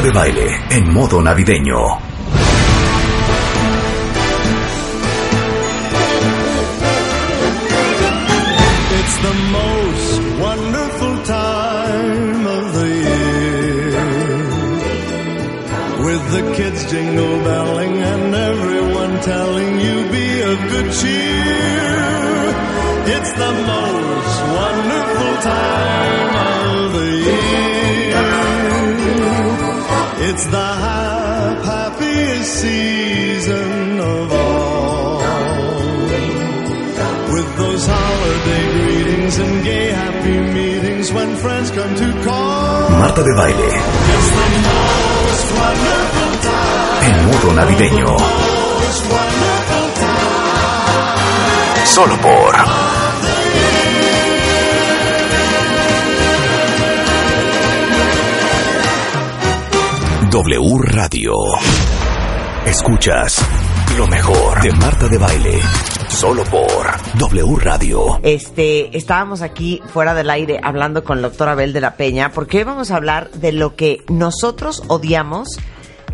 De Baile en modo navideño. It's the most wonderful time of the year. With the kids jingle belling and everyone telling you be of good cheer. It's the most wonderful time It's the hap- happiest season of all. With those holiday greetings and gay happy meetings when friends come to call. Marta de Baile It's the most wonderful time. en modo navideño. Solo por W Radio. Escuchas lo mejor de Marta de Baile. Solo por W Radio. Este, estábamos aquí fuera del aire hablando con el doctor Abel de la Peña, porque hoy vamos a hablar de lo que nosotros odiamos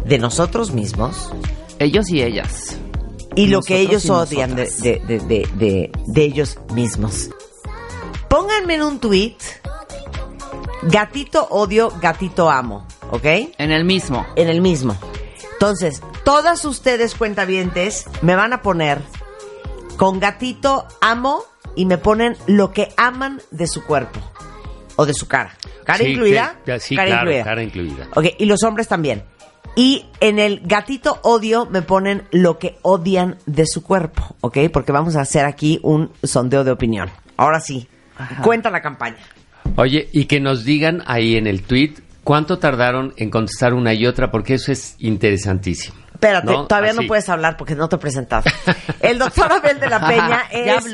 de nosotros mismos Ellos y ellas. y lo que ellos odian de, nosotras. de, de, de, de- de ellos mismos. Pónganme en un tweet gatito odio, gatito amo, ¿ok? En el mismo. En el mismo. Entonces, todas ustedes cuentavientes me van a poner con gatito amo y me ponen lo que aman de su cuerpo o de su cara. ¿Cara Sí, incluida? sí, sí, cara claro, incluida. cara incluida. Ok, y los hombres también. Y en el gatito odio me ponen lo que odian de su cuerpo, ¿ok? Porque vamos a hacer aquí un sondeo de opinión. Ahora sí, cuenta la campaña. Oye, y que nos digan ahí en el tweet cuánto tardaron en contestar una y otra, porque eso es interesantísimo. Espérate, ¿No? todavía no puedes hablar porque no te he presentado. El doctor Abel de la Peña es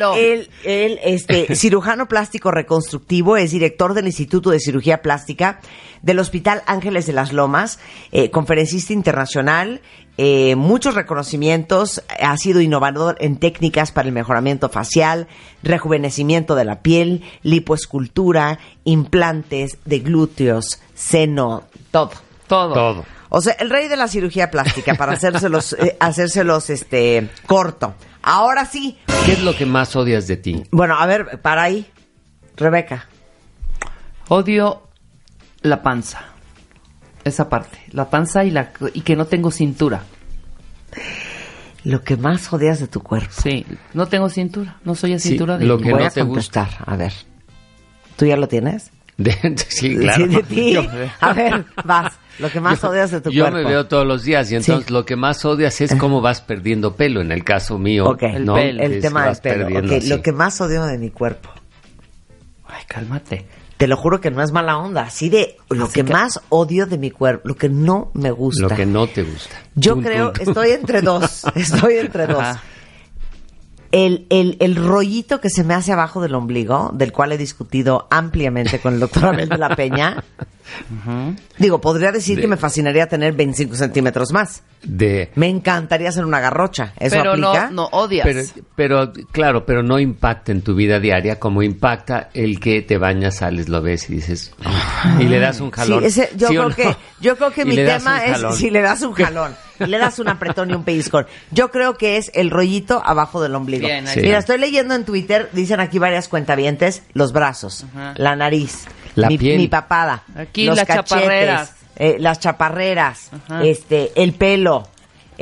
el, este, cirujano plástico reconstructivo, es director del Instituto de Cirugía Plástica del Hospital Ángeles de las Lomas, eh, conferencista internacional, eh, muchos reconocimientos, ha sido innovador en técnicas para el mejoramiento facial, rejuvenecimiento de la piel, lipoescultura, implantes de glúteos, seno, todo. Todo. Todo. O sea, el rey de la cirugía plástica para hacérselos, eh, hacérselos este corto. Ahora sí. ¿Qué es lo que más odias de ti? Bueno, a ver, para ahí. Rebeca. Odio la panza. Esa parte. La panza y, la, y que no tengo cintura. Lo que más odias de tu cuerpo. Sí, no tengo cintura. No soy a Sí, cintura de lo que Voy no a te gusta. A ver. ¿Tú ya lo tienes? De- sí, claro. Sí, de ti. Yo, A ver, vas. Lo que más odias de tu yo cuerpo. me veo todos los días y entonces Sí. lo que más odias es cómo vas perdiendo pelo. En el caso mío, Ok, ¿no? El el tema del pelo. lo que más odio de mi cuerpo. Ay, cálmate. Te lo juro que no es mala onda. Así de lo Así que, que- más odio de mi cuerpo, lo que no me gusta. Lo que no te gusta. Yo creo, estoy entre dos, estoy entre dos. Ajá. El, el, el rollito que se me hace abajo del ombligo, del cual he discutido ampliamente con el doctor Abel de la Peña. Digo, podría decir De- que me fascinaría tener 25 centímetros más. De, Me encantaría hacer una garrocha. ¿Eso Pero aplica? no, no odias. Pero, pero, claro, pero no impacta en tu vida diaria como impacta el que te bañas, sales, lo ves y dices, "Ah", y le das un jalón. Sí, ese- yo, ¿Sí o creo no? que, yo creo que mi tema es si le das un jalón, le das un apretón y un pellizcón. Yo creo que es el rollito abajo del ombligo. Bien, Sí. Mira, estoy leyendo en Twitter, dicen aquí varias cuentavientes, los brazos, Ajá. la nariz, La mi, piel. mi papada, Aquí los las cachetes, chaparreras. eh, las chaparreras, Ajá. este, el pelo.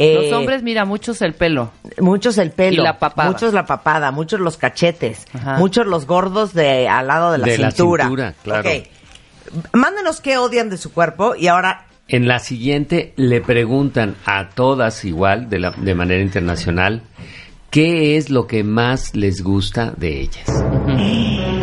eh, Los hombres, mira, muchos el pelo. Muchos el pelo. Y la papada. Muchos la papada, muchos los cachetes. Ajá. Muchos los gordos de al lado de la De la cintura. cintura, claro. Ok. Mándenos qué odian de su cuerpo y ahora En la siguiente le preguntan a todas igual, de, la, de manera internacional, qué es lo que más les gusta de ellas.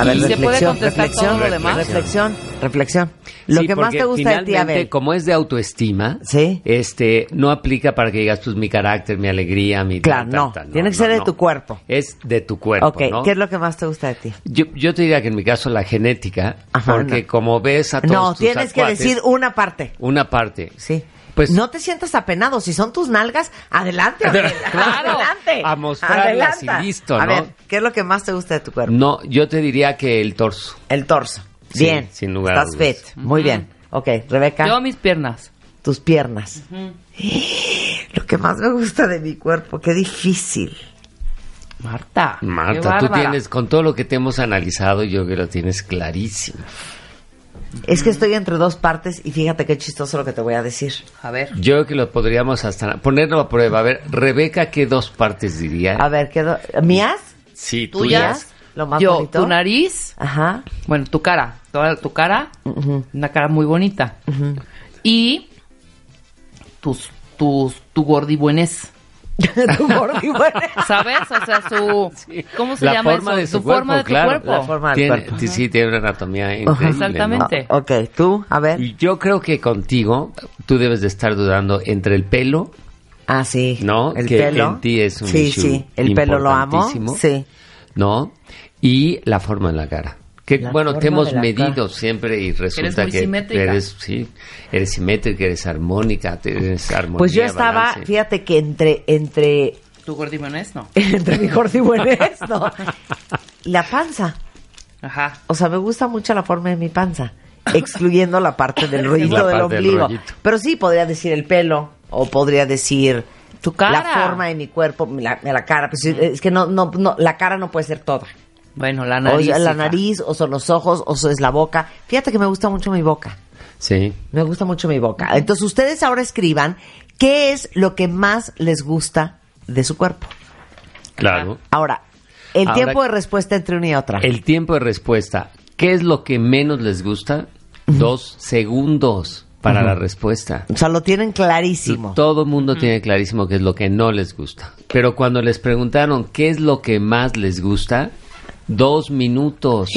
A ver, ¿Y se puede reflexión, contestar reflexión, todo lo demás? reflexión, reflexión. Lo Sí, que más te gusta de ti, Abel. como es de autoestima, Sí. este, no aplica para que digas, pues, mi carácter, mi alegría, mi... Claro, no. Tiene que ser de tu cuerpo. Es de tu cuerpo, ok, ¿no? ¿qué es lo que más te gusta de ti? Yo, yo te diría que en mi caso la genética, Ajá, porque no. como ves a todos No, tus tienes que decir una parte. una parte. Sí. Pues- no te sientas apenado. Si son tus nalgas, adelante, Abel. Claro, adelante. a mostrarlas y listo, A ¿no? ver, ¿qué es lo que más te gusta de tu cuerpo? No, yo te diría que el torso. El torso. Sí, Bien. sin lugar a Estás dudas. fit. Muy bien. Ok, Rebeca, Yo mis piernas. tus piernas. Lo que más me gusta de mi cuerpo, qué difícil. Marta. qué Marta, tú tienes, con todo lo que te hemos analizado, yo creo que lo tienes clarísimo. Es que estoy entre dos partes y fíjate qué chistoso lo que te voy a decir. A ver. Yo creo que lo podríamos hasta ponerlo a prueba. A ver, Rebeca, ¿qué dos partes diría? A ver, ¿qué do- ¿mías? sí, tuyas. tuyas. Lo más Yo, bonito. tu nariz. Ajá. Bueno, tu cara. Toda tu cara. Una cara muy bonita. Y tus, tus, tu gordibuenés. tu. ¿Sabes? O sea, su... ¿Cómo se La llama forma eso? de su tu forma de cuerpo, claro. tu cuerpo. La forma del Tiene, cuerpo. sí, sí, tiene una anatomía increíble. Exactamente. ¿no? Ok, tú, a ver. Yo creo que contigo, tú debes de estar dudando entre el pelo, Ah, sí. ¿no? El que, que pelo. en ti es un Sí, issue sí. El pelo lo amo. Sí. ¿no? Y la forma de la cara. Que La bueno, te hemos medido cara. siempre y resulta muy que simétrica. eres, sí, eres simétrica, eres armónica, eres armonía, Pues yo estaba, balance. fíjate que entre, entre, Tu gordibuenés, no. entre mi gordibuenés, no. La panza. Ajá. O sea, me gusta mucho la forma de mi panza. Excluyendo la parte del rollito parte del ombligo. Pero sí, podría decir el pelo. O podría decir Tu cara. la forma de mi cuerpo, la, la cara. Pues es que no, no, no, la cara no puede ser toda. Bueno, la o nariz. sea, la nariz, o son los ojos, o es la boca. Fíjate que me gusta mucho mi boca. Sí. Me gusta mucho mi boca. Entonces ustedes ahora escriban qué es lo que más les gusta de su cuerpo. Claro. Ahora, el Ahora- tiempo de respuesta entre una y otra. El tiempo de respuesta. ¿Qué es lo que menos les gusta? Dos segundos para la respuesta. O sea, lo tienen clarísimo. Todo el mundo tiene clarísimo qué es lo que no les gusta. Pero cuando les preguntaron qué es lo que más les gusta, dos minutos.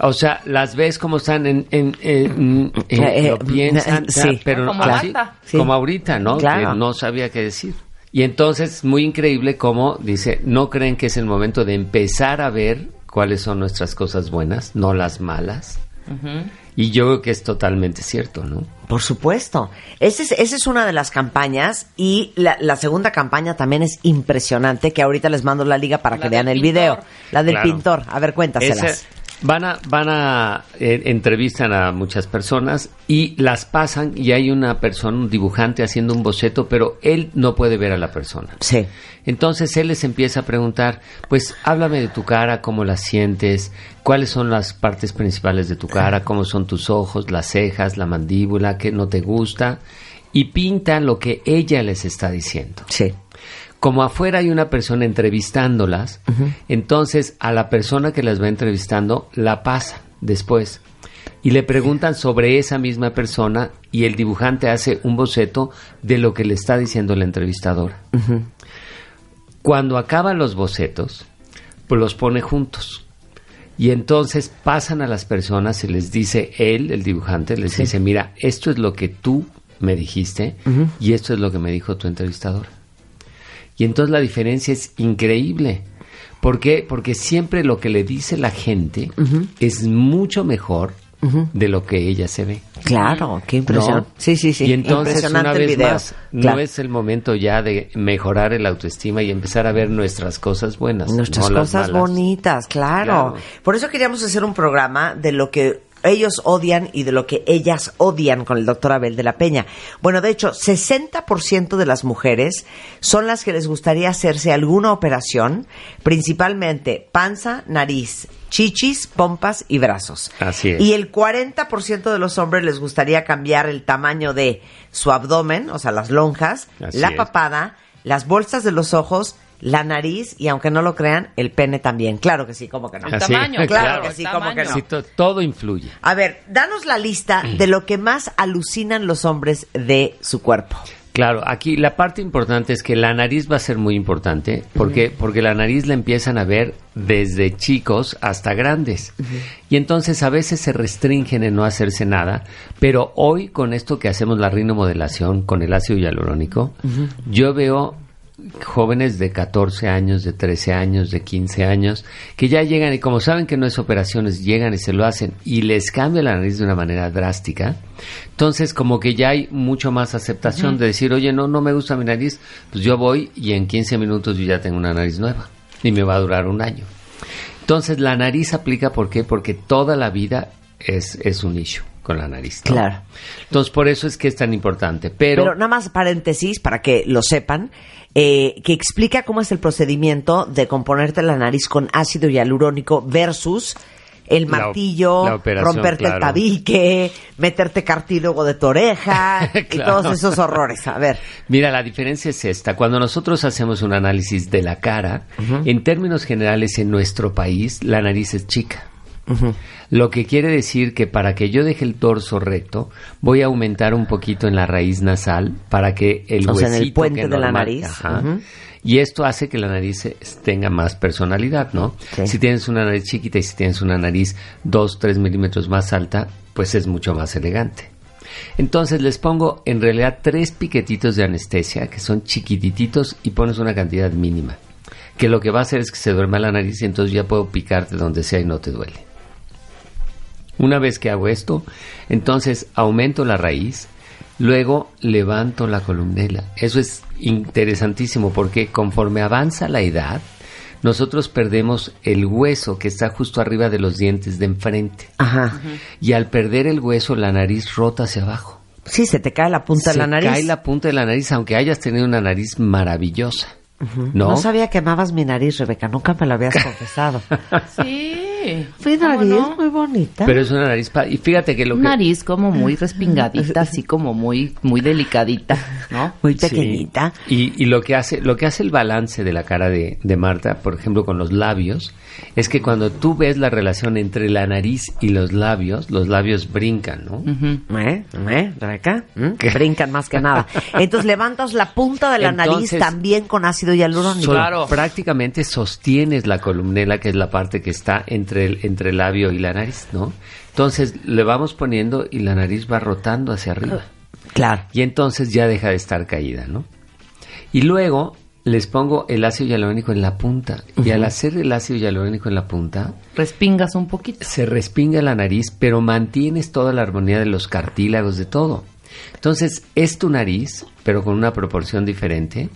O sea, las ves como están en... en- en- en- Eh, lo eh, piensan, eh, sí. pero Como así. Sí. como ahorita, ¿no? Claro. Que no sabía qué decir. Y entonces, muy increíble como dice, no creen que es el momento de empezar a ver cuáles son nuestras cosas buenas, no las malas. Y yo creo que es totalmente cierto, ¿no? Por supuesto. Esa es, esa es una de las campañas y la, la segunda campaña también es impresionante, que ahorita les mando la liga para La que vean el video. La del Claro. pintor. A ver, cuéntaselas. Ese- van a, van a eh, entrevistan a muchas personas y las pasan y hay una persona, un dibujante haciendo un boceto, pero él no puede ver a la persona. Sí. Entonces él les empieza a preguntar, pues háblame de tu cara, cómo la sientes, cuáles son las partes principales de tu cara, cómo son tus ojos, las cejas, la mandíbula, qué no te gusta, y pintan lo que ella les está diciendo Sí. Como afuera hay una persona entrevistándolas, entonces a la persona que las va entrevistando la pasa después y le preguntan sobre esa misma persona y el dibujante hace un boceto de lo que le está diciendo la entrevistadora. Cuando acaban los bocetos, pues los pone juntos. Y entonces pasan a las personas y les dice él, el dibujante, les dice, mira, esto es lo que tú me dijiste y esto es lo que me dijo tu entrevistadora. Y entonces la diferencia es increíble. ¿Por qué? Porque siempre lo que le dice la gente es mucho mejor de lo que ella se ve. Claro, qué impresión. ¿no? Sí, sí, sí. Y entonces, Impresionante una vez video. más, Claro. no es el momento ya de mejorar el autoestima y empezar a ver nuestras cosas buenas. Nuestras no cosas bonitas, claro. Claro. Por eso queríamos hacer un programa de lo que ellos odian y de lo que ellas odian con el doctor Abel de la Peña. Bueno, de hecho, 60% de las mujeres son las que les gustaría hacerse alguna operación, principalmente panza, nariz, chichis, pompas y brazos. Así es. Y el 40% de los hombres les gustaría cambiar el tamaño de su abdomen, o sea, las lonjas, Así la es. papada, las bolsas de los ojos, la nariz y, aunque no lo crean, el pene también. Claro que sí, como que no. El tamaño, Claro claro. que sí, como que no. Sí, to- todo influye. A ver, danos la lista de lo que más alucinan los hombres de su cuerpo. Claro, aquí la parte importante es que la nariz va a ser muy importante. ¿Por qué? Porque la nariz la empiezan a ver desde chicos hasta grandes. Y entonces a veces se restringen en no hacerse nada. Pero hoy con esto que hacemos la rinomodelación con el ácido hialurónico, yo veo jóvenes de 14 años, de 13 años, de 15 años, que ya llegan y como saben que no es operaciones, llegan y se lo hacen y les cambia la nariz de una manera drástica. Entonces como que ya hay mucho más aceptación de decir, oye, no, no me gusta mi nariz, pues yo voy y en 15 minutos yo ya tengo una nariz nueva y me va a durar un año. Entonces la nariz aplica, ¿por qué? Porque toda la vida es, es un issue. con la nariz. ¿no? Claro. Entonces, por eso es que es tan importante. Pero, Pero nada más paréntesis para que lo sepan, eh, que explica cómo es el procedimiento de componerte la nariz con ácido hialurónico versus el martillo, la romperte el tabique, meterte cartílago de tu oreja y todos esos horrores. A ver, Mira, la diferencia es esta. Cuando nosotros hacemos un análisis de la cara, en términos generales en nuestro país, la nariz es chica. Lo que quiere decir que para que yo deje el torso recto, voy a aumentar un poquito en la raíz nasal para que el O sea, huesito en el puente que de la nariz. Ajá. Y esto hace que la nariz tenga más personalidad, ¿no? Si tienes una nariz chiquita y si tienes una nariz 2, 3 milímetros más alta, pues es mucho más elegante. Entonces les pongo en realidad tres piquetitos de anestesia que son chiquitititos y pones una cantidad mínima. Que lo que va a hacer es que se duerma la nariz y entonces ya puedo picarte donde sea y no te duele. Una vez que hago esto, entonces aumento la raíz, luego levanto la columnela. Eso es interesantísimo porque conforme avanza la edad, nosotros perdemos el hueso que está justo arriba de los dientes de enfrente. ajá. Y al perder el hueso, la nariz rota hacia abajo. Sí, se te cae la punta Se de la nariz. cae la punta de la nariz, aunque hayas tenido una nariz maravillosa. ¿No? ¿No? sabía que amabas mi nariz, Rebeca. Nunca me lo habías confesado. Sí. ¿Cómo nariz no? muy bonita. Pero es una nariz... pa- Y fíjate que lo que... Nariz como muy respingadita, así como muy, muy delicadita, ¿no? muy Sí. pequeñita. Y, y lo que hace lo que hace el balance de la cara de, de Marta, por ejemplo, con los labios, es que cuando tú ves la relación entre la nariz y los labios, los labios brincan, ¿no? Ujú. ¿Eh? ¿Eh? Rebeca? ¿Mm? Brincan más que nada. Entonces levantas la punta de la nariz también con ácido hialurónico. Claro. Prácticamente sostienes la columnela, que es la parte que está entre el, entre el labio y la nariz, ¿no? Entonces le vamos poniendo y la nariz va rotando hacia arriba. Claro. Y entonces ya deja de estar caída, ¿no? Y luego les pongo el ácido hialurónico en la punta. Y al hacer el ácido hialurónico en la punta, Respingas un poquito. se respinga la nariz, pero mantienes toda la armonía de los cartílagos, de todo. Entonces, es tu nariz, pero con una proporción diferente,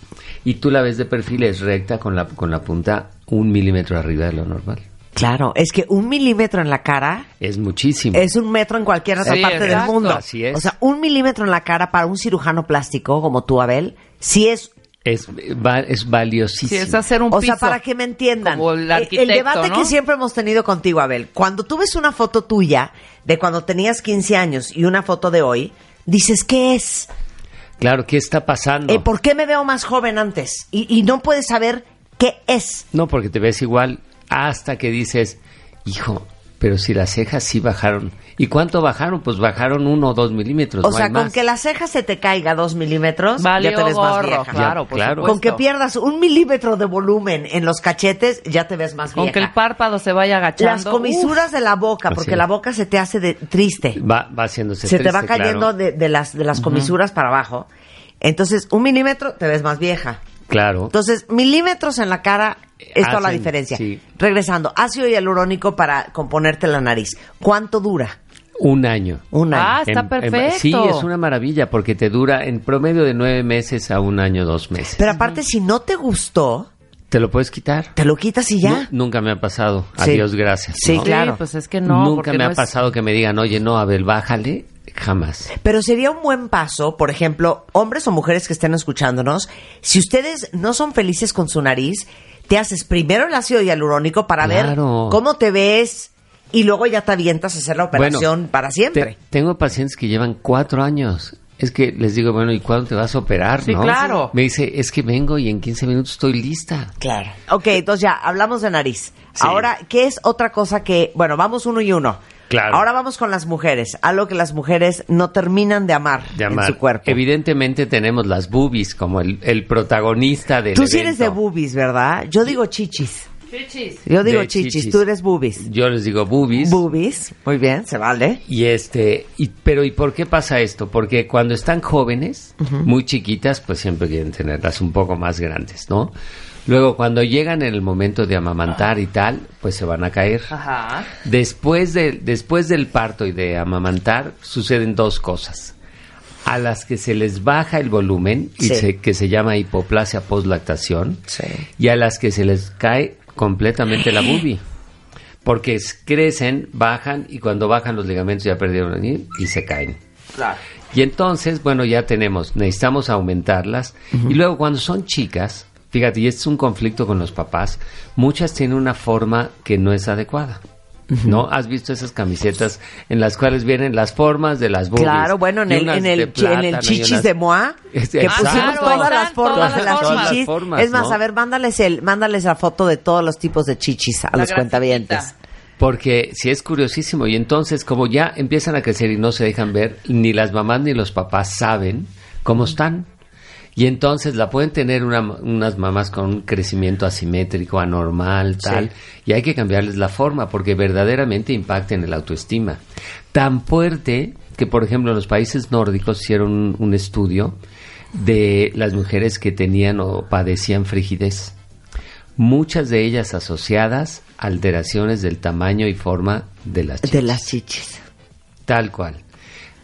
y tú la ves de perfil, es recta con la, con la punta un milímetro arriba de lo normal. Claro. Es que un milímetro en la cara Es muchísimo. es un metro en cualquier otra Sí, parte del exacto, mundo. así es. O sea, un milímetro en la cara para un cirujano plástico como tú, Abel, sí es Es, va- es valiosísimo. Sí, es hacer un O piso. sea, para que me entiendan. Como el eh, arquitecto, debate ¿no? que siempre hemos tenido contigo, Abel. Cuando tú ves una foto tuya de cuando tenías 15 años y una foto de hoy, dices, ¿qué es? Claro, ¿qué está pasando? Eh, ¿Por qué me veo más joven antes? Y, y no puedes saber qué es. No, porque te ves igual hasta que dices, hijo, pero si las cejas sí bajaron. ¿Y cuánto bajaron? Pues bajaron uno o dos milímetros. O no sea, hay con más. que la ceja se te caiga dos milímetros, Valió ya te ves más vieja. claro, Ya, por claro. supuesto. Con que pierdas un milímetro de volumen en los cachetes, ya te ves más Con vieja. que el párpado se vaya agachando. Las comisuras de la boca, porque la boca se te hace de, triste. Va, va haciéndose se te va cayendo claro. de, de las, de las comisuras para abajo. Entonces, un milímetro te ves más vieja. Claro. Entonces, milímetros en la cara es toda la diferencia. sí. Regresando, ácido hialurónico para componerte la nariz. ¿Cuánto dura? Un año. Un año. Ah, está En- en- perfecto. sí, es una maravilla porque te dura en promedio de nueve meses a un año, dos meses. Pero aparte, si no te gustó, te lo puedes quitar. te lo quitas y ya. Nu- nunca me ha pasado. Sí. Adiós, gracias. Sí, ¿no? claro. pues es que no. Nunca me no ha es- pasado que me digan, oye, no, Abel, bájale. Jamás. Pero sería un buen paso, por ejemplo, hombres o mujeres que estén escuchándonos, si ustedes no son felices con su nariz, te haces primero el ácido hialurónico para Claro. ver cómo te ves y luego ya te avientas a hacer la operación para siempre. Te- tengo pacientes que llevan cuatro años. Es que les digo, bueno, ¿y cuándo te vas a operar? Sí, no? claro. Me dice, es que vengo y en 15 minutos estoy lista. Claro. Ok, entonces ya, hablamos de nariz. Ahora, ¿qué es otra cosa que, bueno, vamos uno y uno. Claro. Ahora vamos con las mujeres, algo que las mujeres no terminan de amar, De amar. en su cuerpo. Evidentemente tenemos las boobies como el, el protagonista del Tú sí eres de boobies, ¿verdad? Yo digo chichis. Chichis. Yo digo chichis, chichis. tú eres boobies. Yo les digo boobies. Boobies, muy bien, se vale. Y este, y, pero ¿y por qué pasa esto? Porque cuando están jóvenes, muy chiquitas, pues siempre quieren tenerlas un poco más grandes, ¿no? Luego, cuando llegan en el momento de amamantar y tal, pues se van a caer. Ajá. Después, de, después del parto y de amamantar, suceden dos cosas. A las que se les baja el volumen, y Sí. se- que se llama hipoplasia postlactación, Sí. y a las que se les cae completamente la boobie. Porque es- crecen, bajan y cuando bajan los ligamentos ya perdieron y, y se caen. Claro. Y entonces, bueno, ya tenemos, necesitamos aumentarlas. Y luego cuando son chicas, fíjate, y este es un conflicto con los papás, muchas tienen una forma que no es adecuada. ¿No? ¿Has visto esas camisetas en las cuales vienen las formas de las boobies? Claro, bueno, en el, en en chichis unas- de Moa, Este, que exacto. pusimos todas las formas todas de las formas. chichis. formas, es más, ¿no? a ver, mándales, el, mándales la foto de todos los tipos de chichis a La los cuentavientes. Porque sí es curiosísimo. Y entonces, como ya empiezan a crecer y no se dejan ver, ni las mamás ni los papás saben cómo están. Y entonces la pueden tener una- unas mamás con un crecimiento asimétrico, anormal, tal. Y hay que cambiarles la forma porque verdaderamente impacta en el autoestima. Tan fuerte que, por ejemplo, en los países nórdicos hicieron un, un estudio de las mujeres que tenían o padecían frigidez muchas de ellas asociadas a alteraciones del tamaño y forma de las De chichis. las chichis. Tal cual.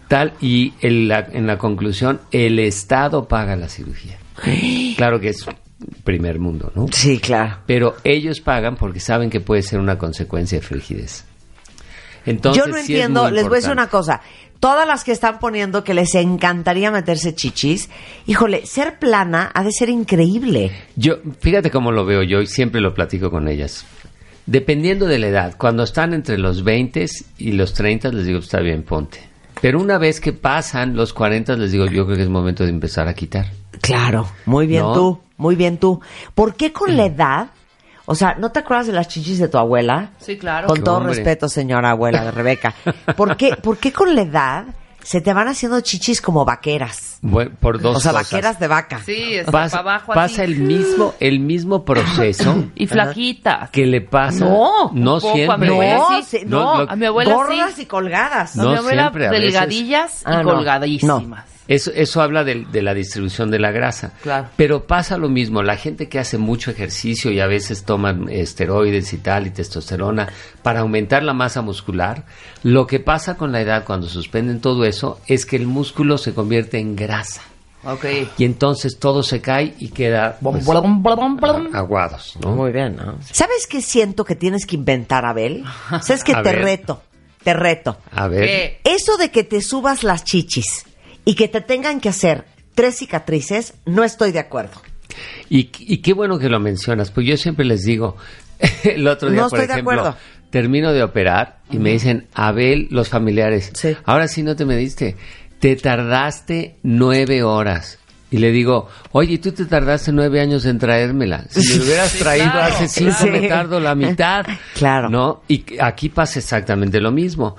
Tal, y en la, en la conclusión, el Estado paga la cirugía. Claro que es primer mundo, ¿no? Sí, claro. Pero ellos pagan porque saben que puede ser una consecuencia de frigidez. Entonces, Yo no sí entiendo, les voy a decir una cosa. Todas las que están poniendo que les encantaría meterse chichis, híjole, ser plana ha de ser increíble. Yo, fíjate cómo lo veo yo y siempre lo platico con ellas. Dependiendo de la edad, cuando están entre los 20 y los 30 les digo, está bien, ponte. Pero una vez que pasan los 40 les digo, yo creo que es momento de empezar a quitar. Claro, muy bien ¿No? tú, muy bien tú. ¿Por qué con la edad? O sea, ¿no te acuerdas de las chichis de tu abuela? Sí, claro. Con todo Hombre. respeto, señora abuela de Rebeca. ¿Por qué, ¿Por qué con la edad se te van haciendo chichis como vaqueras? Bueno, por dos o sea, cosas. vaqueras de vaca. Sí, está pasa, para abajo pasa así. el mismo el mismo proceso Y flaquitas. que le pasa No, no poco, a siempre mi abuela No, sí. No, no, lo- A mi abuela gordas sí. y colgadas. No, No mi abuela siempre, a veces. delgadillas Ah, y no. colgadísimas. Eso, eso habla del- de, la distribución de la grasa. Claro. Pero pasa lo mismo, la gente que hace mucho ejercicio y a veces toman esteroides y tal y testosterona para aumentar la masa muscular, lo que pasa con la edad cuando suspenden todo eso es que el músculo se convierte en grasa. Ok. Y entonces todo se cae y queda pues, Blum, blum, blum. aguados, ¿no? Muy bien, ¿no? ¿Sabes qué siento que tienes que inventar, Abel? ¿Sabes que A te ver. reto? Te reto. A ver. ¿Qué? Eso de que te subas las chichis y que te tengan que hacer tres cicatrices, no estoy de acuerdo. Y, y qué bueno que lo mencionas, pues yo siempre les digo, el otro día, No por estoy de ejemplo, acuerdo. termino de operar y me dicen, Abel, los familiares, Sí. ahora sí no te me diste, te tardaste nueve horas. Y le digo, oye, tú te tardaste nueve años en traérmela. Si me hubieras Sí, traído claro. hace cinco, me tardo la mitad. Claro. ¿No? Y aquí pasa exactamente lo mismo.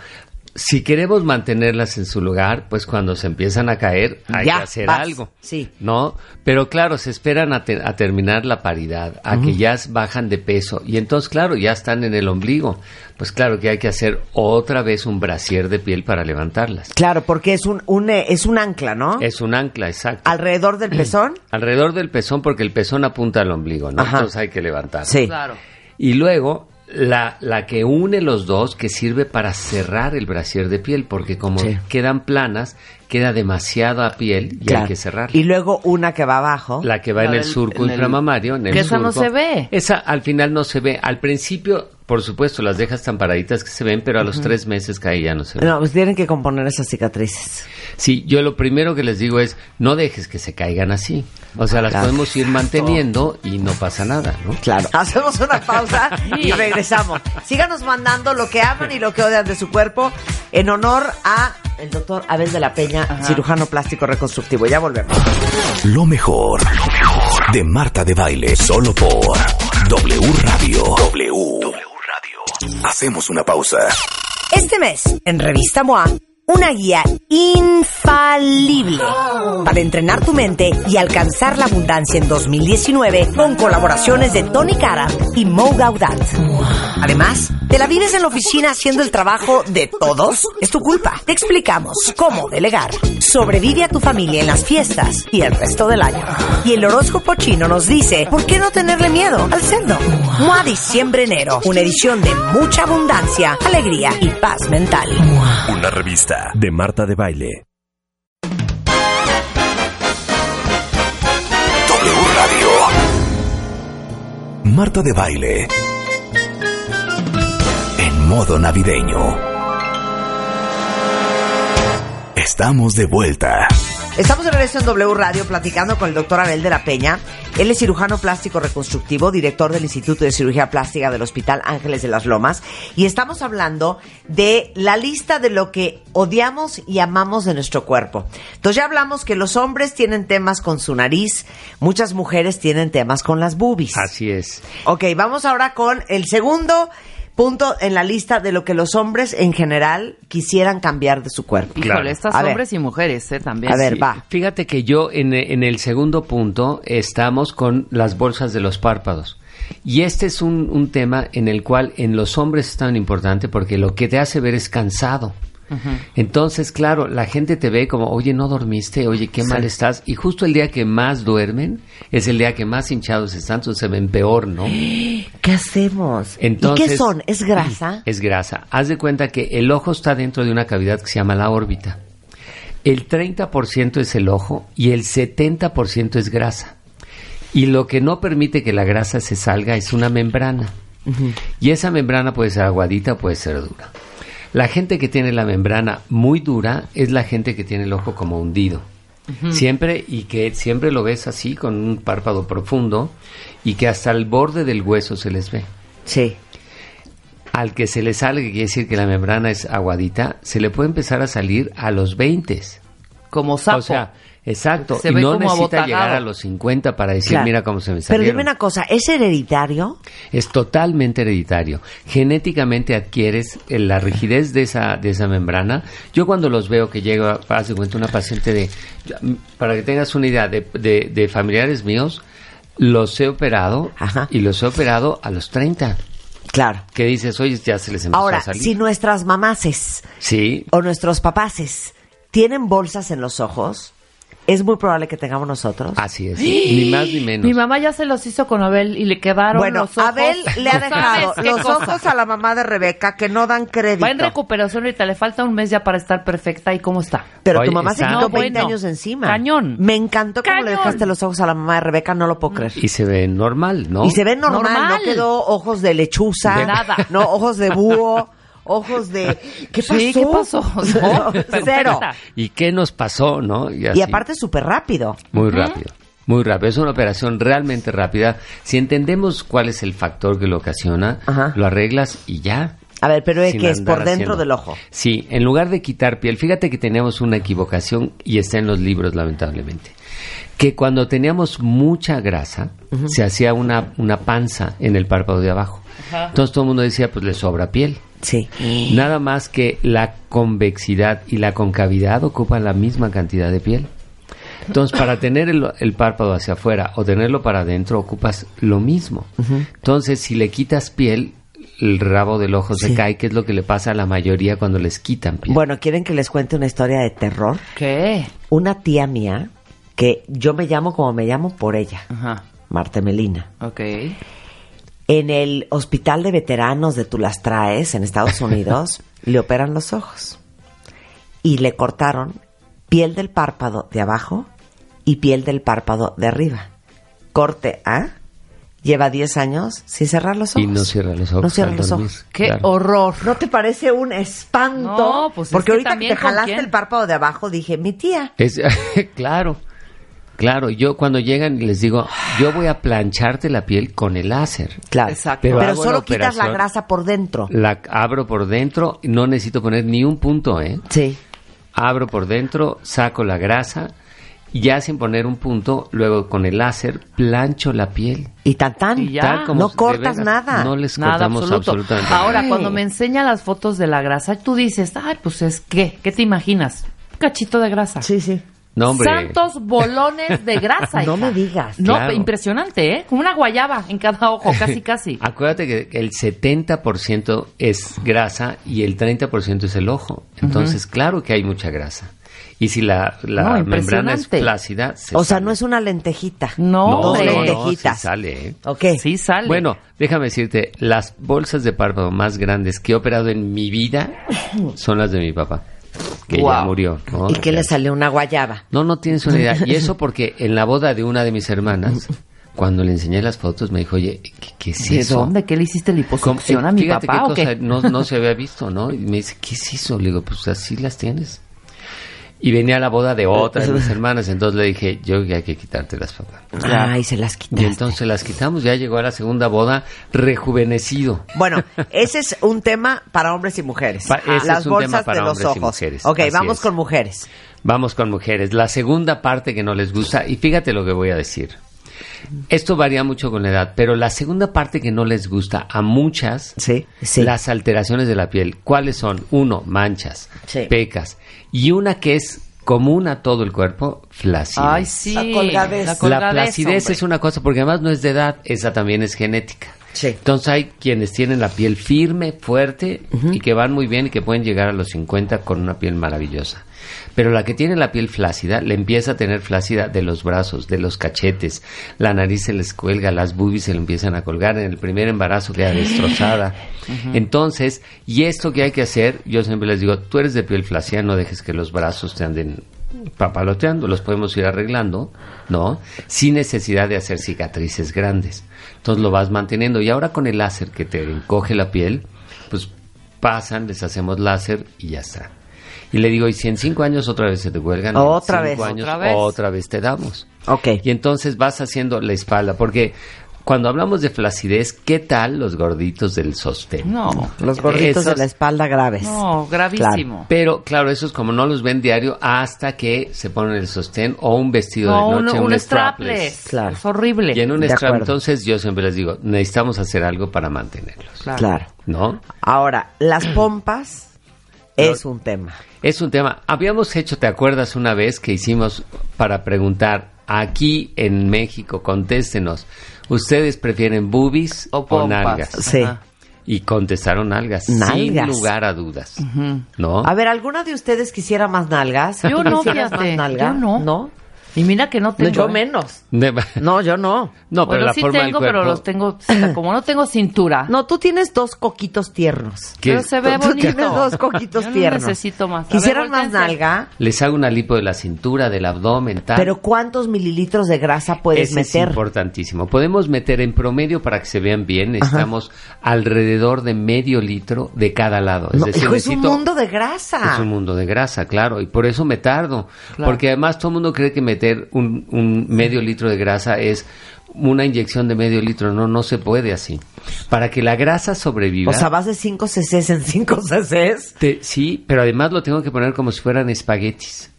Si queremos mantenerlas en su lugar, pues cuando se empiezan a caer, hay Ya, que hacer vas. algo. Sí. ¿no? Pero claro, se esperan a, te- a terminar la paridad, a que ya bajan de peso y entonces, claro, ya están en el ombligo. Pues claro que hay que hacer otra vez un brasier de piel para levantarlas. Claro, porque es un, un, eh, es un ancla, ¿no? Es un ancla, exacto. Alrededor del pezón. Alrededor del pezón, porque el pezón apunta al ombligo, ¿no? Ajá. Entonces hay que levantarlo. Sí. Claro. Y luego, la, la que une los dos, que sirve para cerrar el brasier de piel, porque como Sí. quedan planas, queda demasiada piel y Claro. hay que cerrarla. Y luego una que va abajo. La que va La en el del- surco en el- inflamamario, en el que esa no surco. se ve. Esa al final no se ve. Al principio, por supuesto, las dejas tan paraditas que se ven, pero a los tres meses que ahí ya no se ven. No, pues tienen que componer esas cicatrices. Sí, yo lo primero que les digo es, no dejes que se caigan así. O sea, las Claro. podemos ir manteniendo y no pasa nada, ¿no? Claro. Hacemos una pausa y regresamos. Síganos mandando lo que aman y lo que odian de su cuerpo en honor a el doctor Abel de la Peña, cirujano plástico reconstructivo. Ya volvemos. Lo mejor, lo mejor de Marta de Baile, solo por W Radio. W. Hacemos una pausa. Este mes, en Revista MOA, una guía infalible para entrenar tu mente y alcanzar la abundancia en 2019 con colaboraciones de Tony Cara y Mo Gaudat. Además, ¿te la vives en la oficina haciendo el trabajo de todos? Es tu culpa. Te explicamos cómo delegar. Sobrevive a tu familia en las fiestas y el resto del año. Y el horóscopo chino nos dice, ¿por qué no tenerle miedo al cerdo? MOA Diciembre-Enero, una edición de mucha abundancia, alegría y paz mental. Una revista de Marta de Baile. W Radio. Marta de Baile. modo navideño. Estamos de vuelta. Estamos de regreso en W Radio platicando con el doctor Abel de la Peña. Él es cirujano plástico reconstructivo, director del Instituto de Cirugía Plástica del Hospital Ángeles de las Lomas. Y estamos hablando de la lista de lo que odiamos y amamos de nuestro cuerpo. Entonces ya hablamos que los hombres tienen temas con su nariz, muchas mujeres tienen temas con las boobies. Así es. Ok, vamos ahora con el segundo punto en la lista de lo que los hombres en general quisieran cambiar de su cuerpo. Híjole, Claro. estas A ver. hombres y mujeres, ¿eh? También. A ver, Sí, va. Fíjate que yo en, en el segundo punto estamos con las bolsas de los párpados. Y este es un, un tema en el cual en los hombres es tan importante porque lo que te hace ver es cansado. Entonces, claro, la gente te ve como, oye, no dormiste, oye, qué mal estás. Y justo el día que más duermen es el día que más hinchados están, entonces se ven peor, ¿no? ¿Qué hacemos? ¿Y qué son? ¿Es grasa? Es grasa. Haz de cuenta que el ojo está dentro de una cavidad que se llama la órbita. El 30% es el ojo y el 70% es grasa. Y lo que no permite que la grasa se salga es una membrana. Y esa membrana puede ser aguadita o puede ser dura. La gente que tiene la membrana muy dura es la gente que tiene el ojo como hundido. Siempre y que siempre lo ves así con un párpado profundo y que hasta el borde del hueso se les ve. Sí. Al que se le sale, que quiere decir que la membrana es aguadita, se le puede empezar a salir a los 20. Como sapo. O sea, exacto. Se y no necesita abotagado. llegar a los 50 para decir, Claro. mira cómo se me Pero salieron. dime una cosa, ¿es hereditario? Es totalmente hereditario. Genéticamente adquieres eh, la rigidez de esa, de esa membrana. Yo cuando los veo que llega, haz de cuenta, una paciente de, para que tengas una idea, de, de- de familiares míos, los he operado Ajá. y los he operado a los 30. Claro. Que dices, oye, ya se les empezó Ahora, a salir. si nuestras mamases Sí, o nuestros papaces tienen bolsas en los ojos, es muy probable que tengamos nosotros. así es. Ni más ni menos. Mi mamá ya se los hizo con Abel y le quedaron bueno, los ojos. Abel le ha ¿No sabes dejado los cosa? ojos a la mamá de Rebeca que no dan crédito. Va en recuperación ahorita, le falta un mes ya para estar perfecta. ¿Y cómo está? Pero Oye, tu mamá se quitó No, 20 bueno. años encima. Cañón. Me encantó cómo le Cañón. dejaste los ojos a la mamá de Rebeca, no lo puedo creer. Y se ve normal, ¿no? Y se ve normal, Normal. no quedó ojos de lechuza, De nada. no ojos de búho, ojos de ¿qué pasó? Sí, ¿qué pasó? No, Cero. ¿Y qué nos pasó, no? Y así, aparte súper rápido. Muy rápido. Muy rápido. Es una operación realmente rápida. Si entendemos cuál es el factor que lo ocasiona, Ajá. lo arreglas y ya. A ver, pero ¿de Sin qué es por dentro haciendo. del ojo? Sí, en lugar de quitar piel, fíjate que teníamos una equivocación y está en los libros, lamentablemente. Que cuando teníamos mucha grasa, se hacía una, una panza en el párpado de abajo. Entonces todo el mundo decía, pues le sobra piel. Sí. Nada más que la convexidad y la concavidad ocupan la misma cantidad de piel. Entonces, para tener el, el párpado hacia afuera o tenerlo para adentro, ocupas lo mismo. Entonces, si le quitas piel, el rabo del ojo Sí. se cae, que es lo que le pasa a la mayoría cuando les quitan piel. Bueno, ¿quieren que les cuente una historia de terror? ¿Qué? Una tía mía, que yo me llamo como me llamo por ella, Ajá. Marta Melina. Ok. En el hospital de veteranos de Tulastraes, en Estados Unidos, le operan los ojos. Y le cortaron piel del párpado de abajo y piel del párpado de arriba. Corte A. Lleva 10 años sin cerrar los ojos. y no cierra los ojos. No cierra los dormir, ojos. Qué claro. horror. ¿No te parece un espanto? No, pues es Porque que ahorita que te jalaste quién. el párpado de abajo, dije, mi tía. Es, claro, claro. Yo cuando llegan les digo, yo voy a plancharte la piel con el láser. Claro. Exacto. Pero, solo la quitas la grasa por dentro. La abro por dentro, no necesito poner ni un punto, ¿eh? Sí. abro por dentro, saco la grasa y ya sin poner un punto, luego con el láser plancho la piel. Y tan tan. Y ya. Tal como no cortas veras, nada. No les Nada cortamos absoluto. absolutamente nada. Ahora, Ay. cuando me enseña las fotos de la grasa, tú dices, ay, pues es que, ¿qué te imaginas? Un cachito de grasa. Sí, sí. No, hombre. Santos bolones de grasa. No hija. me digas. No, Claro. impresionante, ¿eh? Como una guayaba en cada ojo, casi, casi. Acuérdate que el 70% es grasa y el 30% es el ojo. Entonces, claro que hay mucha grasa. Y si la, la No, membrana es se O sea, sale. no es una lentejita. No, No, hombre. no, sí sale, ¿eh? Ok. Sí sale. Bueno, déjame decirte, las bolsas de párpado más grandes que he operado en mi vida son las de mi papá, que ya murió. ¿no? ¿Y Ya- le salió? Una guayaba. No, no tienes una idea. Y eso porque en la boda de una de mis hermanas cuando le enseñé las fotos me dijo, oye, ¿qué, qué es ¿De eso? dónde? ¿Qué le hiciste liposucción a mi papá qué o cosa qué? No, no se había visto, ¿no? Y me dice, ¿qué es eso? Le digo, pues así las tienes. Y venía a la boda de otra de mis hermanas, entonces le dije, yo ya hay que quitarte las papás. Ay, se las Y quitaste. entonces las quitamos, ya llegó a la segunda boda rejuvenecido. Bueno, ese es un tema para hombres y mujeres. Pa- ese Las es un bolsas tema para de los hombres y ojos. mujeres. Ok, Así vamos es. con mujeres. Vamos con mujeres. La segunda parte que no les gusta, y fíjate lo que voy a decir. Esto varía mucho con la edad, pero la segunda parte que no les gusta a muchas, Sí, sí. las alteraciones de la piel. ¿Cuáles son? Uno, manchas, Sí. pecas. Y una que es común a todo el cuerpo, flacidez. Ay, sí. La colgadez. La, placidez hombre. es una cosa, porque además no es de edad, esa también es genética. Sí. Entonces hay quienes tienen la piel firme, fuerte y que van muy bien y que pueden llegar a los 50 con una piel maravillosa. Pero la que tiene la piel flácida, le empieza a tener flácida de los brazos, de los cachetes, la nariz se les cuelga, las boobies se le empiezan a colgar, en el primer embarazo queda destrozada. Entonces, y esto que hay que hacer, yo siempre les digo, tú eres de piel flácida, no dejes que los brazos te anden papaloteando, los podemos ir arreglando, ¿no? Sin necesidad de hacer cicatrices grandes. Entonces lo vas manteniendo. Y ahora con el láser que te encoge la piel, pues pasan, les hacemos láser y ya está. Y le digo, y si en cinco años otra vez se te cuelgan, en Otra cinco vez. años Otra vez. otra vez te damos. Ok. Y entonces vas haciendo la espalda, porque cuando hablamos de flacidez, ¿qué tal los gorditos del sostén? No, Los gorditos Esos- de la espalda graves. no, gravísimo. Pero claro, esos como no los ven diario hasta que se ponen el sostén o un vestido No, de un, noche, un un, strapless. Claro. Es horrible. Y en un strap, entonces yo siempre les digo, necesitamos hacer algo para mantenerlos, Claro. Claro. ¿no? Ahora, las pompas es un tema. Es un tema. Habíamos hecho, ¿te acuerdas una vez que hicimos para preguntar aquí en México, contéstenos, ¿ustedes prefieren boobies O o, nalgas? Sí. Ajá. Y contestaron nalgas, sin Nalgas. lugar a dudas, ¿no? A ver, ¿alguna de ustedes quisiera más nalgas? Yo ¿Tú no, fíjate. más nalga? Yo no. ¿No? Y mira que no tengo. yo ¿eh? menos. De- No, yo no. No, pero Bueno, la sí forma tengo, del pero cuerpo... los tengo. o sea, como no tengo cintura. No, tú tienes dos coquitos tiernos. ¿Qué? Pero se ve Tú bonito. tienes dos coquitos Yo no tiernos. necesito más. ¿Quisieran más nalga? Les hago una lipo de la cintura, del abdomen, tal. Pero ¿cuántos mililitros de grasa puedes Ese Es meter? importantísimo. Podemos meter en promedio para que se vean bien. Necesitamos alrededor de medio litro de cada lado. Es No, decir, hijo, es un mundo de grasa. Es un mundo de grasa, claro, y por eso me tardo. Claro. Porque además todo el mundo cree que meter un, un medio litro de grasa es una inyección de medio litro. No, no se puede así. Para que la grasa sobreviva. O sea, vas de 5 cc's en 5 cc's. te- sí, pero además lo tengo que poner como si fueran espaguetis.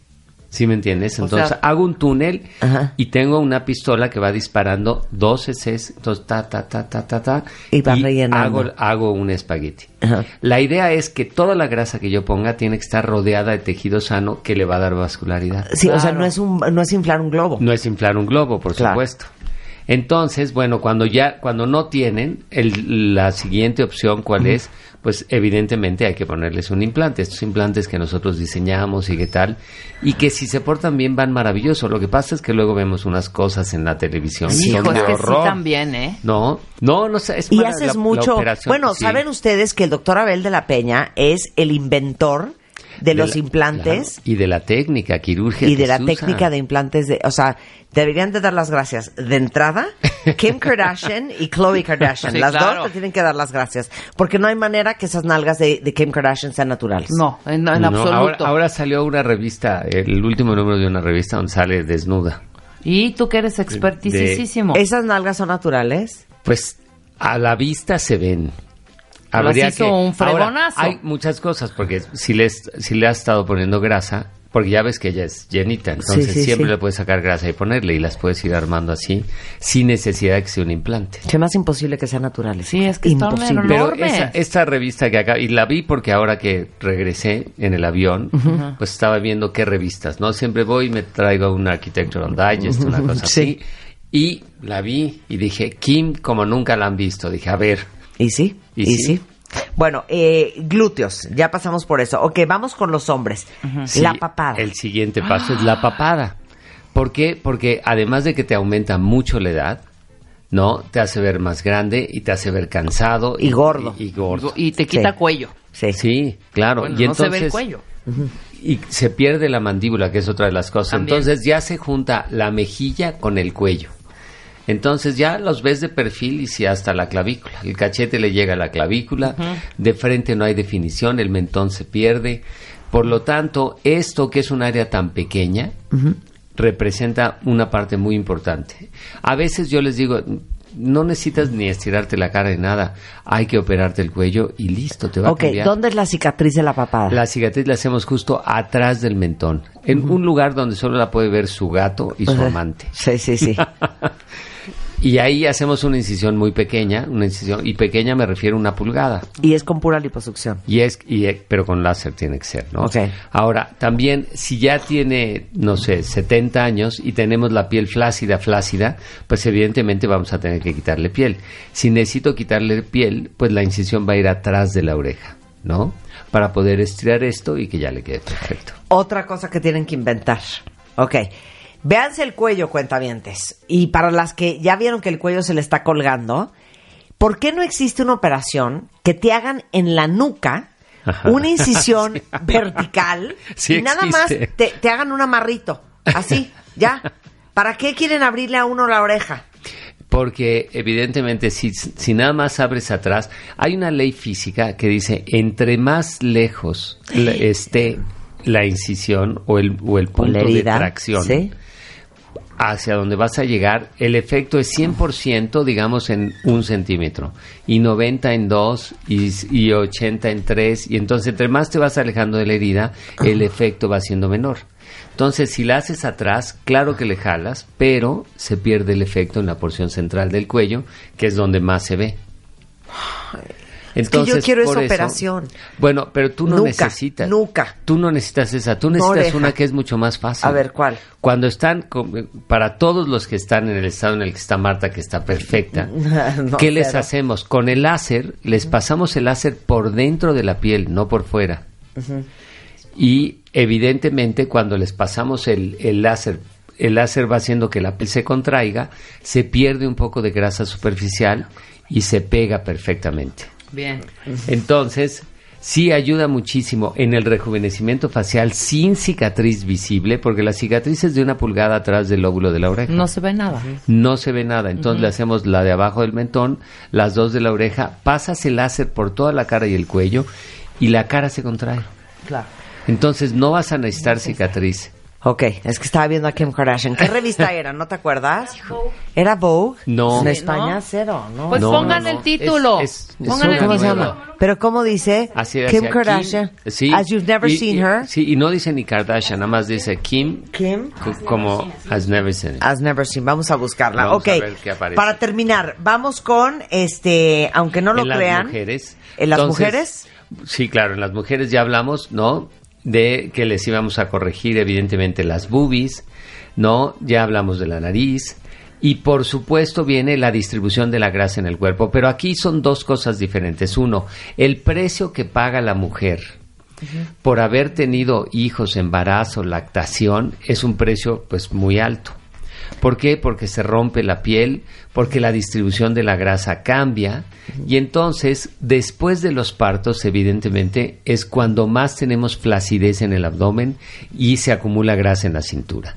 ¿Sí me entiendes? O Entonces sea- hago un túnel Ajá. y tengo una pistola que va disparando 12 Cs, entonces ta, ta, ta, ta, ta, ta. Y vas rellenando. Hago, hago un espagueti. Ajá. La idea es que toda la grasa que yo ponga tiene que estar rodeada de tejido sano que le va a dar vascularidad. Sí, o sea, no es, un, no es inflar un globo. No es inflar un globo, por Claro. supuesto. Entonces, bueno, cuando ya, cuando no tienen, el- la siguiente opción, ¿cuál es? Pues evidentemente hay que ponerles un implante. Estos implantes que nosotros diseñamos y qué tal, y que si se portan bien van maravilloso. Lo que pasa es que luego vemos unas cosas en la televisión. Hijo, es de que horror. sí también, ¿eh? No, no, no sé. es Y haces la- mucho. operación, bueno, sí. ¿saben ustedes que el doctor Abel de la Peña es el inventor de, los la- implantes claro, y de la técnica quirúrgica. y de que la se usa. técnica de implantes de, o sea, deberían de dar las gracias de entrada Kim Kardashian y Khloe Kardashian. Sí, las claro. dos te tienen que dar las gracias, porque no hay manera que esas nalgas de, de Kim Kardashian sean naturales. No, en, en No, absoluto. ahora, ahora salió una revista, el último número de una revista donde sale desnuda. Y tú que eres expertísimo. Esas nalgas son naturales. Pues a la vista se ven. Las hizo un fregonazo. Ahora, hay muchas cosas, porque si le, si le has estado poniendo grasa, porque ya ves que ella es llenita, entonces sí, siempre sí. le puedes sacar grasa y ponerle, y las puedes ir armando así, sin necesidad de que sea un implante. Me hace imposible que sean naturales. Sí, es que imposible. Pero esa- esta revista que acá, y la vi porque ahora que regresé en el avión, pues estaba viendo qué revistas, ¿no? Siempre voy y me traigo un Architectural Digest, una cosa Sí. así. Y la vi y dije, Kim, como nunca la han visto. Dije, a ver, ¿Y sí? ¿Y ¿Y, sí? sí? Bueno, eh, glúteos, ya pasamos por eso. Ok, vamos con los hombres. Sí, La papada. El siguiente paso es la papada. ¿Por qué? Porque además de que te aumenta mucho la edad, ¿no? Te hace ver más grande y te hace ver cansado. Y gordo. Y, y gordo. Y te quita Sí. cuello. Sí. Sí, claro. Bueno, y no se entonces, ve el cuello. Y se pierde la mandíbula, que es otra de las cosas. También. Entonces ya se junta la mejilla con el cuello. Entonces ya los ves de perfil y si hasta la clavícula. El cachete le llega a la clavícula, de frente no hay definición, el mentón se pierde. Por lo tanto, esto que es un área tan pequeña, representa una parte muy importante. A veces yo les digo, no necesitas ni estirarte la cara ni nada, hay que operarte el cuello y listo, te va a cambiar. ¿dónde es la cicatriz de la papada? La cicatriz la hacemos justo atrás del mentón, en un lugar donde solo la puede ver su gato y su amante. Sí, sí, sí. Y ahí hacemos una incisión muy pequeña, una incisión, y pequeña me refiero a una pulgada. y es con pura liposucción. Y es, y, pero con láser tiene que ser, ¿no? Ok. Ahora, también, si ya tiene, no sé, 70 años y tenemos la piel flácida, flácida, pues evidentemente vamos a tener que quitarle piel. Si necesito quitarle piel, pues la incisión va a ir atrás de la oreja, ¿no? Para poder estirar esto y que ya le quede perfecto. Otra cosa que tienen que inventar. Ok. Véanse el cuello, cuentavientes. Y para las que ya vieron que el cuello se le está colgando, ¿por qué no existe una operación que te hagan en la nuca Ajá. una incisión vertical Sí y nada más te, te hagan un amarrito? Así, ya. ¿Para qué quieren abrirle a uno la oreja? Porque evidentemente si, si nada más abres atrás, hay una ley física que dice, entre más lejos la- esté la incisión o el, o el O punto de tracción ¿sí? Hacia donde vas a llegar, el efecto es 100%, digamos, en un centímetro, y 90 en dos, y, y 80 en tres, y entonces entre más te vas alejando de la herida, el efecto va siendo menor. Entonces, si la haces atrás, claro que le jalas, pero se pierde el efecto en la porción central del cuello, que es donde más se ve. Es que yo quiero esa eso- operación. Bueno, pero tú no necesitas. nuca. Tú no necesitas esa. Tú necesitas una que es mucho más fácil. A ver, ¿cuál? Cuando están, con- para todos los que están en el estado en el que está Marta, que está perfecta, No, ¿qué les hacemos? Con el láser, les pasamos el láser por dentro de la piel, no por fuera. Y evidentemente cuando les pasamos el, el láser, el láser va haciendo que la piel se contraiga, se pierde un poco de grasa superficial y se pega perfectamente. Bien. Entonces, sí ayuda muchísimo en el rejuvenecimiento facial sin cicatriz visible, porque la cicatriz es de una pulgada atrás del lóbulo de la oreja. No se ve nada. No se ve nada. Entonces le hacemos la de abajo del mentón, las dos de la oreja, pasas el láser por toda la cara y el cuello y la cara se contrae. Claro. Entonces no vas a necesitar cicatriz. Ok, es que estaba viendo a Kim Kardashian. ¿Qué revista era? ¿No te acuerdas? ¿Era Vogue? No. En Sí, España, ¿no? cero, ¿no? Pues No, pongan no, no. el título. Es- es- pongan es el ¿Cómo se título. llama? Pero ¿cómo dice? Así Kim Kardashian. sí. As you've never Y- seen y- her. Sí, y no dice ni Kardashian, nada más dice Kim, Kim. co- como has never seen it. Has never seen. Vamos a buscarla. Vamos ok. a ver qué aparece. Para terminar, vamos con este, aunque no lo en las crean. mujeres. ¿En las Entonces, mujeres? Sí, claro, en las mujeres ya hablamos, ¿no? De que les íbamos a corregir, evidentemente, las boobies, ¿no? Ya hablamos de la nariz. Y por supuesto viene la distribución de la grasa en el cuerpo. Pero aquí son dos cosas diferentes. Uno, el precio que paga la mujer por haber tenido hijos, embarazo, lactación, es un precio pues muy alto. ¿Por qué? Porque se rompe la piel, porque la distribución de la grasa cambia y entonces después de los partos evidentemente es cuando más tenemos flacidez en el abdomen y se acumula grasa en la cintura.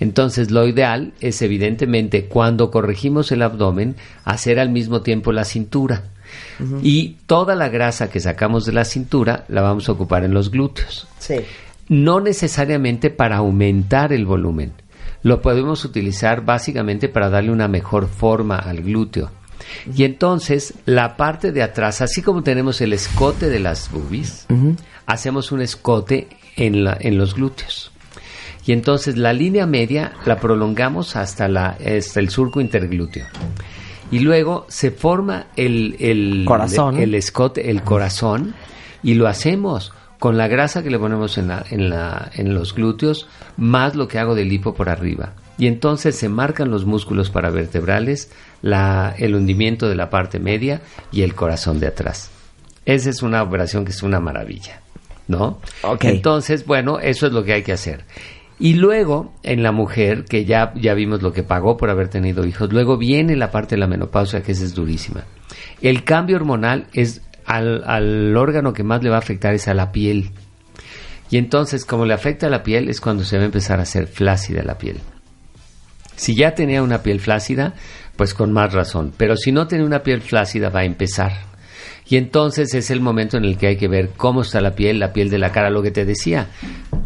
Entonces lo ideal es evidentemente cuando corregimos el abdomen hacer al mismo tiempo la cintura. Y toda la grasa que sacamos de la cintura la vamos a ocupar en los glúteos Sí. no necesariamente para aumentar el volumen. Lo podemos utilizar básicamente para darle una mejor forma al glúteo. Y entonces la parte de atrás, así como tenemos el escote de las boobies, hacemos un escote en, la- en los glúteos. Y entonces la línea media la prolongamos hasta, la, hasta el surco interglúteo. Y luego se forma el, el, Corazón. el escote, el corazón, y lo hacemos con la grasa que le ponemos en, la, en, la, en los glúteos, más lo que hago de lipo por arriba. Y entonces se marcan los músculos paravertebrales, la, el hundimiento de la parte media y el corazón de atrás. Esa es una operación que es una maravilla, ¿no? Ok. Entonces, bueno, eso es lo que hay que hacer. Y luego, en la mujer, que ya, ya vimos lo que pagó por haber tenido hijos, luego viene la parte de la menopausia, que esa es durísima. El cambio hormonal es al, al órgano que más le va a afectar es a la piel. Y entonces, como le afecta a la piel, es cuando se va a empezar a hacer flácida la piel. Si ya tenía una piel flácida, pues con más razón. Pero si no tiene una piel flácida va a empezar. Y entonces es el momento en el que hay que ver cómo está la piel, la piel de la cara, lo que te decía.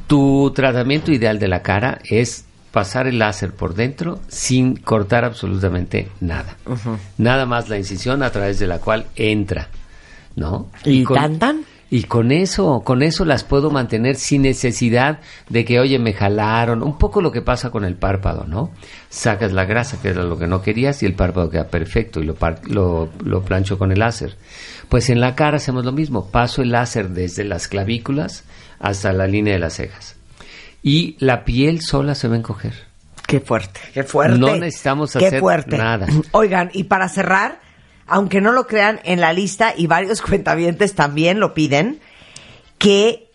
Tu tratamiento ideal de la cara es pasar el láser por dentro sin cortar absolutamente nada. Nada más la incisión a través de la cual entra, ¿no? ¿Y con- tan tan? y con eso, con eso las puedo mantener sin necesidad de que, oye, me jalaron. Un poco lo que pasa con el párpado, ¿no? Sacas la grasa, que era lo que no querías, y el párpado queda perfecto y lo, par- lo, lo plancho con el láser. Pues en la cara hacemos lo mismo. Paso el láser desde las clavículas hasta la línea de las cejas. Y la piel sola se va a encoger. Qué fuerte, qué fuerte. No necesitamos Qué hacer fuerte. nada. Oigan, y para cerrar, aunque no lo crean en la lista y varios cuentavientes también lo piden, que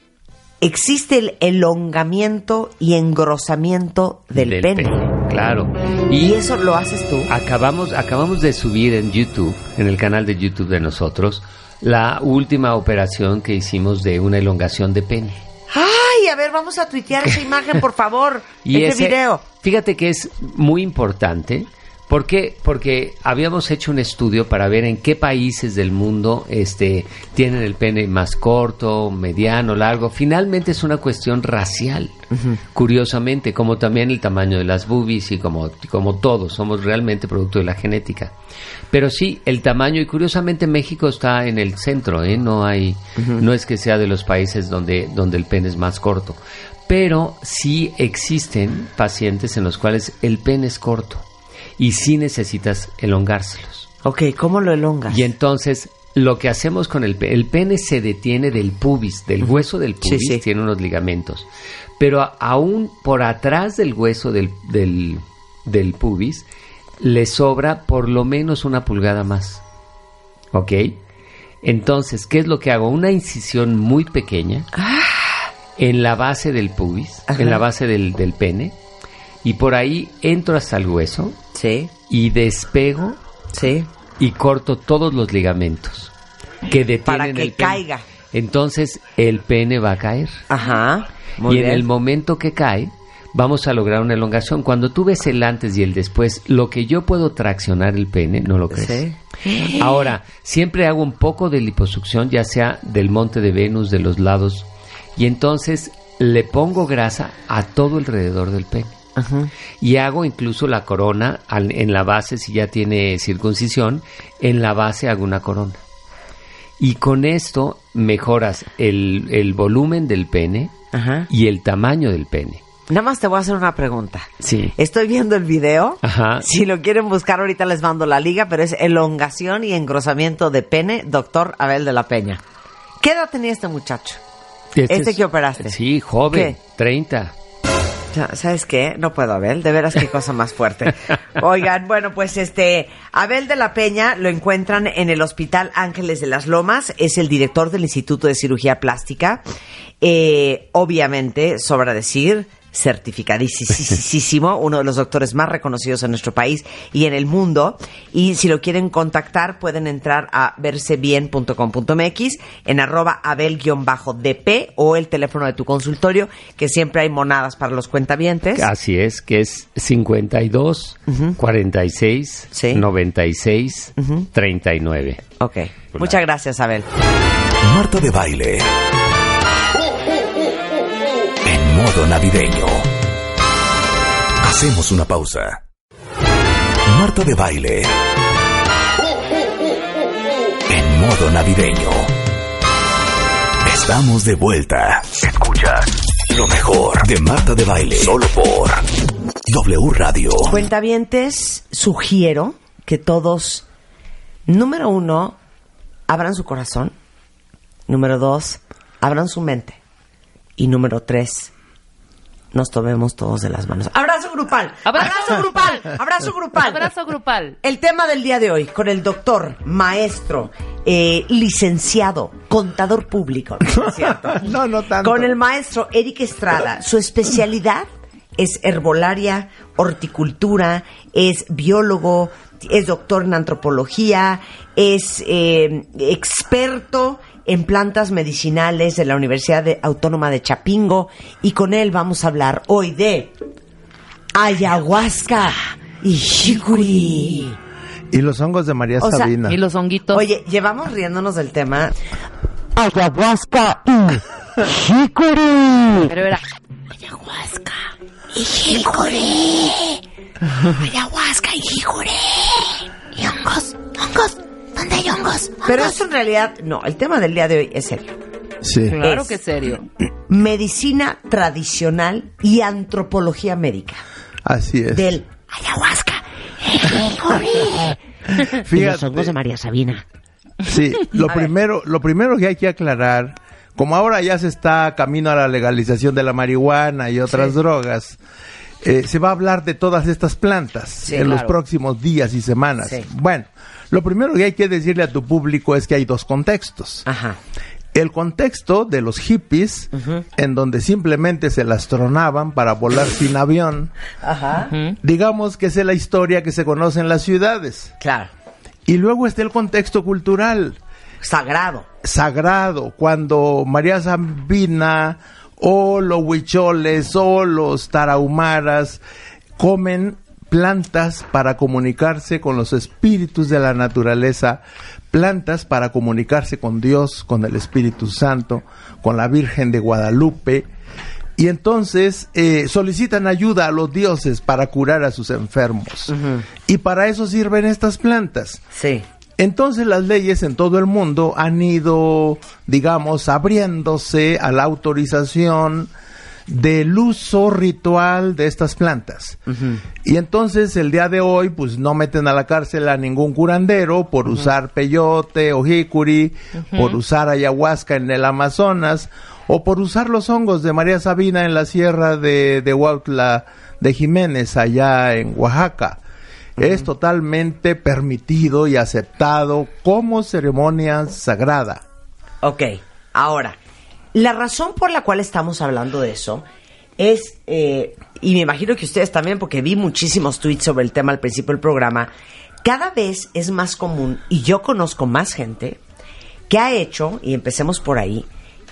existe el elongamiento y engrosamiento del, pene. Claro. Y eso lo haces tú. Acabamos, acabamos de subir en YouTube, en el canal de YouTube de nosotros, la última operación que hicimos de una elongación de pene. Ay, a ver, vamos a tuitear esa imagen, por favor. Y este ese- video. Fíjate que es muy importante. ¿Por qué? Porque habíamos hecho un estudio para ver en qué países del mundo este, tienen el pene más corto, mediano, largo. Finalmente es una cuestión racial, curiosamente, como también el tamaño de las boobies y como, como todos, somos realmente producto de la genética. Pero sí, el tamaño, y curiosamente México está en el centro, ¿eh? no hay, no es que sea de los países donde, donde el pene es más corto. Pero sí existen pacientes en los cuales el pene es corto y sí necesitas elongárselos. Ok, ¿cómo lo elongas? Y entonces lo que hacemos con el pene, el pene se detiene del pubis, del hueso del pubis, sí. tiene unos ligamentos. Pero a- aún por atrás del hueso del, del, del pubis le sobra por lo menos una pulgada más. ¿Ok? Entonces, ¿qué es lo que hago? Una incisión muy pequeña en la base del pubis, Ajá. en la base del, del pene, y por ahí entro hasta el hueso Sí, y despego sí. y corto todos los ligamentos que detienen Para que el caiga. Entonces el pene va a caer Ajá. Muy y bien. en el momento que cae vamos a lograr una elongación. Cuando tú ves el antes y el después, lo que yo puedo traccionar el pene, no lo crees. Sí. Ahora, siempre hago un poco de liposucción, ya sea del monte de Venus, de los lados, y entonces le pongo grasa a todo alrededor del pene. Ajá. Y hago incluso la corona al- en la base, si ya tiene circuncisión, en la base hago una corona. Y con esto mejoras el, el volumen del pene Ajá. y el tamaño del pene. Nada más te voy a hacer una pregunta. Sí. Estoy viendo el video. Ajá. Si lo quieren buscar, ahorita les mando la liga, pero es elongación y engrosamiento de pene, doctor Abel de la Peña. ¿Qué edad tenía este muchacho? Este es- que operaste. Sí, joven, ¿Qué? 30. ¿Sabes qué? No puedo, Abel. De veras, qué cosa más fuerte. Oigan, bueno, pues este, Abel de la Peña lo encuentran en el Hospital Ángeles de las Lomas. Es el director del Instituto de Cirugía Plástica. Eh, obviamente, sobra decir, certificadísimo, uno de los doctores más reconocidos en nuestro país y en el mundo. Y si lo quieren contactar, pueden entrar a versebien.com.mx en arroba abel-dp o el teléfono de tu consultorio, que siempre hay monadas para los cuentavientes. Así es, que es 52, 46, Sí. 96, 39. Ok. Muchas gracias, Abel. Marta de baile. Modo navideño. Hacemos una pausa. Marta de baile. En modo navideño. Estamos de vuelta. Escuchas lo mejor de Marta de baile. Solo por W Radio. Cuentavientes, sugiero que todos, número uno, abran su corazón. Número dos, abran su mente. Y número tres, nos tomemos todos de las manos. Abrazo grupal. Abrazo. Abrazo grupal. Abrazo grupal. Abrazo grupal. El tema del día de hoy con el doctor, maestro, eh, licenciado, contador público. ¿no es cierto? No, no tanto. Con el maestro Eric Estrada. Su especialidad es herbolaria, horticultura, es biólogo, es doctor en antropología, es eh, experto en plantas medicinales de la Universidad de- Autónoma de Chapingo y con él vamos a hablar hoy de ayahuasca y shikuri. Y los hongos de María O sea, Sabina. Y los honguitos. Oye, llevamos riéndonos del tema. Ayahuasca y Hickory. Pero era. Pero esto en realidad, no, el tema del día de hoy es serio. Sí. Claro Es- que serio. Medicina tradicional y antropología médica. Así es. Del ayahuasca. Fíjate, María Sabina. sí, lo primero, lo primero que hay que aclarar, como ahora ya se está camino a la legalización de la marihuana y otras drogas, eh, se va a hablar de todas estas plantas Sí, en los claro. próximos días y semanas. Sí. Bueno, lo primero que hay que decirle a tu público es que hay dos contextos. Ajá. El contexto de los hippies, en donde simplemente se las tronaban para volar sin avión, Ajá. digamos que esa es la historia que se conoce en las ciudades. Claro. Y luego está el contexto cultural, Sagrado. sagrado, cuando María Sabina o los huicholes o los tarahumaras comen plantas para comunicarse con los espíritus de la naturaleza, plantas para comunicarse con Dios, con el Espíritu Santo, con la Virgen de Guadalupe. Y entonces eh, solicitan ayuda a los dioses para curar a sus enfermos. Y para eso sirven estas plantas. Sí. Entonces las leyes en todo el mundo han ido, digamos, abriéndose a la autorización del uso ritual de estas plantas. Y entonces el día de hoy, pues no meten a la cárcel a ningún curandero por usar peyote o jicuri, por usar ayahuasca en el Amazonas, o por usar los hongos de María Sabina en la sierra de, de Huautla de Jiménez, allá en Oaxaca. Es totalmente permitido y aceptado como ceremonia sagrada. Ok, ahora, la razón por la cual estamos hablando de eso es, eh, y me imagino que ustedes también, porque vi muchísimos tweets sobre el tema al principio del programa, cada vez es más común, y yo conozco más gente, que ha hecho, y empecemos por ahí,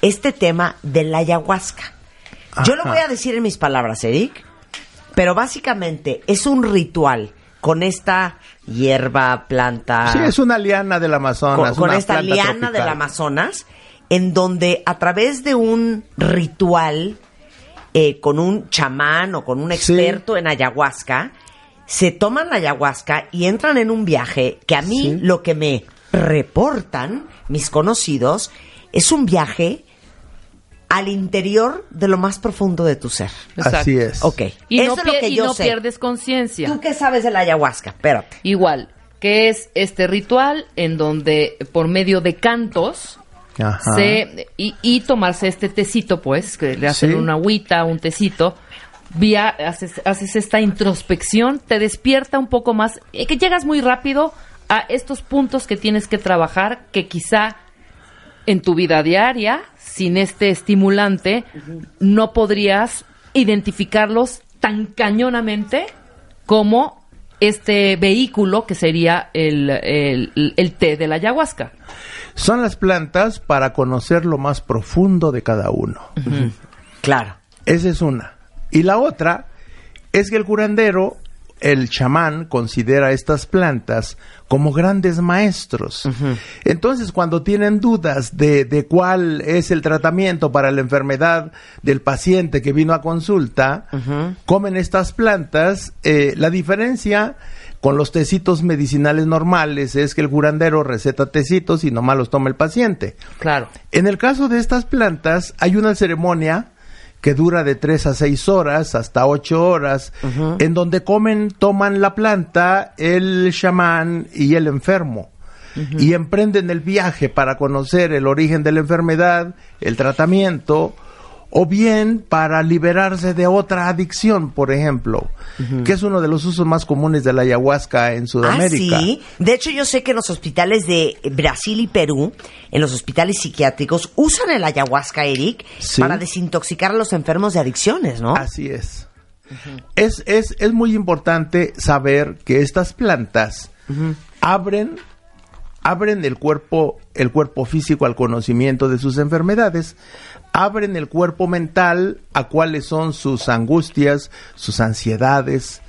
este tema de la ayahuasca. Yo lo voy a decir en mis palabras, Eric, pero básicamente es un ritual con esta hierba, planta Sí, es una liana del Amazonas. con esta liana tropical. del Amazonas, en donde a través de un ritual eh, con un chamán o con un Sí. experto en ayahuasca, se toman la ayahuasca y entran en un viaje que a mí Sí. lo que me reportan mis conocidos es un viaje al interior de lo más profundo de tu ser. Exacto. Así es. Ok, Y eso no, es lo que y yo no sé. pierdes conciencia. ¿Tú qué sabes de la ayahuasca? Espérate. Igual, que es este ritual en donde por medio de cantos Ajá. se y, y tomarse este tecito, pues, que le hacen Sí. una agüita, un tecito, vía, haces, haces esta introspección, te despierta un poco más, eh, que llegas muy rápido a estos puntos que tienes que trabajar, que quizá en tu vida diaria, sin este estimulante, no podrías identificarlos tan cañonamente como este vehículo que sería el, el, el té de la ayahuasca. Son las plantas para conocer lo más profundo de cada uno. Claro. Esa es una. Y la otra es que el curandero, el chamán, considera estas plantas como grandes maestros. Entonces, cuando tienen dudas de, de cuál es el tratamiento para la enfermedad del paciente que vino a consulta, comen estas plantas. Eh, la diferencia con los tecitos medicinales normales es que el curandero receta tecitos y nomás los toma el paciente. Claro. En el caso de estas plantas, hay una ceremonia que dura de 3 a 6 horas, hasta 8 horas, en donde comen, toman la planta, el chamán y el enfermo. Y emprenden el viaje para conocer el origen de la enfermedad, el tratamiento, o bien para liberarse de otra adicción, por ejemplo, que es uno de los usos más comunes de la ayahuasca en Sudamérica. Ah, sí. De hecho, yo sé que en los hospitales de Brasil y Perú, en los hospitales psiquiátricos, usan el ayahuasca, Eric, Sí. para desintoxicar a los enfermos de adicciones, ¿no? Así es. es, es. Es muy importante saber que estas plantas abren, abren el cuerpo, el cuerpo físico al conocimiento de sus enfermedades, abren el cuerpo mental a cuáles son sus angustias, sus ansiedades,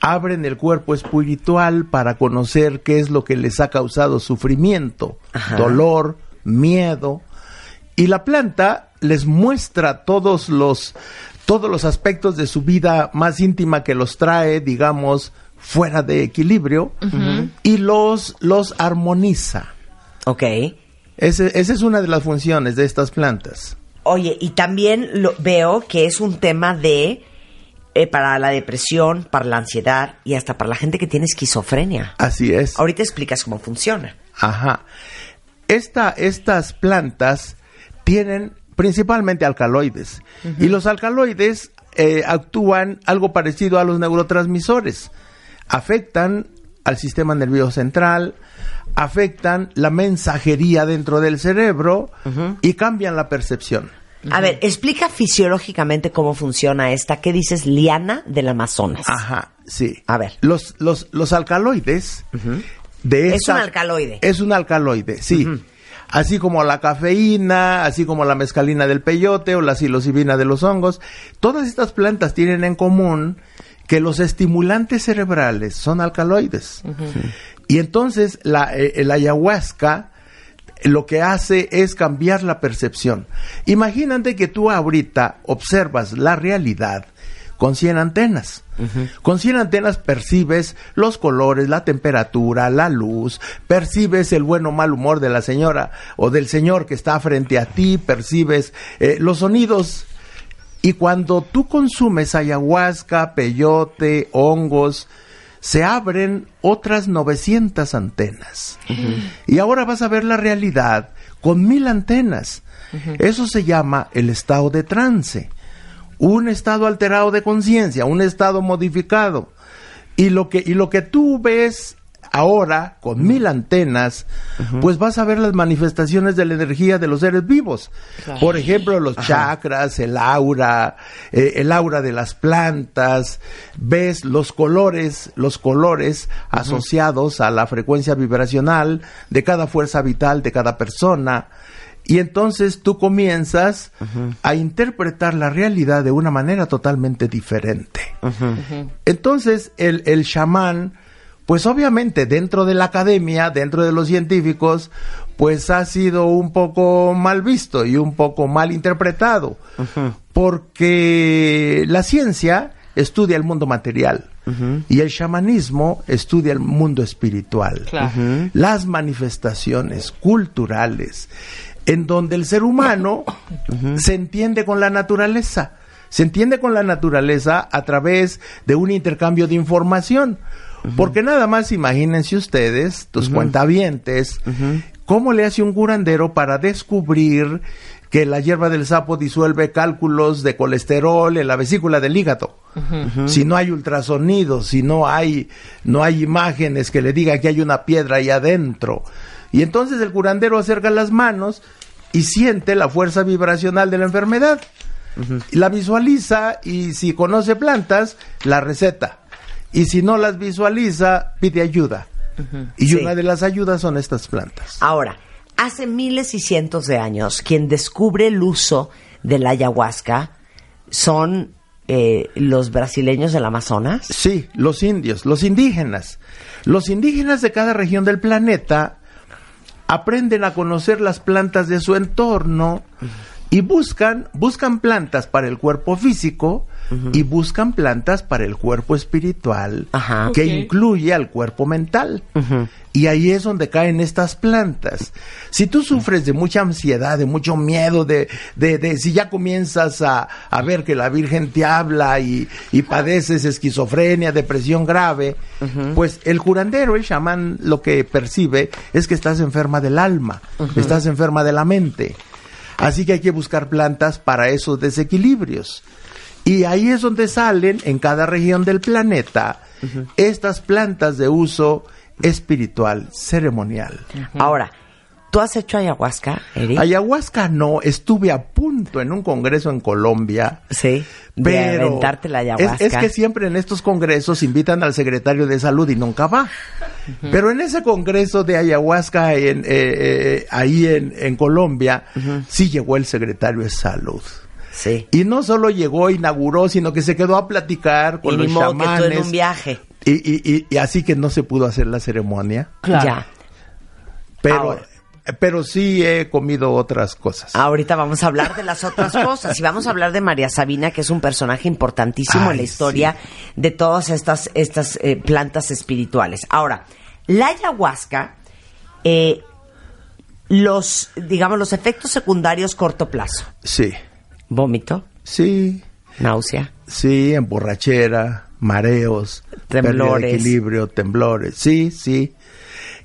abren el cuerpo espiritual para conocer qué es lo que les ha causado sufrimiento, Ajá. dolor, miedo. Y la planta les muestra todos los, todos los aspectos de su vida más íntima que los trae, digamos, fuera de equilibrio y los, los armoniza. Ok. Ese- esa es una de las funciones de estas plantas. Oye, y también lo, veo que es un tema de eh, para la depresión, para la ansiedad y hasta para la gente que tiene esquizofrenia. Así es. Ahorita explicas cómo funciona. Ajá. Esta, estas plantas tienen principalmente alcaloides. Y los alcaloides eh, actúan algo parecido a los neurotransmisores. Afectan al sistema nervioso central, afectan la mensajería dentro del cerebro y cambian la percepción. A ver, explica fisiológicamente cómo funciona esta. ¿Qué dices, liana del Amazonas? Ajá, sí. A ver. Los, los, los alcaloides de Es esta- un alcaloide. Es un alcaloide, sí. Así como la cafeína, así como la mescalina del peyote o la psilocibina de los hongos. Todas estas plantas tienen en común que los estimulantes cerebrales son alcaloides. Y entonces la, eh, el ayahuasca lo que hace es cambiar la percepción. Imagínate que tú ahorita observas la realidad con 100 antenas. Con 100 antenas percibes los colores, la temperatura, la luz, percibes el buen o mal humor de la señora o del señor que está frente a ti, percibes eh, los sonidos. Y cuando tú consumes ayahuasca, peyote, hongos, se abren otras 900 antenas. Y ahora vas a ver la realidad con mil antenas. Eso se llama el estado de trance. Un estado alterado de conciencia, un estado modificado. Y lo que, y lo que tú ves ahora con mil antenas, pues vas a ver las manifestaciones de la energía de los seres vivos. Por ejemplo, los chakras, el aura, eh, el aura de las plantas, ves los colores, los colores asociados a la frecuencia vibracional de cada fuerza vital de cada persona. Y entonces tú comienzas a interpretar la realidad de una manera totalmente diferente. Entonces el, el chamán, pues obviamente dentro de la academia, dentro de los científicos, pues ha sido un poco mal visto y un poco mal interpretado, porque la ciencia estudia el mundo material y el chamanismo estudia el mundo espiritual, Claro. las manifestaciones culturales, en donde el ser humano se entiende con la naturaleza. Se entiende con la naturaleza a través de un intercambio de información. Porque nada más imagínense ustedes, tus cuentavientes, cómo le hace un curandero para descubrir que la hierba del sapo disuelve cálculos de colesterol en la vesícula del hígado. Si no hay ultrasonidos, si no hay, no hay imágenes que le digan que hay una piedra ahí adentro. Y entonces el curandero acerca las manos y siente la fuerza vibracional de la enfermedad. La visualiza y si conoce plantas, la receta. Y si no las visualiza, pide ayuda. Y Sí. una de las ayudas son estas plantas. Ahora, hace miles y cientos de años, quien descubre el uso de la ayahuasca son eh, los brasileños del Amazonas. Sí, los indios, los indígenas. Los indígenas de cada región del planeta aprenden a conocer las plantas de su entorno y buscan, buscan plantas para el cuerpo físico y buscan plantas para el cuerpo espiritual, Ajá. que incluye al cuerpo mental. Y ahí es donde caen estas plantas. Si tú sufres de mucha ansiedad, de mucho miedo, de, de, de si ya comienzas a, a ver que la Virgen te habla y, y padeces esquizofrenia, depresión grave, pues el curandero, el chamán, lo que percibe es que estás enferma del alma, estás enferma de la mente. Así que hay que buscar plantas para esos desequilibrios. Y ahí es donde salen en cada región del planeta estas plantas de uso espiritual, ceremonial. Ahora, ¿tú has hecho ayahuasca, Eric? Ayahuasca no, estuve a punto en un congreso en Colombia. sí. De Pero aventarte la es, ayahuasca. es que siempre en estos congresos invitan al secretario de salud y nunca va. Pero en ese congreso de ayahuasca en, eh, eh, ahí en, en Colombia, sí llegó el secretario de salud. Sí. Y no solo llegó, inauguró, sino que se quedó a platicar con Y los modo que tú en chamanes. un viaje. Y, y, y, y así que no se pudo hacer la ceremonia. Claro. Ya. Pero, Ahora. Pero sí he comido otras cosas. Ahorita vamos a hablar de las otras cosas y vamos a hablar de María Sabina, que es un personaje importantísimo en la historia de todas estas, estas eh, plantas espirituales. Ahora, la ayahuasca, eh, los, digamos, los efectos secundarios corto plazo. Sí, Vómito, sí, náusea, sí, emborrachera, mareos, pérdida de Temblores. equilibrio, temblores. Sí, sí.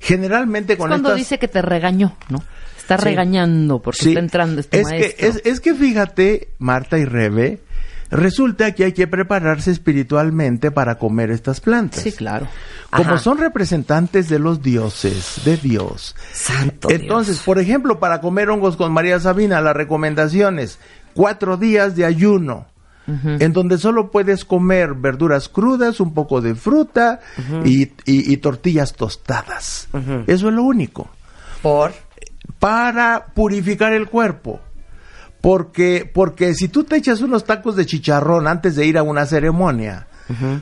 Generalmente Es con cuando estas... dice que te regañó, ¿no? Está Sí. regañando porque Sí. está entrando este es maestro. Que, es, es que fíjate, Marta y Rebe, resulta que hay que prepararse espiritualmente para comer estas plantas. Sí, claro. Como Ajá. son representantes de los dioses, de Dios. santo Entonces, Dios. por ejemplo, para comer hongos con María Sabina, las recomendaciones, cuatro días de ayuno, en donde solo puedes comer verduras crudas, un poco de fruta y, y- y tortillas tostadas. Eso es lo único. Por, Para purificar el cuerpo. Porque, porque si tú te echas unos tacos de chicharrón antes de ir a una ceremonia,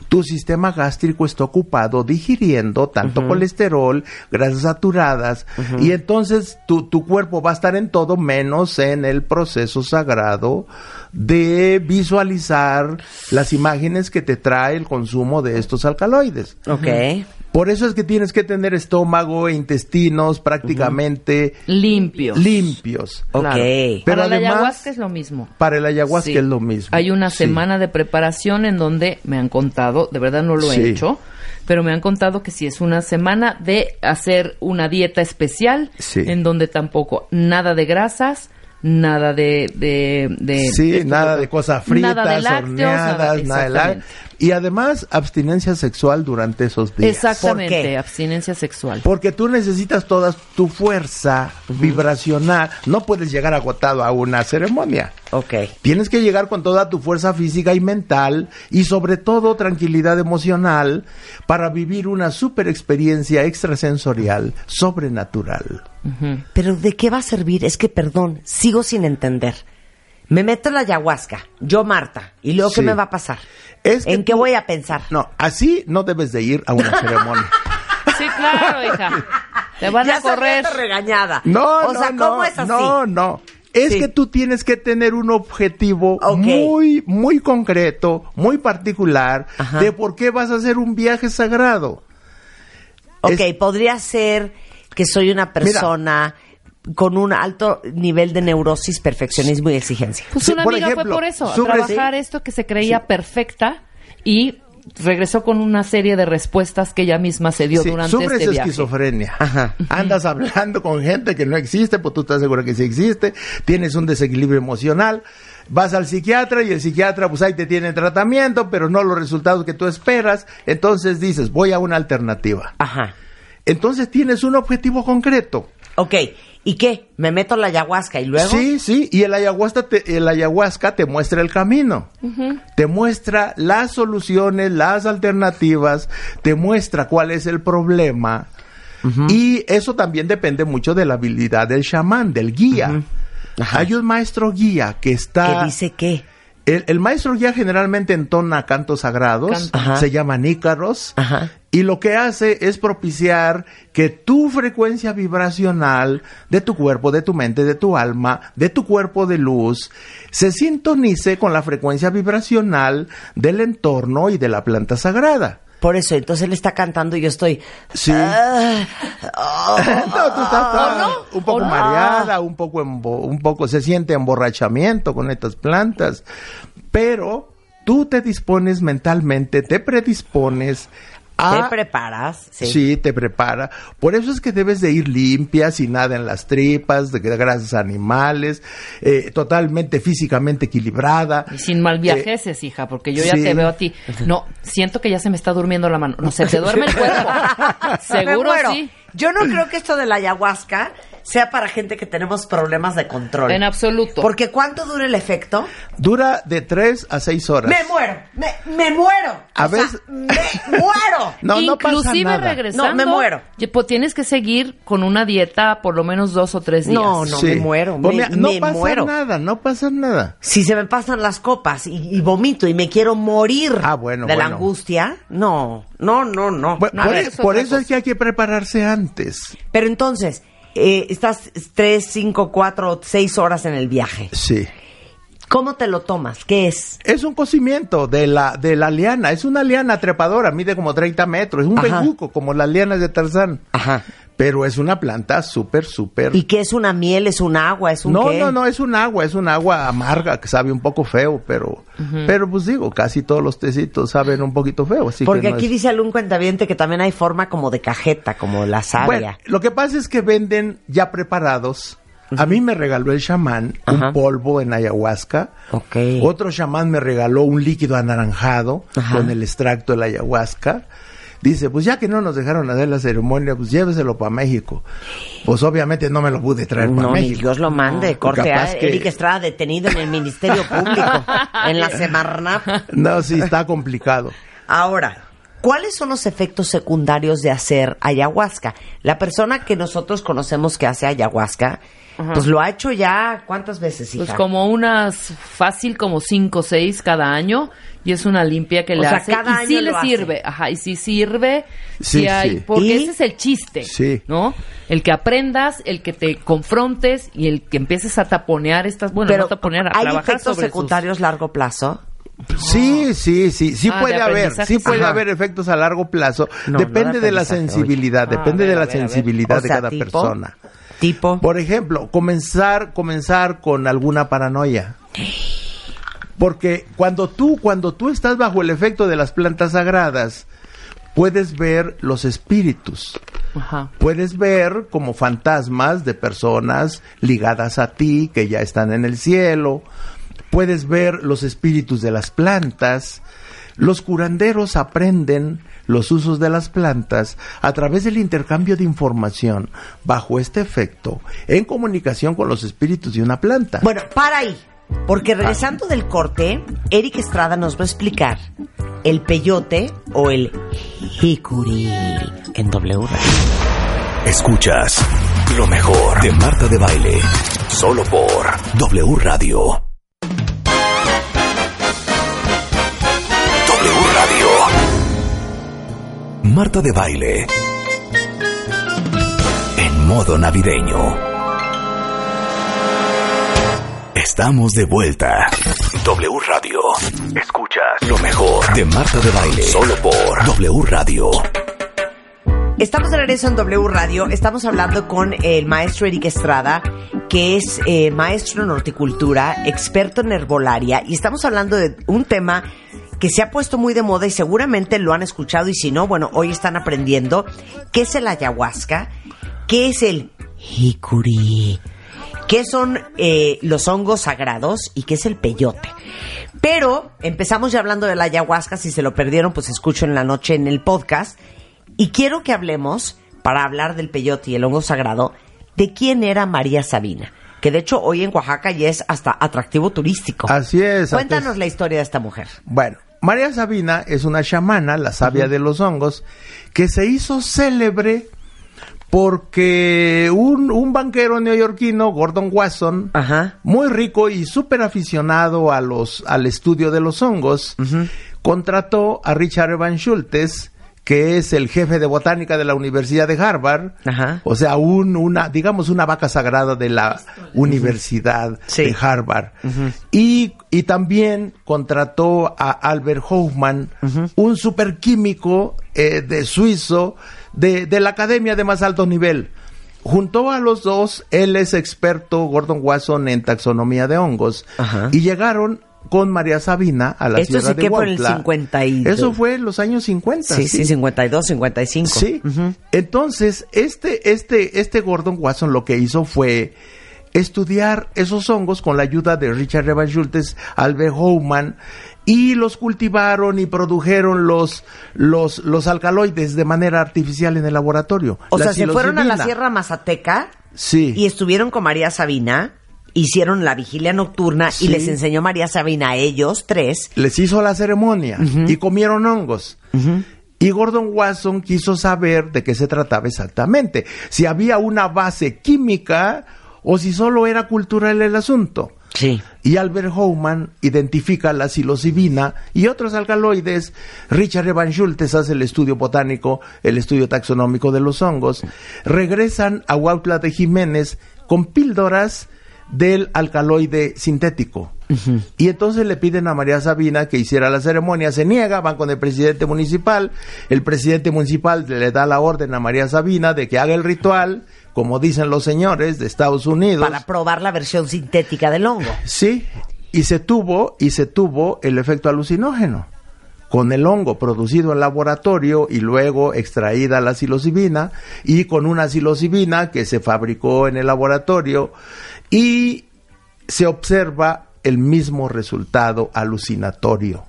tu sistema gástrico está ocupado digiriendo tanto colesterol, grasas saturadas, y entonces tu, tu cuerpo va a estar en todo menos en el proceso sagrado de visualizar las imágenes que te trae el consumo de estos alcaloides. ok. Por eso es que tienes que tener estómago e intestinos prácticamente Limpios. limpios. Ok. Claro. Pero Para la además- ayahuasca es lo mismo. Para el ayahuasca Sí. es lo mismo. Hay una Sí. semana de preparación en donde me han contado, de verdad no lo he Sí. hecho, pero me han contado que si es una semana de hacer una dieta especial, Sí. en donde tampoco nada de grasas, nada de... de, de- Sí, nada de cosas fritas, nada de lácteos, horneadas, nada de la... Y además, abstinencia sexual durante esos días. Exactamente, ¿Por qué? abstinencia sexual. Porque tú necesitas toda tu fuerza vibracional. No puedes llegar agotado a una ceremonia. Ok. Tienes que llegar con toda tu fuerza física y mental y sobre todo tranquilidad emocional para vivir una super experiencia extrasensorial, sobrenatural. Pero ¿de qué va a servir? Es que, perdón, sigo sin entender. Me meto en la ayahuasca, yo Marta, y luego ¿qué me va a pasar? Es que ¿En qué tú- voy a pensar? No, así no debes de ir a una ceremonia. Sí, claro, hija. Te van ya a correr. regañada. No, o no, sea, no, ¿cómo es así? No, no. Es Sí. que tú tienes que tener un objetivo muy, muy concreto, muy particular, Ajá. de por qué vas a hacer un viaje sagrado. Ok, Es- podría ser que soy una persona con un alto nivel de neurosis, perfeccionismo y exigencia. Pues Sí, una por amiga ejemplo, fue por eso, a trabajar esto que se creía perfecta y regresó con una serie de respuestas que ella misma se dio Sí, durante sufres este viaje. esquizofrenia. Ajá. Andas hablando con gente que no existe, pues tú estás segura que sí existe. Tienes un desequilibrio emocional. Vas al psiquiatra y el psiquiatra, pues ahí te tiene tratamiento, pero no los resultados que tú esperas. Entonces dices, voy a una alternativa. Ajá. Entonces tienes un objetivo concreto. Ok, ¿y qué? ¿Me meto en la ayahuasca y luego? Sí, sí, y el ayahuasca te, el ayahuasca te muestra el camino. Te muestra las soluciones, las alternativas, te muestra cuál es el problema. Y eso también depende mucho de la habilidad del chamán, del guía. Hay un maestro guía que está... ¿Qué dice qué? El, el maestro guía generalmente entona cantos sagrados, Canto. Se llaman ícaros, Ajá. y lo que hace es propiciar que tu frecuencia vibracional de tu cuerpo, de tu mente, de tu alma, de tu cuerpo de luz, se sintonice con la frecuencia vibracional del entorno y de la planta sagrada. Por eso, entonces él está cantando y yo estoy... Sí. Ah, oh, no, tú estás ¿O no? un poco mareada, un poco, embo- un poco se siente emborrachamiento con estas plantas, pero tú te dispones mentalmente, te predispones a... Te preparas. Sí. Sí. te prepara. Por eso es que debes de ir limpia, sin nada en las tripas, de grasas animales, eh, totalmente físicamente equilibrada. Y sin mal viajeses, hija, porque yo ya sí. te veo a ti. No, siento que ya se me está durmiendo la mano. No, se te duerme el cuerpo. Seguro sí. Yo no creo que esto de la ayahuasca sea para gente que tenemos problemas de control. En absoluto. Porque ¿cuánto dura el efecto? Dura de 3 a 6 horas. Me muero, me, me muero. A veces- me muero. No, no pasa Inclusive nada. regresando. No, me muero. pues, tienes que seguir con una dieta por lo menos dos o tres días. No, no, me muero, Pues me- no me pasa muero. nada, no pasa nada. Si se me pasan las copas y, y vomito y me quiero morir Ah, bueno, de la angustia, no, no, no, no. Bueno, No, a por ver, e- por eso es que hay que prepararse antes. Pero entonces, eh, estás tres, cinco, cuatro, seis horas en el viaje. Sí. ¿Cómo te lo tomas? ¿Qué es? Es un cocimiento de la, de la liana. Es una liana trepadora, mide como 30 metros. Es un bejuco, como las lianas de Tarzán. Ajá. Pero es una planta súper, súper... ¿Y qué es una miel? ¿Es un agua? ¿Es un No, qué? no, no, es un agua, es un agua amarga que sabe un poco feo, pero, pero pues digo, casi todos los tecitos saben un poquito feo, así Porque que no aquí es- dice algún cuentaviente que también hay forma como de cajeta, como la savia. Bueno, lo que pasa es que venden ya preparados. A mí me regaló el chamán Ajá. un polvo en ayahuasca. Ok. Otro chamán me regaló un líquido anaranjado Ajá. con el extracto de la ayahuasca. Dice, pues ya que no nos dejaron hacer la ceremonia, pues lléveselo para México. Pues obviamente no me lo pude traer para No, ni México. Dios lo mande. Corte capaz a que- Eric Estrada detenido en el Ministerio Público, en la Semarnap. No, sí, está complicado. Ahora, ¿cuáles son los efectos secundarios de hacer ayahuasca? La persona que nosotros conocemos que hace ayahuasca, pues lo ha hecho ya ¿cuántas veces, hija? Pues como unas fácil como cinco o seis cada año y es una limpia que O le sea, hace cada y sí le hace. sirve, ajá, y sí sirve, Sí, sí hay, sí. porque ¿Y? ese es el chiste, Sí. ¿no? El que aprendas, el que te confrontes y el que empieces a taponear estas, bueno, Pero no taponear, a ¿hay trabajar efectos sobre sus- secundarios largo plazo? Sí, sí, sí, sí Ah, puede de haber, sí puede Ajá. haber efectos a largo plazo. No, depende no de de la sensibilidad, oye. depende Ah, a de la ver, sensibilidad O de cada tipo, persona. Tipo, Por ejemplo, comenzar, comenzar con alguna paranoia. Porque cuando tú, cuando tú estás bajo el efecto de las plantas sagradas, puedes ver los espíritus. Ajá. Puedes ver como fantasmas de personas ligadas a ti que ya están en el cielo. Puedes ver los espíritus de las plantas. Los curanderos aprenden los usos de las plantas a través del intercambio de información bajo este efecto en comunicación con los espíritus de una planta. bueno, para ahí. Porque regresando del corte, Eric Estrada nos va a explicar el peyote o el hikuri en W Radio. Escuchas lo mejor de Marta de Baile. Solo por W Radio. W Radio. Marta de Baile. En modo navideño. Estamos de vuelta. W Radio. Escuchas lo mejor de Marta de Baile. Solo por W Radio. Estamos de regreso en W Radio. Estamos hablando con el maestro Eric Estrada, que es eh, maestro en horticultura, experto en herbolaria, y estamos hablando de un tema que se ha puesto muy de moda y seguramente lo han escuchado y si no, bueno, hoy están aprendiendo qué es el ayahuasca, qué es el hikuri, qué son eh, los hongos sagrados y qué es el peyote. Pero empezamos ya hablando de la ayahuasca, si se lo perdieron, pues escucho en la noche en el podcast. Y quiero que hablemos, para hablar del peyote y el hongo sagrado, de quién era María Sabina. Que de hecho hoy en Oaxaca ya es hasta atractivo turístico. Así es. Cuéntanos antes- la historia de esta mujer. Bueno, María Sabina es una chamana, la sabia de los hongos, que se hizo célebre porque un, un banquero neoyorquino, Gordon Wasson, Ajá. muy rico y súper aficionado a los, al estudio de los hongos, contrató a Richard Evan Schultes, que es el jefe de botánica de la Universidad de Harvard, Ajá. o sea, un, una, digamos, una vaca sagrada de la Universidad Sí. de Harvard. y, y también contrató a Albert Hoffman, un superquímico eh, de suizo de, de la academia de más alto nivel. Juntó a los dos, él es experto, Gordon Wasson, en taxonomía de hongos, Ajá. y llegaron con María Sabina a la Esto Sierra sí de que fue en el Huautla. 52. Eso fue en los años 50. Sí, sí, 52, 55. Sí. Entonces, este, este, este Gordon Watson lo que hizo fue estudiar esos hongos con la ayuda de Richard Evan Schultes, Albert Houman, y los cultivaron y produjeron los, los, los alcaloides de manera artificial en el laboratorio. O La sea, se fueron a la. Sierra Mazateca Sí. y estuvieron con María Sabina, hicieron la vigilia nocturna y les enseñó María Sabina a ellos tres. les hizo la ceremonia y comieron hongos. Y Gordon Watson quiso saber de qué se trataba exactamente, si había una base química o si solo era cultural el asunto. Sí. Y Albert Houman identifica la psilocibina y otros alcaloides. Richard Evan Schultes hace el estudio botánico, el estudio taxonómico de los hongos. Regresan a Huautla de Jiménez con píldoras del alcaloide sintético. Y entonces le piden a María Sabina que hiciera la ceremonia, se niega, van con el presidente municipal, el presidente municipal le da la orden a María Sabina de que haga el ritual, como dicen los señores de Estados Unidos. Para probar la versión sintética del hongo. Sí, y se tuvo, y se tuvo el efecto alucinógeno. Con el hongo producido en laboratorio y luego extraída la psilocibina, y con una psilocibina que se fabricó en el laboratorio, y se observa el mismo resultado alucinatorio.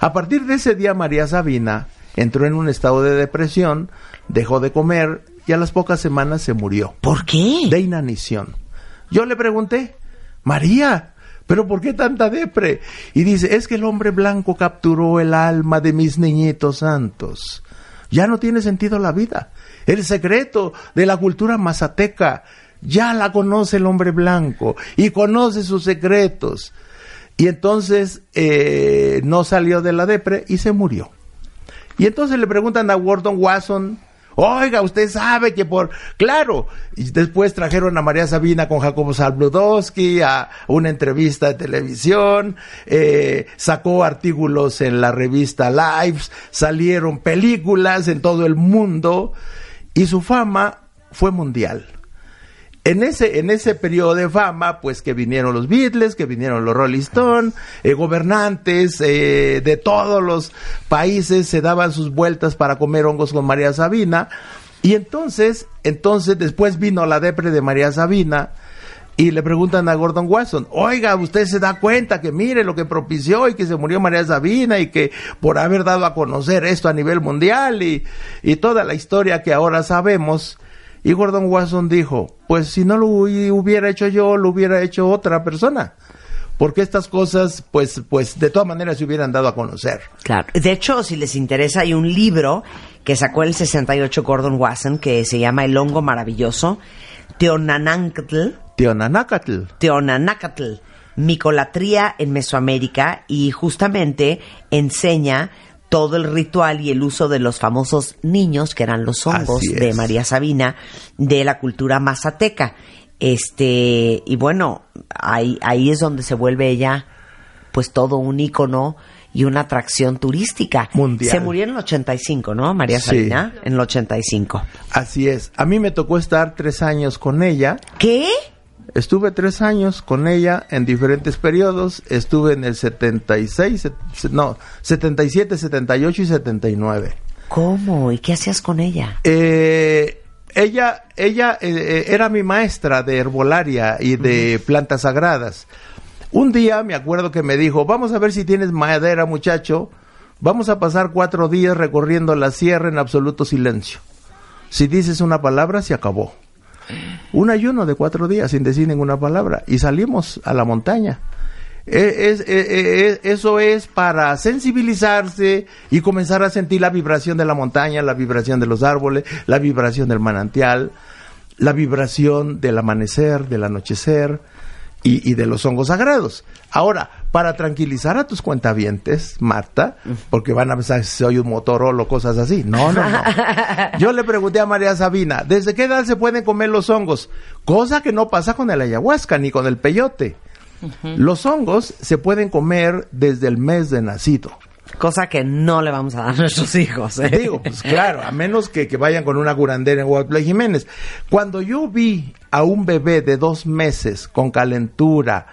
A partir de ese día, María Sabina entró en un estado de depresión, dejó de comer y a las pocas semanas se murió ¿Por qué? de inanición. Yo le pregunté, María, ¿pero por qué tanta depre? Y dice, es que el hombre blanco capturó el alma de mis niñitos santos. Ya no tiene sentido la vida. El secreto de la cultura mazateca ya la conoce el hombre blanco y conoce sus secretos. Y entonces eh, no salió de la depre y se murió. Y entonces le preguntan a Gordon Wasson, oiga, usted sabe que por... Claro, y después trajeron a María Sabina con Jacobo Zabludowski a una entrevista de televisión, eh, sacó artículos en la revista Lives, salieron películas en todo el mundo y su fama fue mundial. En ese, en ese periodo de fama, pues que vinieron los Beatles, que vinieron los Rolling Stones, eh, gobernantes eh, de todos los países se daban sus vueltas para comer hongos con María Sabina. Y entonces, entonces después vino la depre de María Sabina y le preguntan a Gordon Watson, oiga, usted se da cuenta que mire lo que propició y que se murió María Sabina y que por haber dado a conocer esto a nivel mundial y, y toda la historia que ahora sabemos. Y Gordon Watson dijo, pues si no lo hu- hubiera hecho yo, lo hubiera hecho otra persona. Porque estas cosas, pues, pues, de todas maneras se hubieran dado a conocer. Claro. De hecho, si les interesa, hay un libro que sacó el 68 Gordon Wasson que se llama El hongo maravilloso, Teonanancatl, Teonanacatl. Teonanacatl, micolatría en Mesoamérica y justamente enseña todo el ritual y el uso de los famosos niños, que eran los hongos de. María Sabina, de la cultura mazateca. Este, y bueno, ahí, ahí es donde se vuelve ella, pues todo un ícono y una atracción turística. Mundial. Se murió en el 85, ¿no? María Sí. Sabina, en el 85. Así es. A mí me tocó estar tres años con ella. ¿Qué? Estuve tres años con ella en diferentes periodos. Estuve en el 76, set- se- no, 77, 78 y 79. ¿Cómo? ¿Y qué hacías con ella? Eh, ella ella eh, eh, era mi maestra de herbolaria y de plantas sagradas. Un día me acuerdo que me dijo, vamos a ver si tienes madera muchacho, vamos a pasar cuatro días recorriendo la sierra en absoluto silencio. Si dices una palabra, se acabó. Un ayuno de cuatro días sin decir ninguna palabra y salimos a la montaña. Eh, eh, eh, eso es para sensibilizarse y comenzar a sentir la vibración de la montaña, la vibración de los árboles, la vibración del manantial, la vibración del amanecer, del anochecer y, y de los hongos sagrados. Ahora, para tranquilizar a tus cuentavientes, Marta, porque van a pensar si soy un motorolo o cosas así. No, no, no. Yo le pregunté a María Sabina, ¿desde qué edad se pueden comer los hongos? Cosa que no pasa con el ayahuasca ni con el peyote. Los hongos se pueden comer desde el mes de nacido. Cosa que no le vamos a dar a nuestros hijos. ¿eh? Digo, pues claro, a menos que, que vayan con una curandera en Huautla Jiménez. Cuando yo vi a un bebé de dos meses con calentura,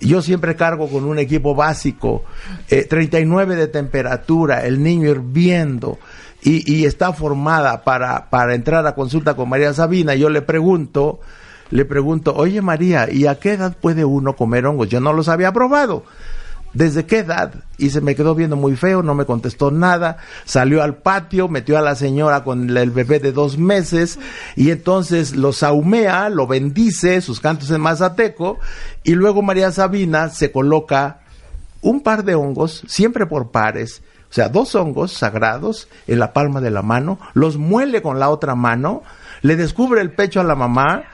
yo siempre cargo con un equipo básico, eh, 39 de temperatura, el niño hirviendo y, y está formada para, para entrar a consulta con María Sabina, yo le pregunto, le pregunto, oye María, ¿y a qué edad puede uno comer hongos? Yo no los había probado. ¿Desde qué edad? Y se me quedó viendo muy feo, no me contestó nada, salió al patio, metió a la señora con el bebé de dos meses y entonces lo saumea, lo bendice, sus cantos en mazateco y luego María Sabina se coloca un par de hongos, siempre por pares, o sea, dos hongos sagrados en la palma de la mano, los muele con la otra mano, le descubre el pecho a la mamá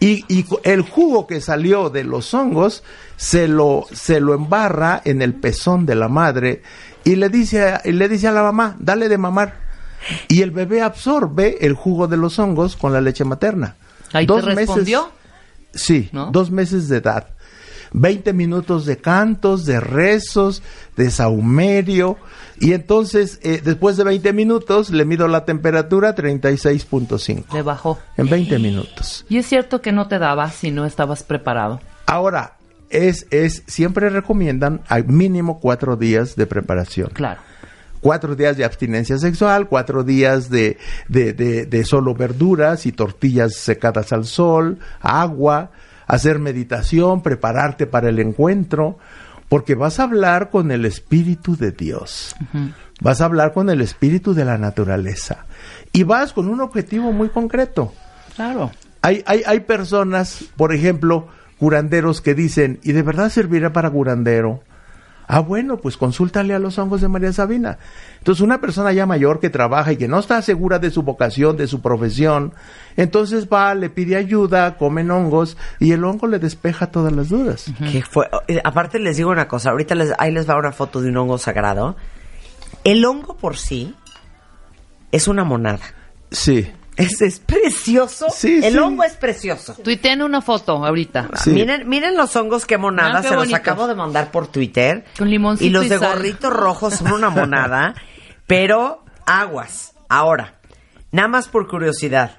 y, y el jugo que salió de los hongos se lo, se lo embarra en el pezón de la madre y le dice, a- y le dice a la mamá, dale de mamar. Y el bebé absorbe el jugo de los hongos con la leche materna. Ahí te respondió. Sí, ¿No? dos meses de edad. 20 minutos de cantos, de rezos, de saumerio. Y entonces, eh, después de 20 minutos, le mido la temperatura 36.5. Le bajó. En 20 minutos. Y es cierto que no te daba si no estabas preparado. Ahora, es, es, siempre recomiendan al mínimo cuatro días de preparación. Claro. Cuatro días de abstinencia sexual, cuatro días de, de, de, de solo verduras y tortillas secadas al sol, agua, hacer meditación, prepararte para el encuentro, porque vas a hablar con el Espíritu de Dios. Vas a hablar con el Espíritu de la naturaleza. Y vas con un objetivo muy concreto. Claro. Hay, hay, hay personas, por ejemplo, curanderos que dicen, ¿y de verdad servirá para curandero? Ah, bueno, pues consúltale a los hongos de María Sabina. Entonces, una persona ya mayor que trabaja y que no está segura de su vocación, de su profesión, entonces va, le pide ayuda, comen hongos y el hongo le despeja todas las dudas. Fue, eh, aparte les digo una cosa, ahorita les, ahí les va una foto de un hongo sagrado. El hongo por sí es una monada. Sí, Es, es precioso. Sí, el sí. hongo es precioso. Tuiteen una foto ahorita. Sí. Miren, miren los hongos qué monada, Ah, qué se los acabo de mandar por Twitter. Con limoncito Y los y de sal. gorritos rojos son una monada, pero aguas. Ahora, nada más por curiosidad.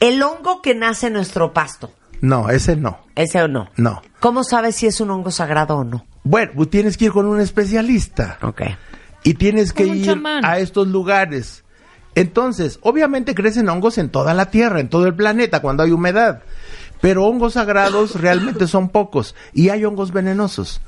El hongo que nace en nuestro pasto, no, ese no, ese o no. no. ¿Cómo sabes si es un hongo sagrado o no? Bueno, pues tienes que ir con un especialista. Ok. y tienes que ir chamán. a estos lugares. Entonces, obviamente crecen hongos en toda la Tierra, en todo el planeta, cuando hay humedad. Pero hongos sagrados realmente son pocos y hay hongos venenosos.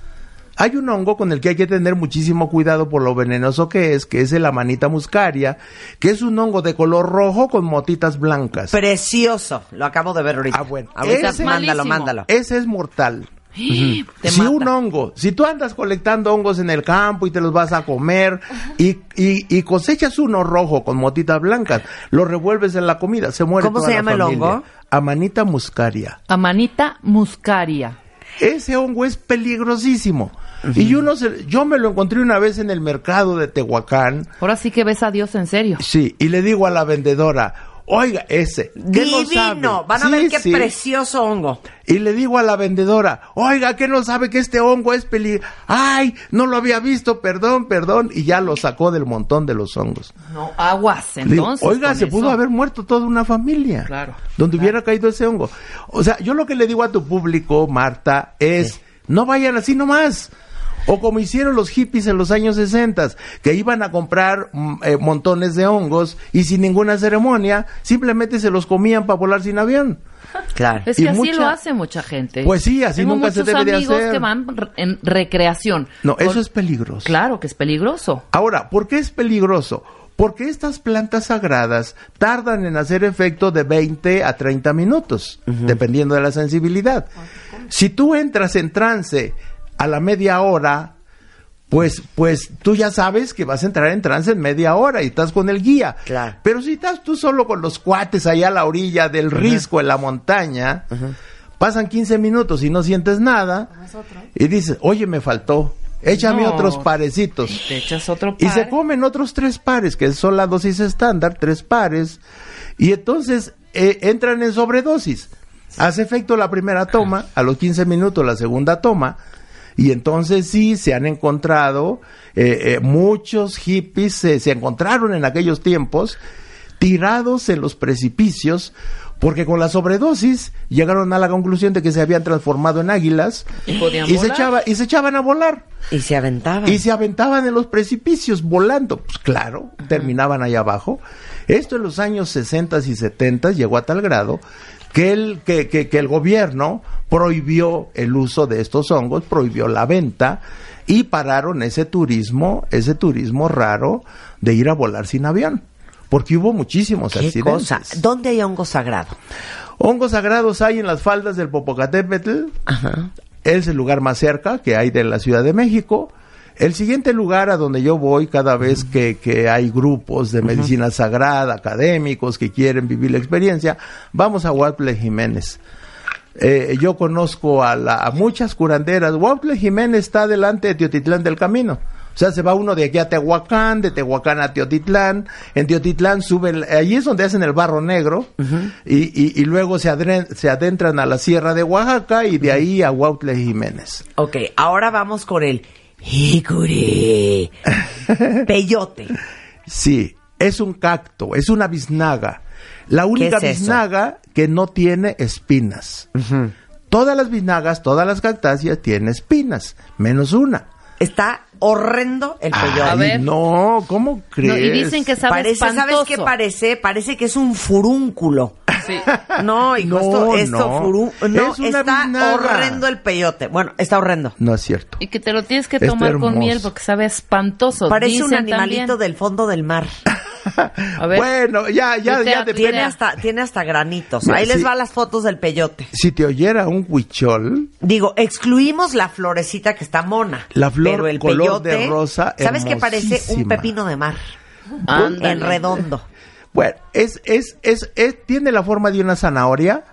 Hay un hongo con el que hay que tener muchísimo cuidado por lo venenoso que es, que es el amanita muscaria, que es un hongo de color rojo con motitas blancas. Precioso. Lo acabo de ver ahorita. Ah, bueno. Ahorita Ese- mándalo, mándalo. Ese es mortal. Si mata. un hongo, si tú andas colectando hongos en el campo y te los vas a comer y, y, y cosechas uno rojo con motitas blancas, lo revuelves en la comida, se muere ¿Cómo toda se la llama el familia. hongo? Amanita muscaria. Amanita muscaria. Ese hongo es peligrosísimo. Y uno se- yo me lo encontré una vez en el mercado de Tehuacán, Ahora sí que ves a Dios en serio. sí, y le digo a la vendedora, oiga, ese. ¿qué no sabe?" Divino. Van a Sí, ver qué sí. precioso hongo. Y le digo a la vendedora, oiga, ¿qué no sabe que este hongo es peligroso? Ay, no lo había visto, perdón, perdón. Y ya lo sacó del montón de los hongos. No, aguas, digo, entonces. oiga, se eso. pudo haber muerto toda una familia. Claro, Donde hubiera caído ese hongo. O sea, yo lo que le digo a tu público, Marta, es, no vayan así nomás. O como hicieron los hippies en los años 60, que iban a comprar mm, eh, montones de hongos y sin ninguna ceremonia, simplemente se los comían para volar sin avión. Claro. Es Y que así mucha- lo hace mucha gente. Pues sí, así Tengo nunca se muchos debe de amigos hacer. que van en recreación. No, eso es peligroso. Claro que es peligroso. Ahora, ¿por qué es peligroso? Porque estas plantas sagradas tardan en hacer efecto de 20 a 30 minutos, dependiendo de la sensibilidad. Si tú entras en trance a la media hora, pues, pues tú ya sabes que vas a entrar en trance en media hora y estás con el guía. Claro. Pero si estás tú solo con los cuates allá a la orilla del risco en la montaña, pasan 15 minutos y no sientes nada, y dices, oye, me faltó, échame No. otros parecitos. Te echas otro Y par. se comen otros tres pares, que son la dosis estándar, tres pares, y entonces eh, entran en sobredosis. Hace efecto la primera toma, a los 15 minutos la segunda toma, y entonces sí se han encontrado, eh, eh, muchos hippies se, se encontraron en aquellos tiempos tirados en los precipicios porque con la sobredosis llegaron a la conclusión de que se habían transformado en águilas ¿Y se, echaba, y se echaban a volar Y se aventaban. y se aventaban en los precipicios volando. Pues claro, terminaban ahí abajo. Esto en los años 60 y 70 llegó a tal grado que el, que, que- que el gobierno prohibió el uso de estos hongos, prohibió la venta y pararon ese turismo, ese turismo raro de ir a volar sin avión. Porque hubo muchísimos ¿Qué accidentes. cosa? ¿Dónde hay hongo sagrado? Hongos sagrados hay en las faldas del Popocatépetl. Ajá. Es el lugar más cerca que hay de la Ciudad de México. El siguiente lugar a donde yo voy cada vez que, que hay grupos de medicina sagrada, académicos que quieren vivir la experiencia, vamos a Huautle Jiménez. Eh, yo conozco a, la- a muchas curanderas. Huautle Jiménez está delante de Teotitlán del Camino. O sea, se va uno de aquí a Tehuacán, de Tehuacán a Teotitlán. En Teotitlán suben, allí es donde hacen el barro negro. y, y- y luego se, adren- se adentran a la Sierra de Oaxaca y de ahí a Huautle Jiménez. Ok, ahora vamos con el hickory. Peyote. Sí, es un cacto, es una biznaga. La única es biznaga que no tiene espinas. Todas las biznagas, todas las cactáceas tienen espinas, menos una. Está horrendo el peyote. A ver. no, ¿cómo crees? No, y dicen que sabe Parece, ¿sabes qué parece? Parece que es un furúnculo. Sí. No, hijo, No, esto, esto no. furú- no, Es está horrendo el peyote. Bueno, está horrendo. No es cierto. Y que te lo tienes que Está tomar con miel porque sabe espantoso. Parece un animalito también. del fondo del mar. A ver. Bueno, ya, ya, ya depende. Tiene hasta, tiene hasta granitos. Mira, Ahí les va las fotos del peyote. Si te oyera un huichol, Digo, excluimos la florecita que está mona. La flor pero el color peyote, de rosa, ¿Sabes qué parece? Un pepino de mar. Ándale. En redondo. Bueno, es, es, es, es- tiene la forma de una zanahoria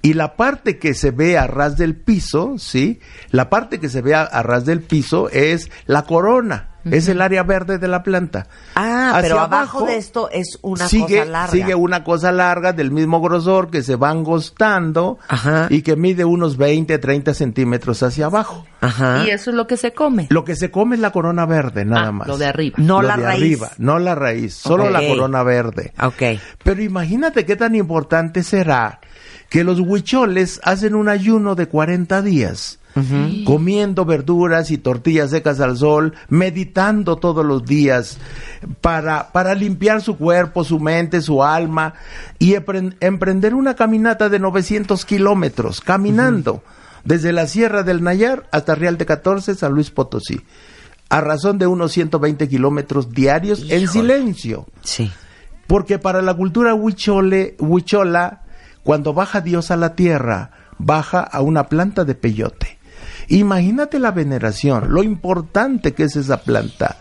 y la parte que se ve a ras del piso, ¿sí? La parte que se ve a, a ras del piso es la corona, es el área verde de la planta. Ah, pero Hacia abajo de esto es una sigue, cosa larga. Sigue una cosa larga del mismo grosor que se va angostando Ajá. y que mide unos 20, 30 centímetros hacia abajo. Ajá. Y eso es lo que se come. Lo que se come es la corona verde, nada Ah, más. lo de arriba. No Lo la de raíz. arriba, no la raíz, solo la corona verde. Ok. Pero imagínate qué tan importante será que los huicholes hacen un ayuno de 40 días, comiendo verduras y tortillas secas al sol, meditando todos los días para, para limpiar su cuerpo, su mente, su alma y emprender una caminata de 900 kilómetros, caminando desde la Sierra del Nayar hasta Real de 14, San Luis Potosí, a razón de unos 120 kilómetros diarios en silencio. Sí. Porque para la cultura huichole, huichola, cuando baja Dios a la tierra, baja a una planta de peyote. Imagínate la veneración, lo importante que es esa planta.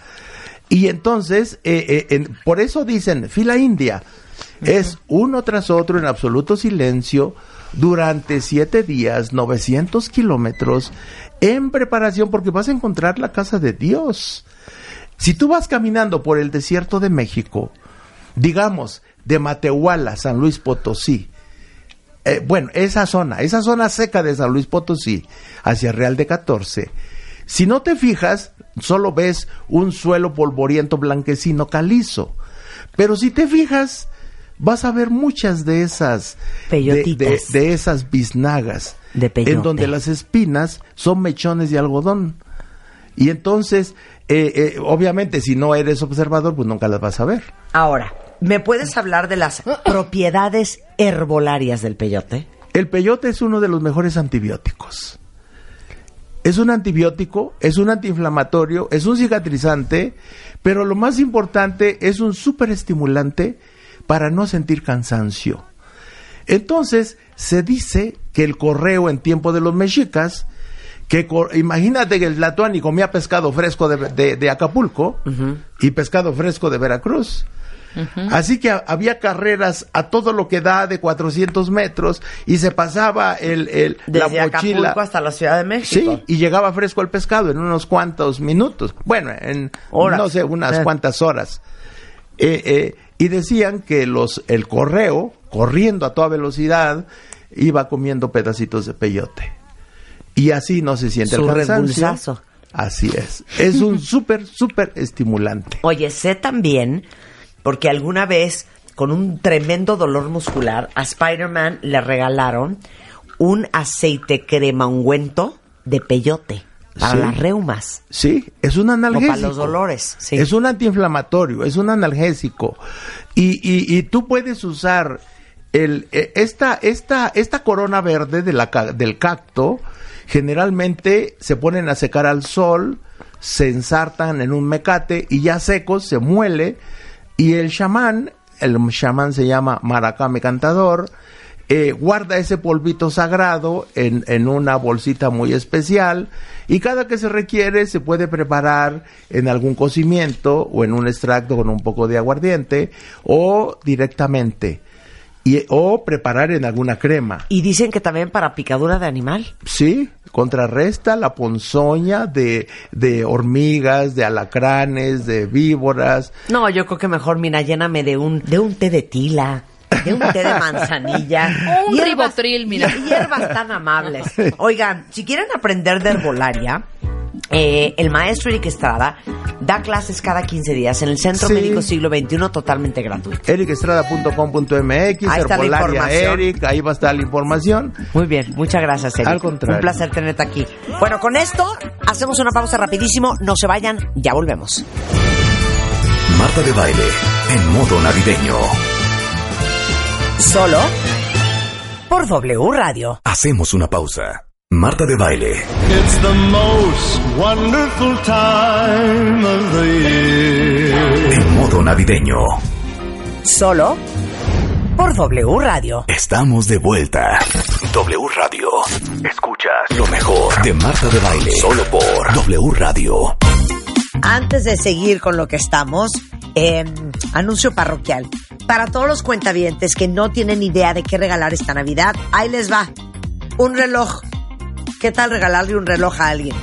Y entonces, eh, eh, en- por eso dicen, fila india, es uno tras otro en absoluto silencio durante siete días, 900 kilómetros, en preparación porque vas a encontrar la casa de Dios. Si tú vas caminando por el desierto de México, digamos, de Matehuala, San Luis Potosí, eh, bueno, esa zona, esa zona seca de San Luis Potosí, hacia Real de 14, si no te fijas, solo ves un suelo polvoriento blanquecino calizo. Pero si te fijas, vas a ver muchas de esas de, de- de esas biznagas De peyote. en donde las espinas son mechones de algodón. Y entonces, eh, eh, obviamente, si no eres observador, pues nunca las vas a ver. Ahora, ¿me puedes hablar de las propiedades herbolarias del peyote? El peyote es uno de los mejores antibióticos. Es un antibiótico, es un antiinflamatorio, es un cicatrizante, pero lo más importante es un superestimulante para no sentir cansancio. Entonces, se dice que el correo en tiempo de los mexicas, que imagínate que el Tlatuani comía pescado fresco de, de- de Acapulco y pescado fresco de Veracruz. Así que ha- había carreras a todo lo que da de 400 metros y se pasaba el, el- la Desde mochila. Acapulco hasta la Ciudad de México. Sí, y llegaba fresco el pescado en unos cuantos minutos. Bueno, en Horas. no sé, unas Eh. cuantas horas. Eh, eh, y decían que los el correo, corriendo a toda velocidad, iba comiendo pedacitos de peyote. Y así no se siente Su el cansancio. Así es. Es un súper, súper estimulante. Oye, sé también, porque alguna vez con un tremendo dolor muscular, a Spider-Man le regalaron un aceite crema ungüento de peyote para Sí. las reumas. Sí, es un O analgésico. para los dolores. Sí. Es un antiinflamatorio, es un analgésico. Y, y, y tú puedes usar el, eh, esta, esta, esta corona verde de la, del cacto, generalmente se ponen a secar al sol, se ensartan en un mecate y ya secos se muele y el chamán, el chamán se llama maracame cantador, eh, guarda ese polvito sagrado en, en una bolsita muy especial y cada que se requiere se puede preparar en algún cocimiento o en un extracto con un poco de aguardiente o directamente y, o preparar en alguna crema. Y dicen que también para picadura de animal. Sí, contrarresta la ponzoña de, de hormigas, de alacranes, de víboras. No, yo creo que mejor, mira, lléname de un, de un té de tila, de un té de manzanilla. Un ribotril, mira. y- Hierbas tan amables. Oigan, si quieren aprender de herbolaria, eh, el maestro Eric Estrada da clases cada 15 días en el Centro Sí. Médico Siglo XXI totalmente gratuito. ericestrada.com.mx, Ahí está la información. Eric, ahí va a estar la información. Muy bien, muchas gracias, Eric. Al contrario. Un placer tenerte aquí. Bueno, con esto hacemos una pausa rapidísimo. No se vayan, ya volvemos. Marta de Baile, en modo navideño. Solo por W Radio. Hacemos una pausa. Marta de Baile, It's the most wonderful time of the year. en modo navideño. Solo por W Radio. Estamos de vuelta. W Radio. Escuchas lo mejor de Marta de Baile. Solo por W Radio. Antes de seguir con lo que estamos, eh, anuncio parroquial. Para todos los cuentavientes que no tienen idea de qué regalar esta Navidad, ahí les va. Un reloj. ¿Qué tal regalarle un reloj a alguien?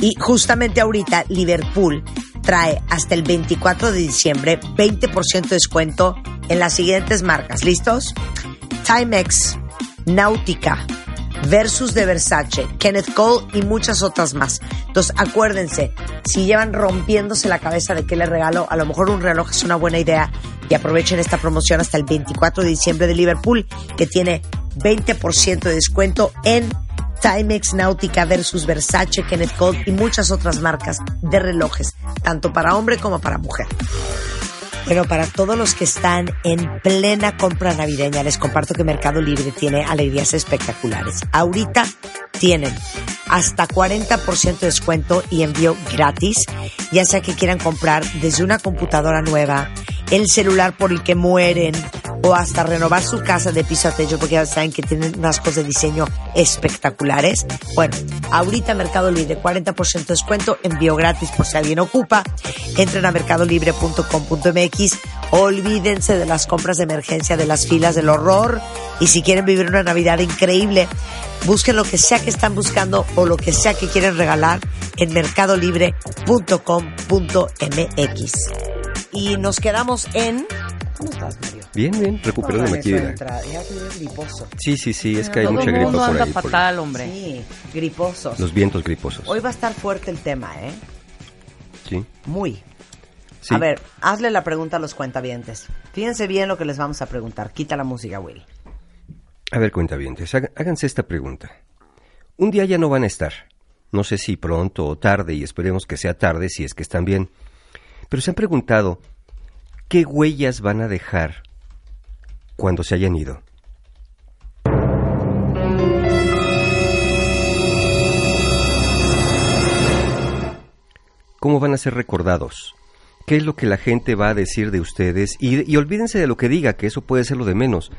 Y justamente ahorita Liverpool trae hasta el 24 de diciembre 20% de descuento en las siguientes marcas. ¿Listos? Timex, Nautica, Versus de Versace, Kenneth Cole y muchas otras más. Entonces, acuérdense, si llevan rompiéndose la cabeza de qué le regalo, a lo mejor un reloj es una buena idea y aprovechen esta promoción hasta el 24 de diciembre de Liverpool, que tiene 20% de descuento en Timex Nautica versus Versace, Kenneth Cole y muchas otras marcas de relojes, tanto para hombre como para mujer. Bueno, para todos los que están en plena compra navideña, les comparto que Mercado Libre tiene alegrías espectaculares. Ahorita tienen hasta 40% de descuento y envío gratis, ya sea que quieran comprar desde una computadora nueva, el celular por el que mueren o hasta renovar su casa de piso a techo porque ya saben que tienen unas cosas de diseño espectaculares. Bueno, ahorita Mercado Libre 40% de descuento, envío gratis por si alguien ocupa. Entren a mercadolibre.com.mx. Olvídense de las compras de emergencia, de las filas del horror. Y si quieren vivir una Navidad increíble, busquen lo que sea que están buscando o lo que sea que quieren regalar en mercadolibre.com.mx. Y nos quedamos en... ¿Cómo estás, Mario? Bien, bien. Eso de la- entra- Ya griposo. Sí, sí, sí, es que hay Todo mucha gripa por anda ahí. por fatal, hombre. Sí, griposos. los vientos griposos. Hoy va a estar fuerte el tema, ¿eh? Sí, Muy. Sí. A ver, hazle la pregunta a los cuentavientes. Fíjense bien lo que les vamos a preguntar. Quita la música, Will. A ver, cuentavientes, háganse esta pregunta. Un día ya no van a estar. No sé si pronto o tarde, y esperemos que sea tarde si es que están bien. Pero se han preguntado, ¿qué huellas van a dejar cuando se hayan ido? ¿Cómo van a ser recordados? ¿Qué es lo que la gente va a decir de ustedes? Y, y olvídense de lo que diga, que eso puede ser lo de menos.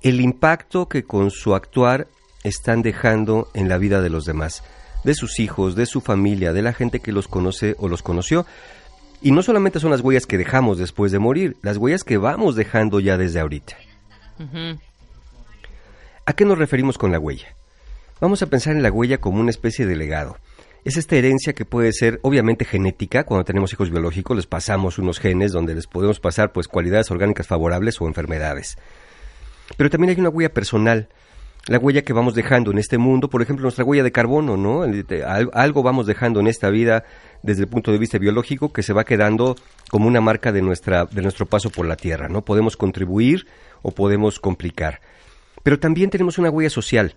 El impacto que con su actuar están dejando en la vida de los demás, de sus hijos, de su familia, de la gente que los conoce o los conoció. Y no solamente son las huellas que dejamos después de morir, las huellas que vamos dejando ya desde ahorita. ¿A qué nos referimos con la huella? Vamos a pensar en la huella como una especie de legado. Es esta herencia que puede ser obviamente genética, cuando tenemos hijos biológicos les pasamos unos genes donde les podemos pasar pues cualidades orgánicas favorables o enfermedades. Pero también hay una huella personal, la huella que vamos dejando en este mundo, por ejemplo, nuestra huella de carbono, ¿no? Algo vamos dejando en esta vida desde el punto de vista biológico que se va quedando como una marca de, nuestra, de nuestro paso por la Tierra, ¿no? Podemos contribuir o podemos complicar. Pero también tenemos una huella social.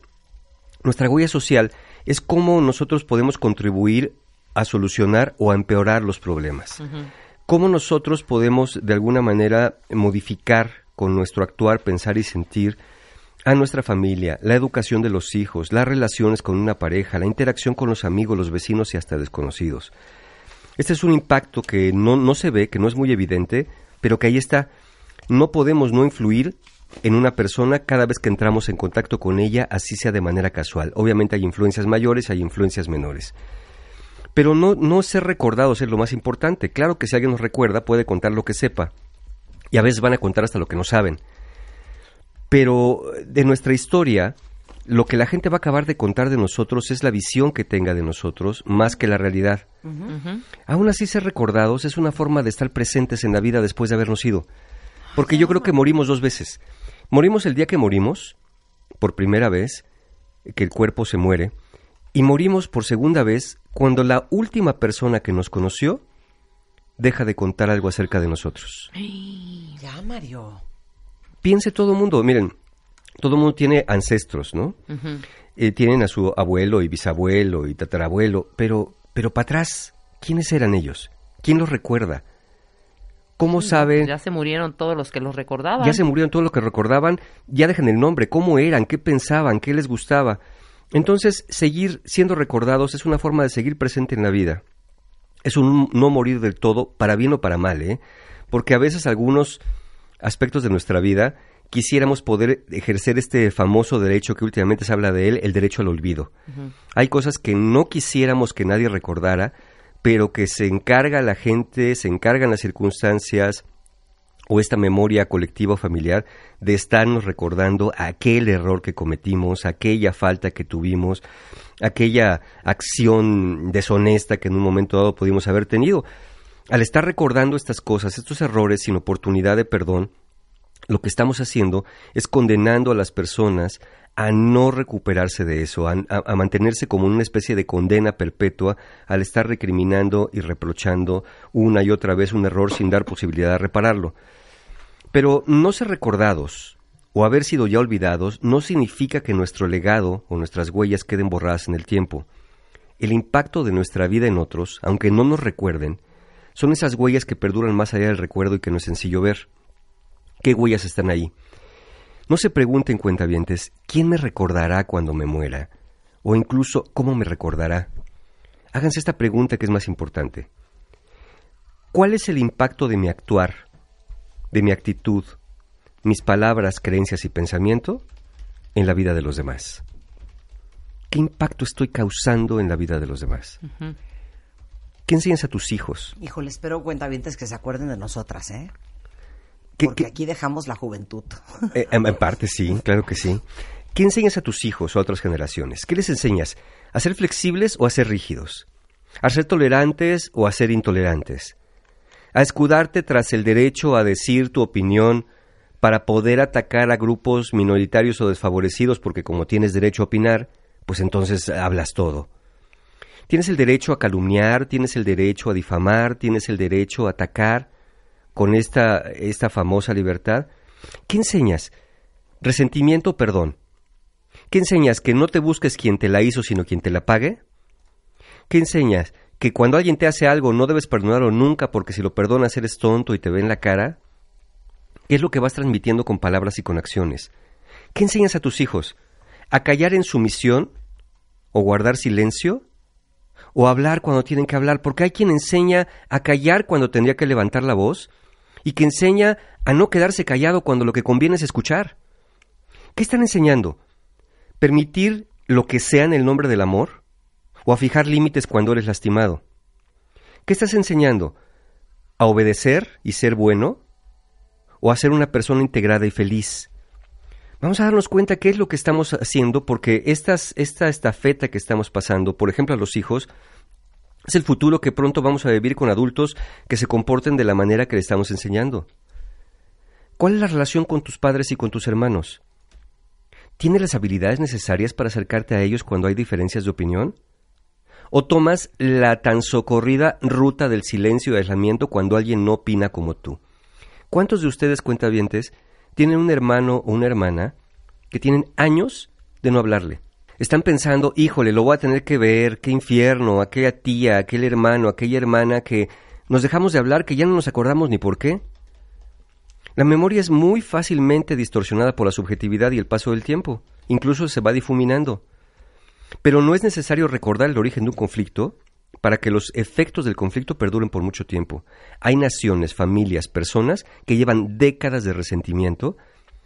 Nuestra huella social es cómo nosotros podemos contribuir a solucionar o a empeorar los problemas. Cómo nosotros podemos de alguna manera modificar con nuestro actuar, pensar y sentir a nuestra familia, la educación de los hijos, las relaciones con una pareja, la interacción con los amigos, los vecinos y hasta desconocidos. Este es un impacto que no, no se ve, que no es muy evidente, pero que ahí está. No podemos no influir en una persona cada vez que entramos en contacto con ella, así sea de manera casual. Obviamente hay influencias mayores, hay influencias menores. Pero no, no ser recordados es lo más importante. Claro que si alguien nos recuerda puede contar lo que sepa. Y a veces van a contar hasta lo que no saben. Pero de nuestra historia, lo que la gente va a acabar de contar de nosotros es la visión que tenga de nosotros más que la realidad. Aún así, ser recordados es una forma de estar presentes en la vida después de habernos ido. Porque yo creo que morimos dos veces. Morimos el día que morimos, por primera vez, que el cuerpo se muere, y morimos por segunda vez cuando la última persona que nos conoció deja de contar algo acerca de nosotros. Ya, Mario. Piense todo el mundo, miren, todo el mundo tiene ancestros, ¿no? Eh, tienen a su abuelo y bisabuelo y tatarabuelo, pero, pero para atrás, ¿quiénes eran ellos? ¿Quién los recuerda? ¿Cómo saben? Ya se murieron todos los que los recordaban. Ya se murieron todo lo que recordaban, ya dejan el nombre, cómo eran, qué pensaban, qué les gustaba. Entonces, seguir siendo recordados es una forma de seguir presente en la vida. Es un no morir del todo, para bien o para mal, ¿eh? Porque a veces algunos aspectos de nuestra vida quisiéramos poder ejercer este famoso derecho que últimamente se habla de él, el derecho al olvido. Hay cosas que no quisiéramos que nadie recordara, pero que se encarga la gente, se encargan las circunstancias o esta memoria colectiva o familiar de estarnos recordando aquel error que cometimos, aquella falta que tuvimos, aquella acción deshonesta que en un momento dado pudimos haber tenido. Al estar recordando estas cosas, estos errores sin oportunidad de perdón, lo que estamos haciendo es condenando a las personas a no recuperarse de eso, a, mantenerse como una especie de condena perpetua al estar recriminando y reprochando una y otra vez un error sin dar posibilidad de repararlo. Pero no ser recordados o haber sido ya olvidados no significa que nuestro legado o nuestras huellas queden borradas en el tiempo. El impacto de nuestra vida en otros, aunque no nos recuerden, son esas huellas que perduran más allá del recuerdo y que no es sencillo ver. ¿Qué huellas están ahí? No se pregunten, cuentavientes, ¿quién me recordará cuando me muera? O incluso, ¿cómo me recordará? Háganse esta pregunta que es más importante. ¿Cuál es el impacto de mi actuar, de mi actitud, mis palabras, creencias y pensamiento en la vida de los demás? ¿Qué impacto estoy causando en la vida de los demás? ¿Qué enseñas a tus hijos? Híjole, espero cuentavientes que se acuerden de nosotras, ¿eh? ¿Qué- Porque qué- aquí dejamos la juventud. Eh, en, en parte sí, claro que sí. ¿Qué enseñas a tus hijos o a otras generaciones? ¿Qué les enseñas? ¿A ser flexibles o a ser rígidos? ¿A ser tolerantes o a ser intolerantes? ¿A escudarte tras el derecho a decir tu opinión para poder atacar a grupos minoritarios o desfavorecidos porque como tienes derecho a opinar, pues entonces hablas todo? Tienes el derecho a calumniar, tienes el derecho a difamar, tienes el derecho a atacar con esta, esta famosa libertad. ¿Qué enseñas? ¿Resentimiento o perdón? ¿Qué enseñas? ¿Que no te busques quien te la hizo, sino quien te la pague? ¿Qué enseñas? ¿Que cuando alguien te hace algo no debes perdonarlo nunca porque si lo perdonas eres tonto y te ve en la cara? ¿Qué es lo que vas transmitiendo con palabras y con acciones? ¿Qué enseñas a tus hijos? ¿A callar en sumisión? ¿O guardar silencio? ¿O hablar cuando tienen que hablar? Porque hay quien enseña a callar cuando tendría que levantar la voz y que enseña a no quedarse callado cuando lo que conviene es escuchar. ¿Qué están enseñando? ¿Permitir lo que sea en el nombre del amor? ¿O a fijar límites cuando eres lastimado? ¿Qué estás enseñando? ¿A obedecer y ser bueno? ¿O a ser una persona integrada y feliz? Vamos a darnos cuenta qué es lo que estamos haciendo porque estas, esta estafeta que estamos pasando, por ejemplo a los hijos, es el futuro que pronto vamos a vivir con adultos que se comporten de la manera que le estamos enseñando. ¿Cuál es la relación con tus padres y con tus hermanos? ¿Tienes las habilidades necesarias para acercarte a ellos cuando hay diferencias de opinión? ¿O tomas la tan socorrida ruta del silencio y aislamiento cuando alguien no opina como tú? ¿Cuántos de ustedes, cuentavientes, tienen un hermano o una hermana que tienen años de no hablarle? Están pensando, híjole, lo voy a tener que ver, qué infierno, aquella tía, aquel hermano, aquella hermana que nos dejamos de hablar, que ya no nos acordamos ni por qué. La memoria es muy fácilmente distorsionada por la subjetividad y el paso del tiempo. Incluso se va difuminando. Pero no es necesario recordar el origen de un conflicto para que los efectos del conflicto perduren por mucho tiempo. Hay naciones, familias, personas que llevan décadas de resentimiento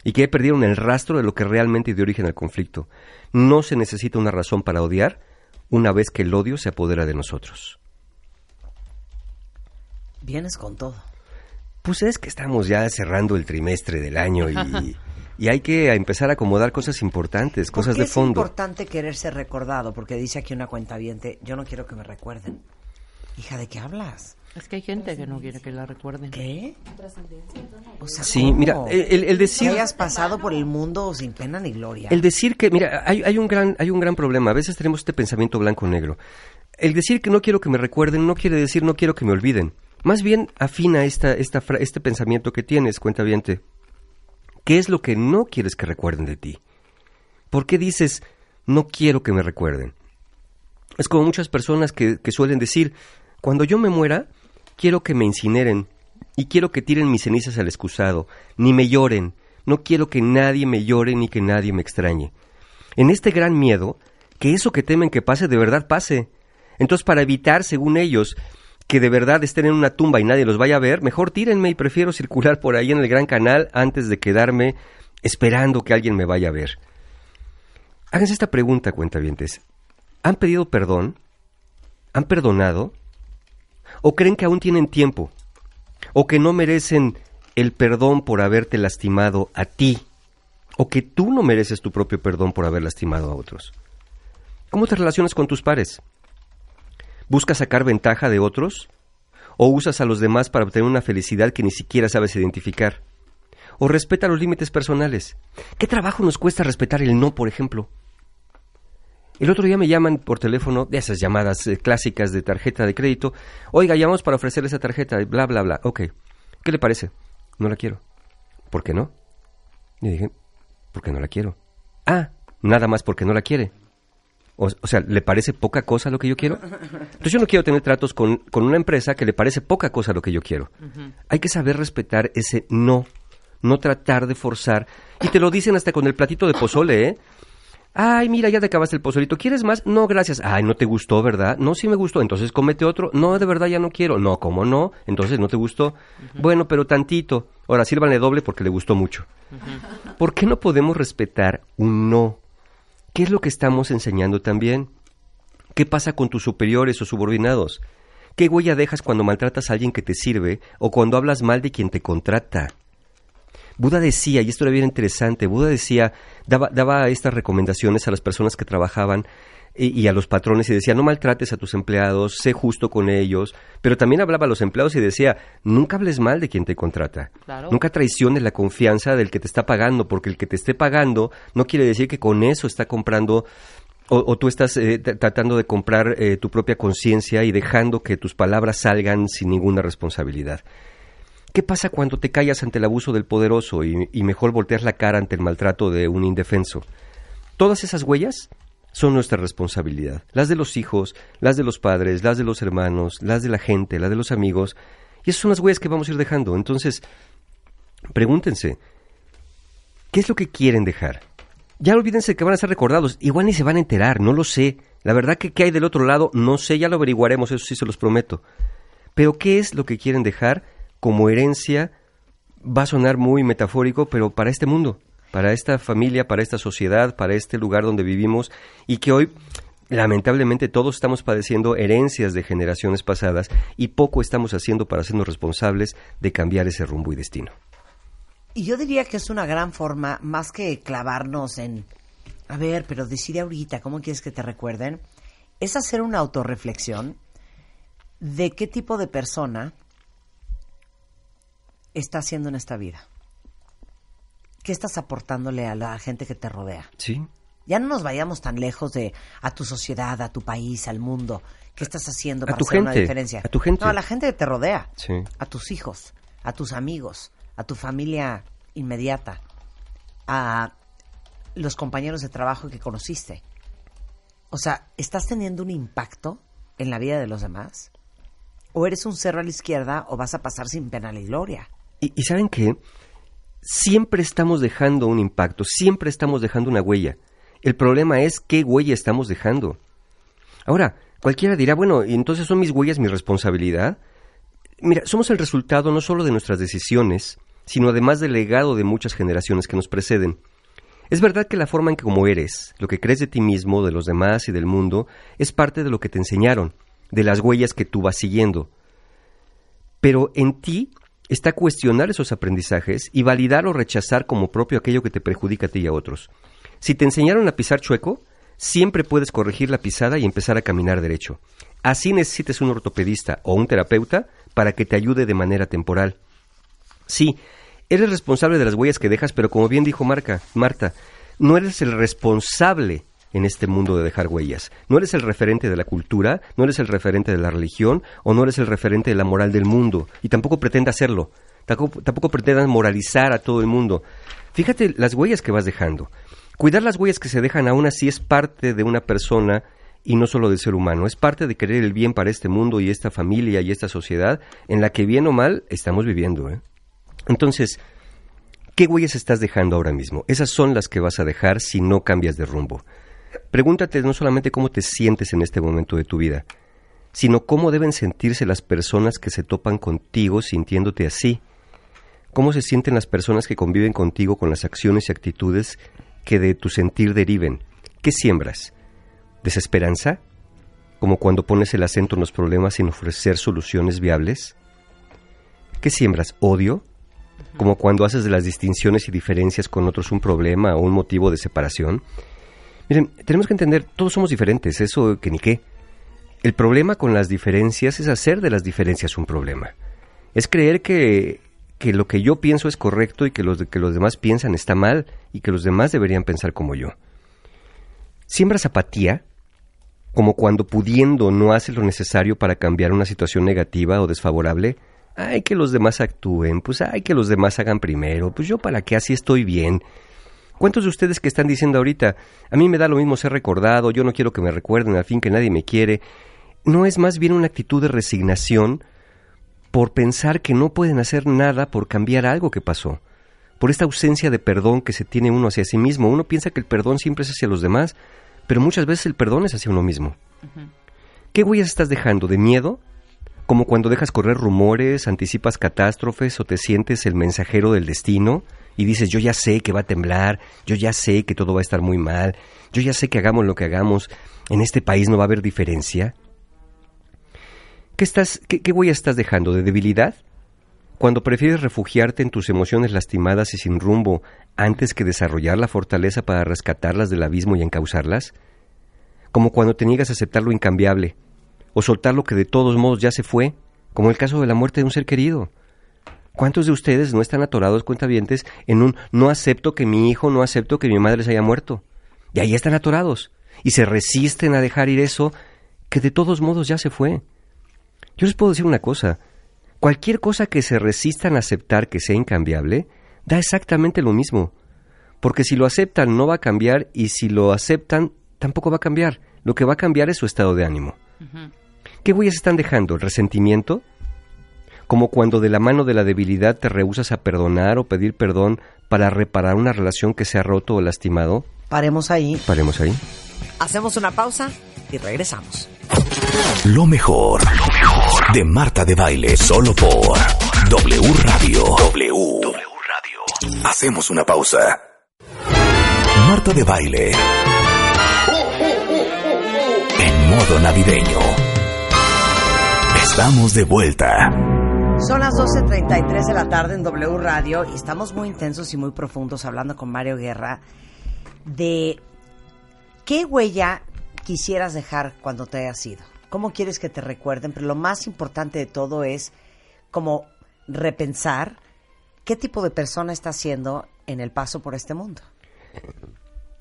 y que perdieron el rastro de lo que realmente dio origen al conflicto. No se necesita una razón para odiar una vez que el odio se apodera de nosotros. Vienes con todo. Pues es que estamos ya cerrando el trimestre del año y, y hay que empezar a acomodar cosas importantes, cosas ¿Por qué de fondo. Es importante querer ser recordado, porque dice aquí una cuenta yo no quiero que me recuerden. Hija, ¿de qué hablas? Es que hay gente que no quiere que la recuerden. ¿Qué? O sea, Sí, ¿cómo? mira, el, el decir... Que hayas pasado por el mundo sin pena ni gloria. El decir que, mira, hay, hay un gran, hay un gran problema. A veces tenemos este pensamiento blanco-negro. El decir que no quiero que me recuerden no quiere decir no quiero que me olviden. Más bien afina esta, esta, fra- este pensamiento que tienes, cuenta ¿Qué es lo que no quieres que recuerden de ti? ¿Por qué dices no quiero que me recuerden? Es como muchas personas que, que suelen decir, cuando yo me muera, quiero que me incineren y quiero que tiren mis cenizas al excusado, ni me lloren, no quiero que nadie me llore ni que nadie me extrañe. En este gran miedo, que eso que temen que pase de verdad pase. Entonces, para evitar, según ellos, que de verdad estén en una tumba y nadie los vaya a ver, mejor tírenme y prefiero circular por ahí en el gran canal antes de quedarme esperando que alguien me vaya a ver. Háganse esta pregunta, cuentavientes. ¿Han pedido perdón? ¿Han perdonado? ¿O creen que aún tienen tiempo? ¿O que no merecen el perdón por haberte lastimado a ti? ¿O que tú no mereces tu propio perdón por haber lastimado a otros? ¿Cómo te relacionas con tus pares? ¿Buscas sacar ventaja de otros? ¿O usas a los demás para obtener una felicidad que ni siquiera sabes identificar? ¿O respeta los límites personales? ¿Qué trabajo nos cuesta respetar el no, por ejemplo? El otro día me llaman por teléfono de esas llamadas eh, clásicas de tarjeta de crédito. Oiga, llamamos para ofrecerle esa tarjeta, y bla, bla, bla. Ok. ¿Qué le parece? No la quiero. ¿Por qué no? Y dije, porque no la quiero. Ah, nada más porque no la quiere. O, o sea, ¿le parece poca cosa lo que yo quiero? Entonces yo no quiero tener tratos con, con una empresa que le parece poca cosa lo que yo quiero. Hay que saber respetar ese no, no tratar de forzar. Y te lo dicen hasta con el platito de pozole, ¿eh? Ay, mira, ya te acabaste el pozolito. ¿Quieres más? No, gracias. Ay, no te gustó, ¿verdad? No, sí me gustó. Entonces cómete otro. No, de verdad ya no quiero. No, ¿cómo no? Entonces no te gustó. Bueno, pero tantito. Ahora sírvanle doble porque le gustó mucho. ¿Por qué no podemos respetar un no? ¿Qué es lo que estamos enseñando también? ¿Qué pasa con tus superiores o subordinados? ¿Qué huella dejas cuando maltratas a alguien que te sirve o cuando hablas mal de quien te contrata? Buda decía, y esto era bien interesante, Buda decía, daba, daba estas recomendaciones a las personas que trabajaban y, y a los patrones y decía, no maltrates a tus empleados, sé justo con ellos, pero también hablaba a los empleados y decía, nunca hables mal de quien te contrata, Claro. nunca traiciones la confianza del que te está pagando, porque el que te esté pagando no quiere decir que con eso está comprando o, o tú estás eh, tratando de comprar eh, tu propia conciencia y dejando que tus palabras salgan sin ninguna responsabilidad. ¿Qué pasa cuando te callas ante el abuso del poderoso y, mejor volteas la cara ante el maltrato de un indefenso? Todas esas huellas son nuestra responsabilidad. Las de los hijos, las de los padres, las de los hermanos, las de la gente, las de los amigos. Y esas son las huellas que vamos a ir dejando. Entonces, pregúntense, ¿qué es lo que quieren dejar? Ya olvídense que van a ser recordados. Igual ni se van a enterar, no lo sé. La verdad que qué hay del otro lado, no sé, ya lo averiguaremos, eso sí se los prometo. Pero ¿qué es lo que quieren dejar como herencia? Va a sonar muy metafórico, pero para este mundo, para esta familia, para esta sociedad, para este lugar donde vivimos y que hoy lamentablemente todos estamos padeciendo herencias de generaciones pasadas y poco estamos haciendo para hacernos responsables de cambiar ese rumbo y destino. Y yo diría que es una gran forma, más que clavarnos en, a ver, pero decide ahorita, ¿cómo quieres que te recuerden? Es hacer una autorreflexión de qué tipo de persona está siendo en esta vida. ¿qué estás aportándole a la gente que te rodea? Sí. Ya no nos vayamos tan lejos de a tu sociedad, a tu país, al mundo. ¿Qué estás haciendo A para tu hacer una gente, diferencia? a tu gente. No, a la gente que te rodea. Sí. A tus hijos, a tus amigos, a tu familia inmediata, a los compañeros de trabajo que conociste. O sea, ¿estás teniendo un impacto en la vida de los demás? ¿O eres un cerro a la izquierda o vas a pasar sin pena ni gloria? Y, ¿saben qué? Siempre estamos dejando un impacto, siempre estamos dejando una huella. El problema es qué huella estamos dejando. Ahora, cualquiera dirá, bueno, ¿y entonces son mis huellas mi responsabilidad? Mira, somos el resultado no solo de nuestras decisiones, sino además del legado de muchas generaciones que nos preceden. Es verdad que la forma en que como eres, lo que crees de ti mismo, de los demás y del mundo, es parte de lo que te enseñaron, de las huellas que tú vas siguiendo. Pero en ti está cuestionar esos aprendizajes y validar o rechazar como propio aquello que te perjudica a ti y a otros. Si te enseñaron a pisar chueco, siempre puedes corregir la pisada y empezar a caminar derecho. Así necesites un ortopedista o un terapeuta para que te ayude de manera temporal. Sí, eres responsable de las huellas que dejas, pero como bien dijo Marca, Marta, no eres el responsable en este mundo de dejar huellas. No eres el referente de la cultura, no eres el referente de la religión o no eres el referente de la moral del mundo y tampoco pretenda hacerlo. Tampoco, tampoco pretendas moralizar a todo el mundo. Fíjate las huellas que vas dejando. Cuidar las huellas que se dejan aún así es parte de una persona y no solo del ser humano. Es parte de querer el bien para este mundo y esta familia y esta sociedad en la que bien o mal estamos viviendo. ¿eh? Entonces, ¿qué huellas estás dejando ahora mismo? Esas son las que vas a dejar si no cambias de rumbo. Pregúntate no solamente cómo te sientes en este momento de tu vida, sino cómo deben sentirse las personas que se topan contigo sintiéndote así. ¿Cómo se sienten las personas que conviven contigo con las acciones y actitudes que de tu sentir deriven? ¿Qué siembras? ¿Desesperanza? ¿Como cuando pones el acento en los problemas sin ofrecer soluciones viables? ¿Qué siembras? ¿Odio? ¿Como cuando haces de las distinciones y diferencias con otros un problema o un motivo de separación? Miren, tenemos que entender, todos somos diferentes, eso que ni qué. El problema con las diferencias es hacer de las diferencias un problema. Es creer que, que lo que yo pienso es correcto y que los, que los demás piensan está mal y que los demás deberían pensar como yo. Siembras apatía, como cuando pudiendo no haces lo necesario para cambiar una situación negativa o desfavorable. Ay, que los demás actúen, pues ay, que los demás hagan primero, pues yo para qué así estoy bien. ¿Cuántos de ustedes que están diciendo ahorita, a mí me da lo mismo ser recordado, yo no quiero que me recuerden, al fin que nadie me quiere? ¿No es más bien una actitud de resignación por pensar que no pueden hacer nada por cambiar algo que pasó? Por esta ausencia de perdón que se tiene uno hacia sí mismo. Uno piensa que el perdón siempre es hacia los demás, pero muchas veces el perdón es hacia uno mismo. ¿Qué huellas estás dejando? ¿De miedo? Como cuando dejas correr rumores, anticipas catástrofes o te sientes el mensajero del destino y dices, yo ya sé que va a temblar, yo ya sé que todo va a estar muy mal, yo ya sé que hagamos lo que hagamos, en este país no va a haber diferencia. ¿Qué, estás, qué, qué huella estás dejando? ¿De debilidad? Cuando prefieres refugiarte en tus emociones lastimadas y sin rumbo antes que desarrollar la fortaleza para rescatarlas del abismo y encauzarlas? Como cuando te niegas a aceptar lo incambiable, o soltar lo que de todos modos ya se fue, como el caso de la muerte de un ser querido. ¿Cuántos de ustedes no están atorados cuentavientes en un no acepto que mi hijo, no acepto que mi madre se haya muerto? Y ahí están atorados, y se resisten a dejar ir eso que de todos modos ya se fue. Yo les puedo decir una cosa, cualquier cosa que se resistan a aceptar que sea incambiable, da exactamente lo mismo. Porque si lo aceptan no va a cambiar y si lo aceptan tampoco va a cambiar. Lo que va a cambiar es su estado de ánimo. ¿Qué huellas están dejando? ¿El resentimiento? Como cuando de la mano de la debilidad te rehusas a perdonar o pedir perdón para reparar una relación que se ha roto o lastimado. Paremos ahí, Paremos ahí. hacemos una pausa y regresamos. Lo mejor, lo mejor de Marta de Baile, solo por W Radio. W. Radio. Hacemos una pausa. Marta de Baile. En modo navideño. Estamos de vuelta. Son las 12.33 de la tarde en W Radio y estamos muy intensos y muy profundos hablando con Mario Guerra de qué huella quisieras dejar cuando te hayas ido. ¿Cómo quieres que te recuerden? Pero lo más importante de todo es como repensar ¿qué tipo de persona estás siendo en el paso por este mundo?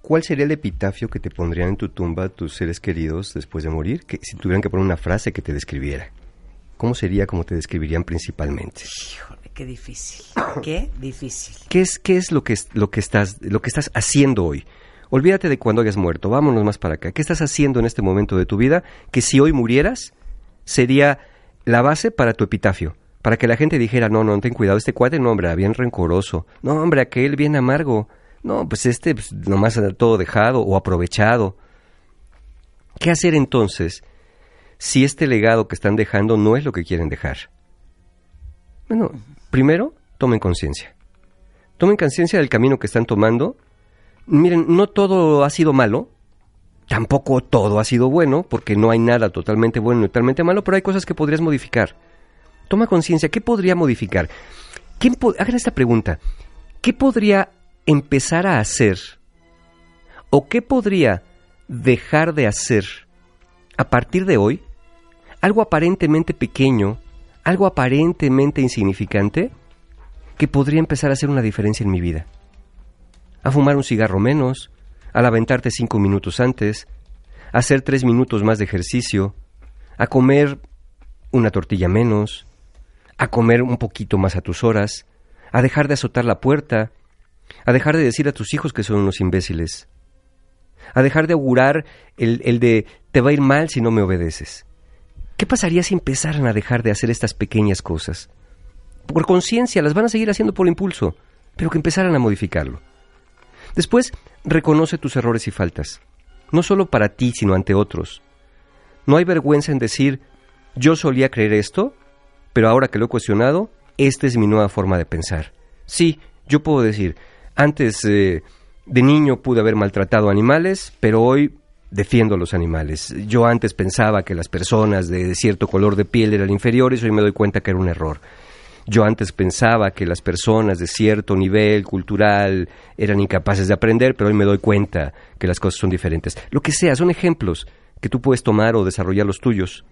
¿Cuál sería el epitafio que te pondrían en tu tumba tus seres queridos después de morir? Que, si tuvieran que poner una frase que te describiera. ¿Cómo sería como te describirían principalmente? Híjole, qué difícil. Qué difícil. ¿Qué es, qué es lo, que, es- lo, que estás, lo que estás haciendo hoy? Olvídate de cuando hayas muerto, vámonos más para acá. ¿Qué estás haciendo en este momento de tu vida que si hoy murieras sería la base para tu epitafio? Para que la gente dijera, no, no, ten cuidado, este cuate, no, hombre, bien rencoroso. No, hombre, aquel bien amargo. No, pues este pues, nomás todo dejado o aprovechado. ¿Qué hacer entonces si este legado que están dejando no es lo que quieren dejar? Bueno, primero, tomen conciencia. Tomen conciencia del camino que están tomando. Miren, no todo ha sido malo, tampoco todo ha sido bueno, porque no hay nada totalmente bueno ni totalmente malo, pero hay cosas que podrías modificar. Toma conciencia, ¿qué podría modificar? ¿Quién po- Hagan esta pregunta. ¿Qué podría empezar a hacer o qué podría dejar de hacer a partir de hoy? Algo aparentemente pequeño, algo aparentemente insignificante, que podría empezar a hacer una diferencia en mi vida. A fumar un cigarro menos, al aventarte cinco minutos antes, a hacer tres minutos más de ejercicio, a comer una tortilla menos, a comer un poquito más a tus horas, a dejar de azotar la puerta, a dejar de decir a tus hijos que son unos imbéciles, a dejar de augurar el, el de te va a ir mal si no me obedeces. ¿Qué pasaría si empezaran a dejar de hacer estas pequeñas cosas? Por conciencia, las van a seguir haciendo por impulso, pero que empezaran a modificarlo. Después, reconoce tus errores y faltas, no solo para ti, sino ante otros. No hay vergüenza en decir, yo solía creer esto, pero ahora que lo he cuestionado, esta es mi nueva forma de pensar. Sí, yo puedo decir, antes eh, de niño pude haber maltratado animales, pero hoy defiendo a los animales. Yo antes pensaba que las personas de cierto color de piel eran inferiores, hoy me doy cuenta que era un error. Yo antes pensaba que las personas de cierto nivel cultural eran incapaces de aprender, pero hoy me doy cuenta que las cosas son diferentes. Lo que sea, son ejemplos que tú puedes tomar o desarrollar los tuyos.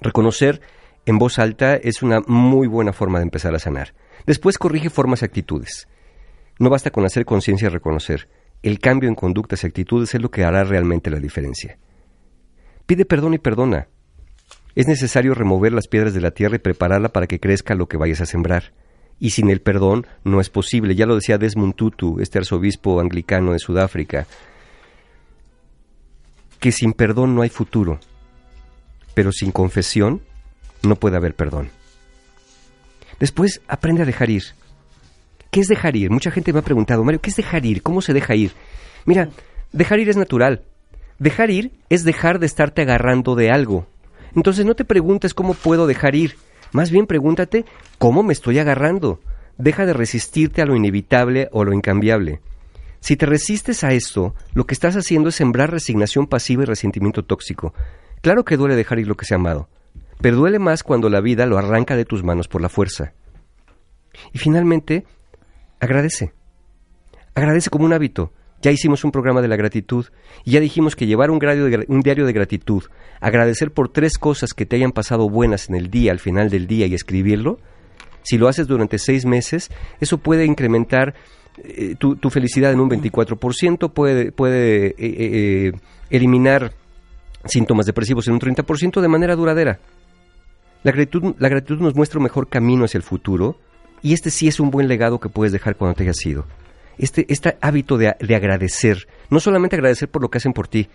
Reconocer en voz alta es una muy buena forma de empezar a sanar. Después corrige formas y actitudes. No basta con hacer conciencia y reconocer. El cambio en conductas y actitudes es lo que hará realmente la diferencia. Pide perdón y perdona. Es necesario remover las piedras de la tierra y prepararla para que crezca lo que vayas a sembrar. Y sin el perdón no es posible. Ya lo decía Desmond Tutu, este arzobispo anglicano de Sudáfrica, que sin perdón no hay futuro, pero sin confesión no puede haber perdón. Después aprende a dejar ir. ¿Qué es dejar ir? Mucha gente me ha preguntado, Mario, ¿qué es dejar ir? ¿Cómo se deja ir? Mira, dejar ir es natural. Dejar ir es dejar de estarte agarrando de algo. Entonces no te preguntes cómo puedo dejar ir. Más bien pregúntate cómo me estoy agarrando. Deja de resistirte a lo inevitable o lo incambiable. Si te resistes a esto, lo que estás haciendo es sembrar resignación pasiva y resentimiento tóxico. Claro que duele dejar ir lo que se ha amado, pero duele más cuando la vida lo arranca de tus manos por la fuerza. Y finalmente, agradece. Agradece como un hábito. Ya hicimos un programa de la gratitud y ya dijimos que llevar un, de, un diario de gratitud, agradecer por tres cosas que te hayan pasado buenas en el día, al final del día y escribirlo, si lo haces durante seis meses, eso puede incrementar eh, tu, tu felicidad en un 24%, puede, puede eh, eh, eliminar síntomas depresivos en un 30% de manera duradera. La gratitud, la gratitud nos muestra un mejor camino hacia el futuro y este sí es un buen legado que puedes dejar cuando te hayas ido. Este, este hábito de, de agradecer, no solamente agradecer por lo que hacen por ti,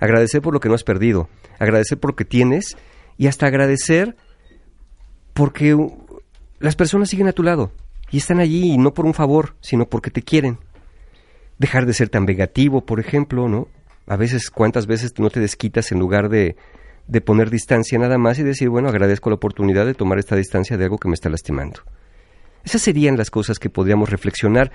agradecer por lo que no has perdido, agradecer por lo que tienes y hasta agradecer porque las personas siguen a tu lado y están allí y no por un favor, sino porque te quieren. Dejar de ser tan vengativo, por ejemplo, ¿no? A veces, ¿cuántas veces no te desquitas en lugar de, de poner distancia nada más y decir, bueno, agradezco la oportunidad de tomar esta distancia de algo que me está lastimando? Esas serían las cosas que podríamos reflexionar.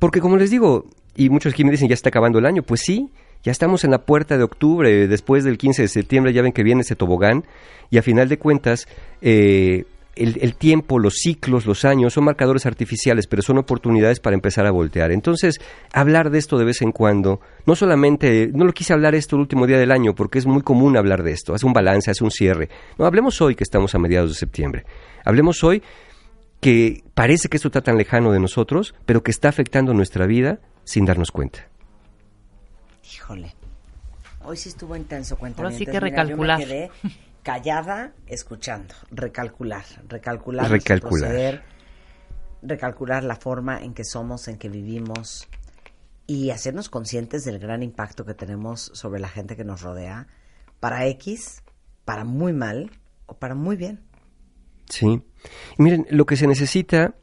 Porque como les digo, y muchos aquí me dicen, ya está acabando el año, pues sí, ya estamos en la puerta de octubre, después del 15 de septiembre ya ven que viene ese tobogán, y a final de cuentas, eh, el, el tiempo, los ciclos, los años son marcadores artificiales, pero son oportunidades para empezar a voltear. Entonces, hablar de esto de vez en cuando, no solamente, no lo quise hablar esto el último día del año, porque es muy común hablar de esto, hace un balance, hace un cierre. No, hablemos hoy que estamos a mediados de septiembre. Hablemos hoy que parece que esto está tan lejano de nosotros, pero que está afectando nuestra vida sin darnos cuenta. Híjole. Hoy sí estuvo intenso, cuéntame. Ahora sí que recalcular. Yo me quedé callada, escuchando. Recalcular. Recalcular. Recalcular. proceder, recalcular la forma en que somos, en que vivimos. Y hacernos conscientes del gran impacto que tenemos sobre la gente que nos rodea. Para X, para muy mal o para muy bien. Sí. Y miren, lo que se necesita,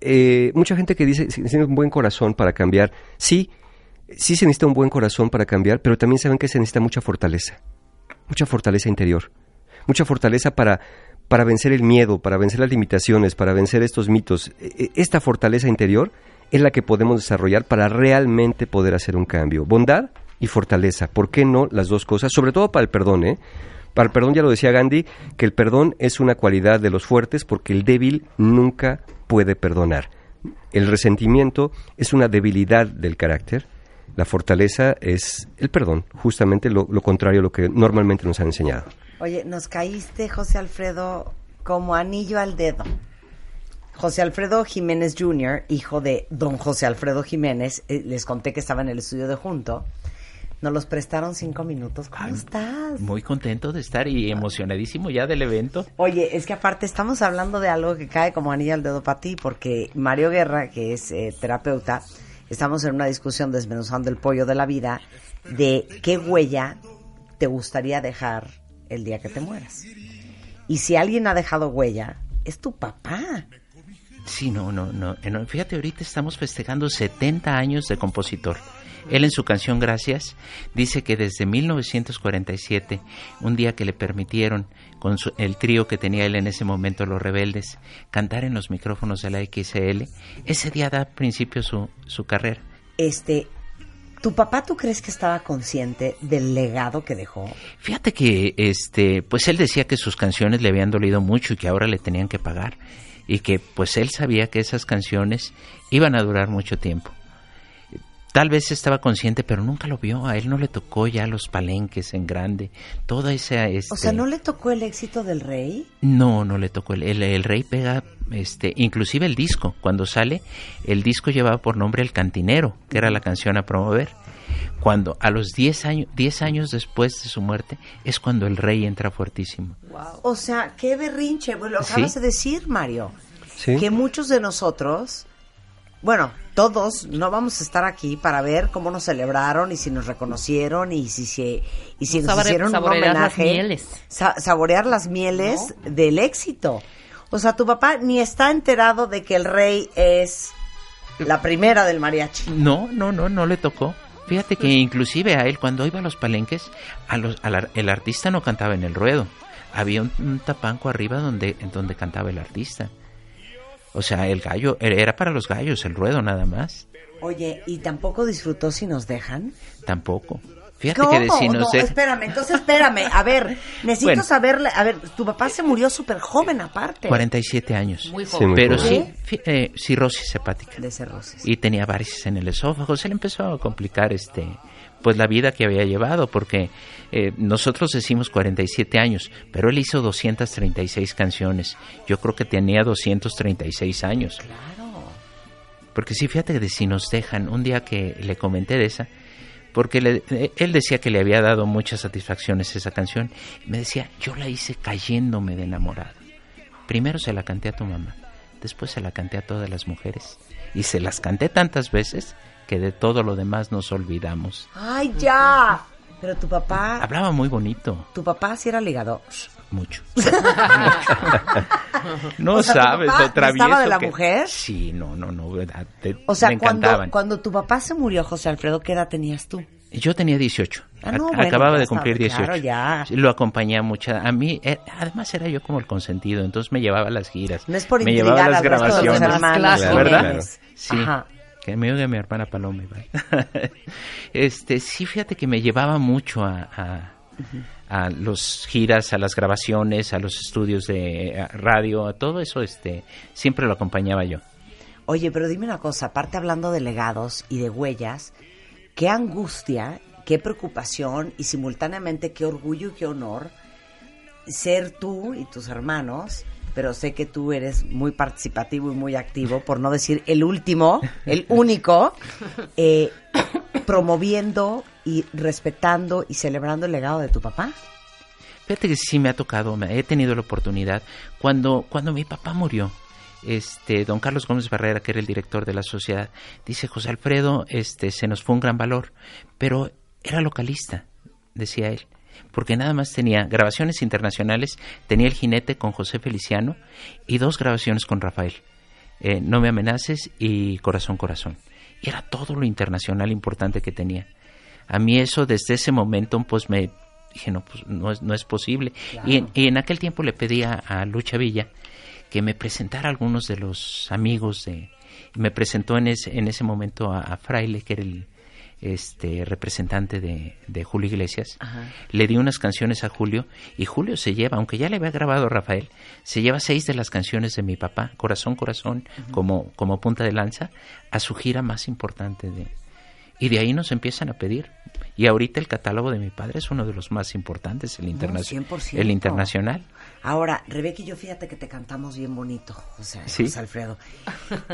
eh, mucha gente que dice, se necesita un buen corazón para cambiar. Sí, sí se necesita un buen corazón para cambiar, pero también saben que se necesita mucha fortaleza. Mucha fortaleza interior. Mucha fortaleza para, para vencer el miedo, para vencer las limitaciones, para vencer estos mitos. E- e- Esta fortaleza interior es la que podemos desarrollar para realmente poder hacer un cambio. Bondad y fortaleza. ¿Por qué no las dos cosas? Sobre todo para el perdón, ¿eh? Para el perdón ya lo decía Gandhi, que el perdón es una cualidad de los fuertes porque el débil nunca puede perdonar. El resentimiento es una debilidad del carácter. La fortaleza es el perdón, justamente lo, contrario a lo que normalmente nos han enseñado. Oye, nos caíste, José Alfredo, como anillo al dedo. José Alfredo Jiménez Jr., hijo de don José Alfredo Jiménez, eh, les conté que estaba en el estudio de junto. Nos los prestaron cinco minutos. ¿Cómo estás? Muy contento de estar y emocionadísimo ya del evento. Oye, es que aparte estamos hablando de algo que cae como anillo al dedo para ti, porque Mario Guerra, que es eh, terapeuta, estamos en una discusión desmenuzando el pollo de la vida de qué huella te gustaría dejar el día que te mueras. Y si alguien ha dejado huella, es tu papá. Sí, no, no, no. eh, no, Fíjate, ahorita estamos festejando 70 años de compositor. Él en su canción Gracias dice que desde 1947, un día que le permitieron con su- el trío que tenía él en ese momento, Los Rebeldes, cantar en los micrófonos de la XL, ese día da principio su, su carrera. Este, ¿tu papá tú crees que estaba consciente del legado que dejó? Fíjate que, este, pues él decía que sus canciones le habían dolido mucho y que ahora le tenían que pagar. Y que, pues él sabía que esas canciones iban a durar mucho tiempo. Tal vez estaba consciente, pero nunca lo vio. A él no le tocó ya los palenques en grande. Toda esa, este... O sea, ¿no le tocó el éxito del rey? No, no le tocó. El, el- el rey pega, este, inclusive el disco. Cuando sale, el disco llevaba por nombre El Cantinero, que era la canción a promover. Cuando a los 10 años, 10 años después de su muerte, es cuando el rey entra fuertísimo. O sea, qué berrinche. Bueno, lo Sí. acabas de decir, Mario. Sí. Que muchos de nosotros, bueno, todos no vamos a estar aquí para ver cómo nos celebraron y si nos reconocieron y si, si, y si nos Sabore- hicieron un saborear las homenaje. mieles. Sa- saborear las mieles del éxito. O sea, tu papá ni está enterado de que el rey es la primera del mariachi. No, no, no, no le tocó. Fíjate que inclusive a él cuando iba a los palenques, a los, al ar- el artista no cantaba en el ruedo. Había un, un tapanco arriba donde, en donde cantaba el artista. O sea, el gallo, era para los gallos, el ruedo nada más. Oye, ¿y tampoco disfrutó si nos dejan? Tampoco. Fíjate ¿Cómo? que de si no no, sé- espérame, entonces espérame. A ver, necesito Bueno. saberle. A ver, tu papá se murió súper joven aparte. 47 años. Muy Sí, joven. muy Pero joven. sí, eh, cirrosis hepática. De cirrosis. y tenía varices en el esófago. Se le empezó a complicar este pues la vida que había llevado porque eh, nosotros decimos 47 años, pero él hizo 236 canciones. Yo creo que tenía 236 años. Porque sí, fíjate que de si nos dejan, un día que le comenté de esa, porque le- él decía que le había dado muchas satisfacciones esa canción, me decía, yo la hice cayéndome de enamorado. Primero se la canté a tu mamá, después se la canté a todas las mujeres, y se las canté tantas veces que de todo lo demás nos olvidamos. ¡Ay, ya! Pero tu papá. Hablaba muy bonito, Tu papá sí era ligador. mucho. no O sea, ¿tu sabes, lo travieso gustaba de la que- mujer? Sí, no, no, no, ¿verdad? Te- O sea, me cuando, encantaban. cuando tu papá se murió, José Alfredo, ¿qué edad tenías tú? Yo tenía 18. Ah, no, bueno, Acababa ya de cumplir 18. claro, ya. Lo acompañé a mucha. A mí, eh, además era yo como el consentido, entonces me llevaba a las giras. No es por me llevaba a las grabaciones. hermanos Claro, ¿verdad? Sí. Ajá. Que me oiga mi hermana Paloma. este, sí, fíjate que me llevaba mucho a, a, a los giras, a las grabaciones, a los estudios de radio, a todo eso, este, siempre lo acompañaba yo. Oye, pero dime una cosa, aparte hablando de legados y de huellas, qué angustia, qué preocupación y simultáneamente qué orgullo y qué honor ser tú y tus hermanos pero sé que tú eres muy participativo y muy activo, por no decir el último, el único, eh, promoviendo y respetando y celebrando el legado de tu papá. Fíjate que sí me ha tocado, me- he tenido la oportunidad. Cuando, cuando mi papá murió, este, don Carlos Gómez Barrera, que era el director de la sociedad, dice, José Alfredo, este, se nos fue un gran valor, pero era localista, decía él, porque nada más tenía grabaciones internacionales, tenía el jinete con José Feliciano y dos grabaciones con Rafael, eh, No me amenaces y Corazón, Corazón. Y era todo lo internacional importante que tenía. A mí eso desde ese momento pues me dije, no, pues no es, no es posible. Y, en, y en aquel tiempo le pedí a, a Lucha Villa que me presentara a algunos de los amigos de... Me presentó en ese, en ese momento a, a Fraile, que era el este representante de, de Julio Iglesias. Le di unas canciones a Julio y Julio se lleva, aunque ya le había grabado Rafael, se lleva seis de las canciones de mi papá, Corazón, Corazón, como, como punta de lanza, a su gira más importante de, y de ahí nos empiezan a pedir. Y ahorita el catálogo de mi padre es uno de los más importantes, el, interna- 100%. el internacional. Ahora, Rebeca y yo, fíjate que te cantamos bien bonito, José, Sí. José Alfredo.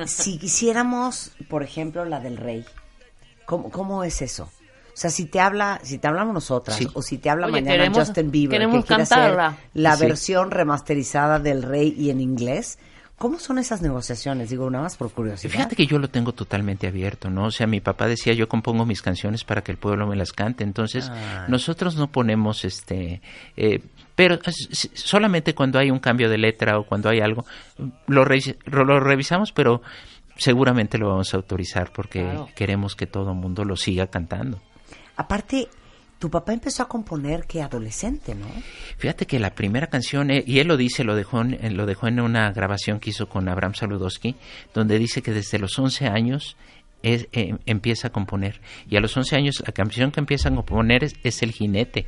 Si quisiéramos, por ejemplo, la del rey, ¿cómo, cómo es eso? O sea, si te habla, si te hablamos nosotras, Sí. o si te habla Oye, mañana queremos- Justin Bieber, queremos que quiere cantarla. hacer la Sí. versión remasterizada del rey y en inglés, ¿cómo son esas negociaciones? Digo, nada más por curiosidad. Fíjate que yo lo tengo totalmente abierto, ¿no? O sea, mi papá decía, yo compongo mis canciones para que el pueblo me las cante. Entonces, nosotros no ponemos este... eh, pero solamente cuando hay un cambio de letra o cuando hay algo, lo, re- lo revisamos, pero seguramente lo vamos a autorizar porque Claro. queremos que todo el mundo lo siga cantando. Aparte, tu papá empezó a componer que adolescente, ¿no? Fíjate que la primera canción, eh, y él lo dice, lo dejó, en, en- lo dejó en una grabación que hizo con Abraham Saludowski, donde dice que desde los 11 años es- eh, empieza a componer. Y a los 11 años la canción que empieza a componer es, es El Jinete.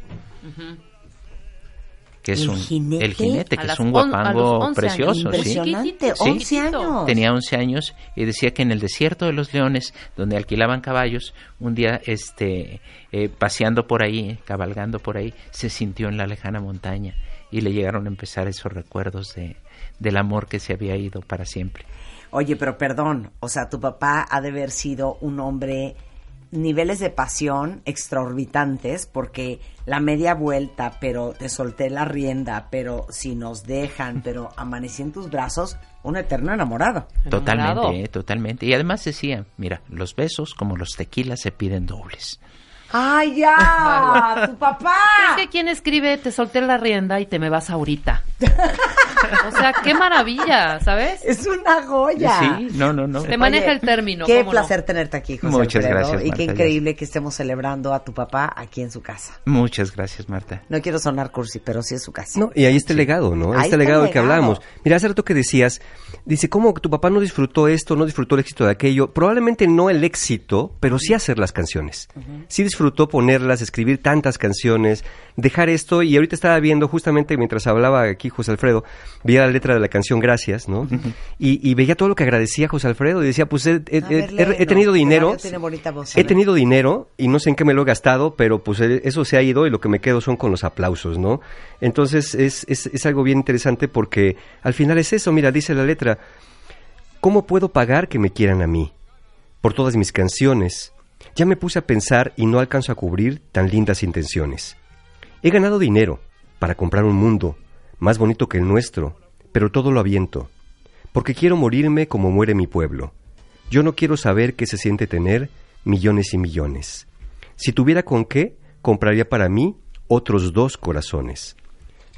Que es ¿El un, Jinete? El Jinete, que es un on- guapango 11 años. precioso. Sí. 11 años. Tenía 11 años y decía que en el desierto de los leones, donde alquilaban caballos, un día este eh, paseando por ahí, cabalgando por ahí, se sintió en la lejana montaña y le llegaron a empezar esos recuerdos de, del amor que se había ido para siempre. Oye, pero perdón, o sea, tu papá ha de haber sido un hombre niveles de pasión extraorbitantes porque la media vuelta, pero te solté la rienda, pero si nos dejan, pero amanecí en tus brazos, un eterno enamorado. Totalmente, Enamorado. eh, totalmente. Y además decía, mira, los besos como los tequilas se piden dobles. ¡Ay, ya! ¡Tu papá! Es que quien escribe, te solté la rienda y te me vas ahorita. o sea, qué maravilla, ¿sabes? Es una joya. Sí, no, no, no. Te maneja el término. Qué placer tenerte aquí, José Muchas Alfredo, gracias, Y qué increíble que estemos celebrando a tu papá aquí en su casa. Muchas gracias, Marta. No quiero sonar cursi, pero sí es su casa. No, y ahí está el legado, ¿no? Ahí, Ahí está legado del que hablamos. Mira, hace rato que decías, dice, ¿cómo tu papá no disfrutó esto, no disfrutó el éxito de aquello? Probablemente no el éxito, pero sí hacer las canciones. Sí disfrutó ponerlas, escribir tantas canciones, dejar esto, y ahorita estaba viendo justamente mientras hablaba aquí José Alfredo, veía la letra de la canción Gracias, ¿no? y, y veía todo lo que agradecía José Alfredo y decía, pues he, he- ver, he- he tenido dinero. Tiene bonita voz. He tenido dinero y no sé en qué me lo he gastado, pero pues eh, eso se ha ido y lo que me quedo son con los aplausos, ¿no? Entonces es, es, es algo bien interesante porque al final es eso, mira, dice la letra, ¿cómo puedo pagar que me quieran a mí? Por todas mis canciones. Ya me puse a pensar y no alcanzo a cubrir tan lindas intenciones. He ganado dinero para comprar un mundo más bonito que el nuestro, pero todo lo aviento, porque quiero morirme como muere mi pueblo. Yo no quiero saber qué se siente tener millones y millones. Si tuviera con qué, compraría para mí otros dos corazones,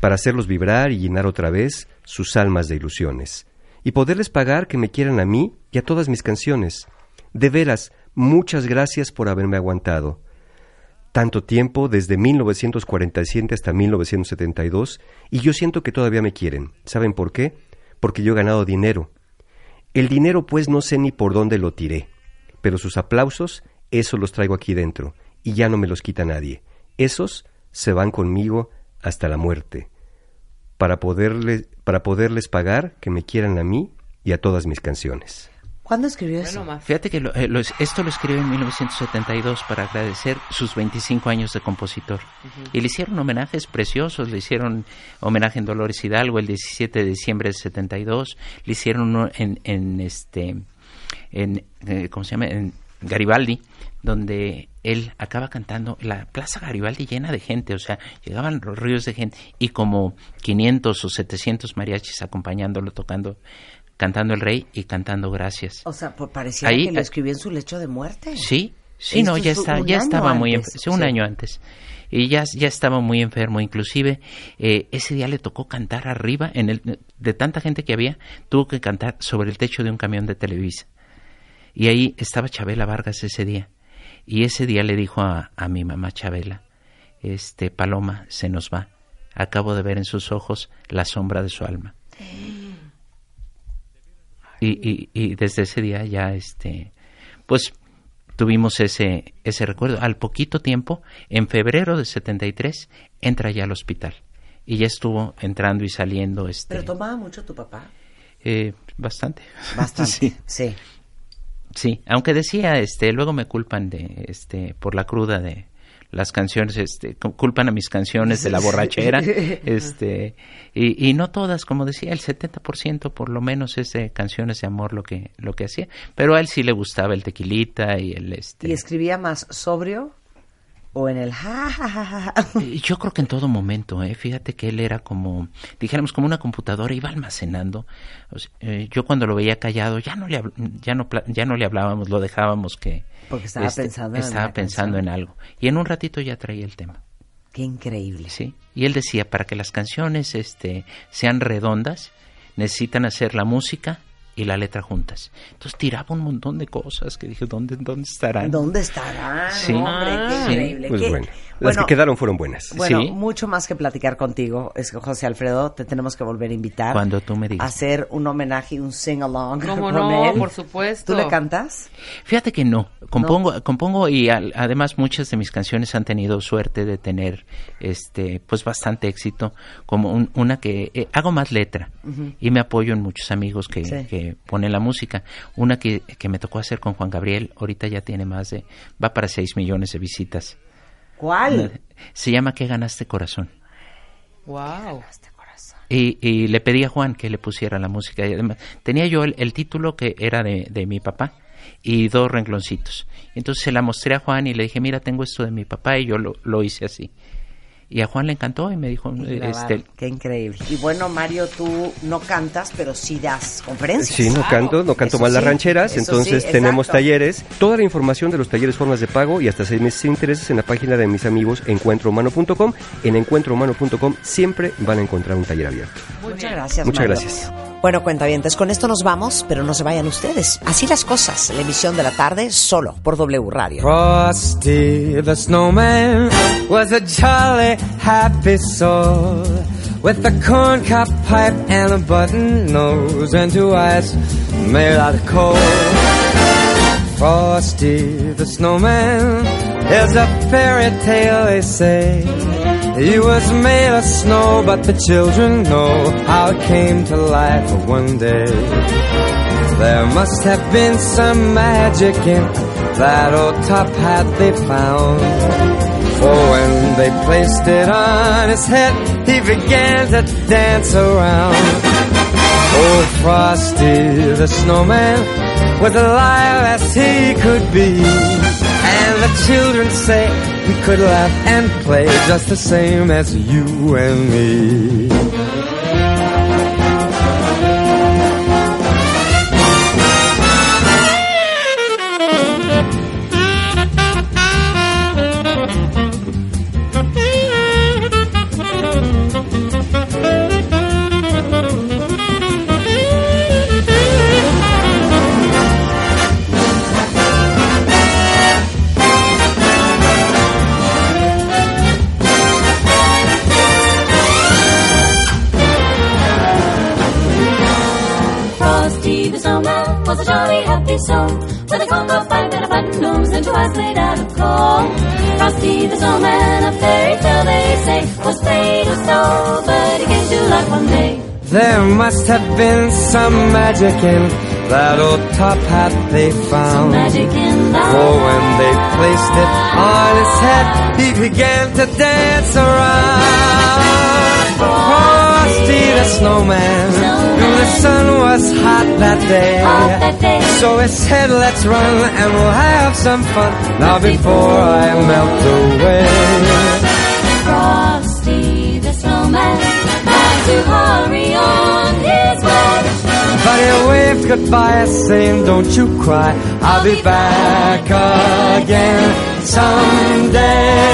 para hacerlos vibrar y llenar otra vez sus almas de ilusiones, y poderles pagar que me quieran a mí y a todas mis canciones. De veras, muchas gracias por haberme aguantado. Tanto tiempo, desde 1947 hasta 1972, y yo siento que todavía me quieren. ¿Saben por qué? Porque yo he ganado dinero. El dinero pues no sé ni por dónde lo tiré, pero sus aplausos, eso los traigo aquí dentro, y ya no me los quita nadie. Esos se van conmigo hasta la muerte, para, poderle, para poderles pagar que me quieran a mí y a todas mis canciones. ¿Cuándo escribió eso? Bueno, más. Fíjate que lo- eh, lo esto lo escribe en 1972 para agradecer sus 25 años de compositor. Y le hicieron homenajes preciosos, le hicieron homenaje en Dolores Hidalgo el 17 de diciembre del 72, le hicieron uno en, en este en eh, ¿cómo se llama? en Garibaldi, donde él acaba cantando la Plaza Garibaldi llena de gente, o sea, llegaban los ríos de gente y como 500 o 700 mariachis acompañándolo tocando cantando el rey y cantando gracias. O sea, pues parecía Ahí- que lo escribió en su lecho de muerte. Sí, sí, no, ya es está, ya estaba muy antes, enfermo, un sí. año antes. Y ya, ya estaba muy enfermo, inclusive eh, ese día le tocó cantar arriba, en el, de tanta gente que había, tuvo que cantar sobre el techo de un camión de Televisa. Y ahí estaba Chabela Vargas ese día. Y ese día le dijo a, a mi mamá Chabela, este, Paloma, se nos va. Acabo de ver en sus ojos la sombra de su alma. Y, y, y desde ese día ya, este, pues tuvimos ese, ese recuerdo. Al poquito tiempo, en febrero de 73, entra ya al hospital. Y ya estuvo entrando y saliendo, este, Pero tomaba mucho tu papá. eh, bastante. Bastante. sí, sí. sí. Aunque decía, este, luego me culpan de, este, por la cruda de las canciones, este, cu- culpan a mis canciones de la borrachera, este, y, y no todas, como decía, el 70% por lo menos es de canciones de amor lo que, lo que hacía, pero a él sí le gustaba el tequilita y el, este, ¿Y escribía más sobrio o en el ja, ja, ja, ja, ja? Yo creo que en todo momento, ¿eh? fíjate que él era como, dijéramos, como una computadora, iba almacenando. O sea, eh, yo cuando lo veía callado, ya no le, ya no, ya no le hablábamos, lo dejábamos que... Porque estaba pensando en Estaba pensando canción. en algo. Y en un ratito ya traía el tema, Qué increíble. ¿sí? Y él decía, para que las canciones este, sean redondas, necesitan hacer la música y la letra juntas. Entonces tiraba un montón de cosas que dije, ¿dónde, dónde estarán? ¿Dónde estarán? Sí. Hombre, qué Ah. increíble. Pues Qué- bueno, las que quedaron fueron buenas. Bueno, Sí. mucho más que platicar contigo. Es que José Alfredo, te tenemos que volver a invitar. Cuando tú me digas. a hacer un homenaje y un sing-along ¿Cómo con no? él. Por supuesto. ¿Tú le cantas? Fíjate que no, compongo, compongo y al- además muchas de mis canciones han tenido suerte de tener este pues bastante éxito, como un- una que eh, hago más letra y me apoyo en muchos amigos que, Sí. que ponen la música. Una que, que me tocó hacer con Juan Gabriel, ahorita ya tiene más de, va para 6 millones de visitas. ¿Cuál? Se llama ¿Qué ganaste corazón? Wow. Y, y le pedí a Juan que le pusiera la música. Y además, tenía yo el, el título que era de, de mi papá y dos rengloncitos. Entonces se la mostré a Juan y le dije, mira, tengo esto de mi papá y yo lo, lo hice así. Y a Juan le encantó y me dijo, Y eh, grabar. este, Qué increíble. Y bueno, Mario, tú no cantas, pero sí das conferencias. Sí, no canto, no canto Eso mal las sí, rancheras, eso entonces sí, tenemos talleres, toda la información de los talleres, formas de pago y hasta seis meses sin intereses en la página de mis amigos encuentrohumano.com. En encuentrohumano.com siempre van a encontrar un taller abierto. Muchas gracias. Muchas Mario. gracias. Bueno, cuentavientes, con esto nos vamos, pero no se vayan ustedes. Así las cosas. La emisión de la tarde solo por W Radio. Frosty the snowman was a jolly happy soul with a corncob pipe and a button nose and two eyes made out of coal. Frosty the snowman is a fairy tale, they say. He was made of snow, but the children know how it came to life one day. There must have been some magic in that old top hat they found. For when they placed it on his head, he began to dance around. Old Frosty the snowman was alive as he could be. And the children say he could laugh and play just the same as you and me. Happy soul with a corn cob pipe and a button nose and two eyes made out of coal. Frosty the snowman, a fairy tale they say, was made of snow, but he came to life one day. There must have been some magic in that old top hat they found. Magic in the For when they placed it on his head, he began to dance around. Frosty the snowman, knew the sun was hot that day. Hot that day. So he said, let's run and we'll have some fun now before I melt away. Frosty the snowman had to hurry on his way. But he waved goodbye, saying, Don't you cry, I'll be back again someday.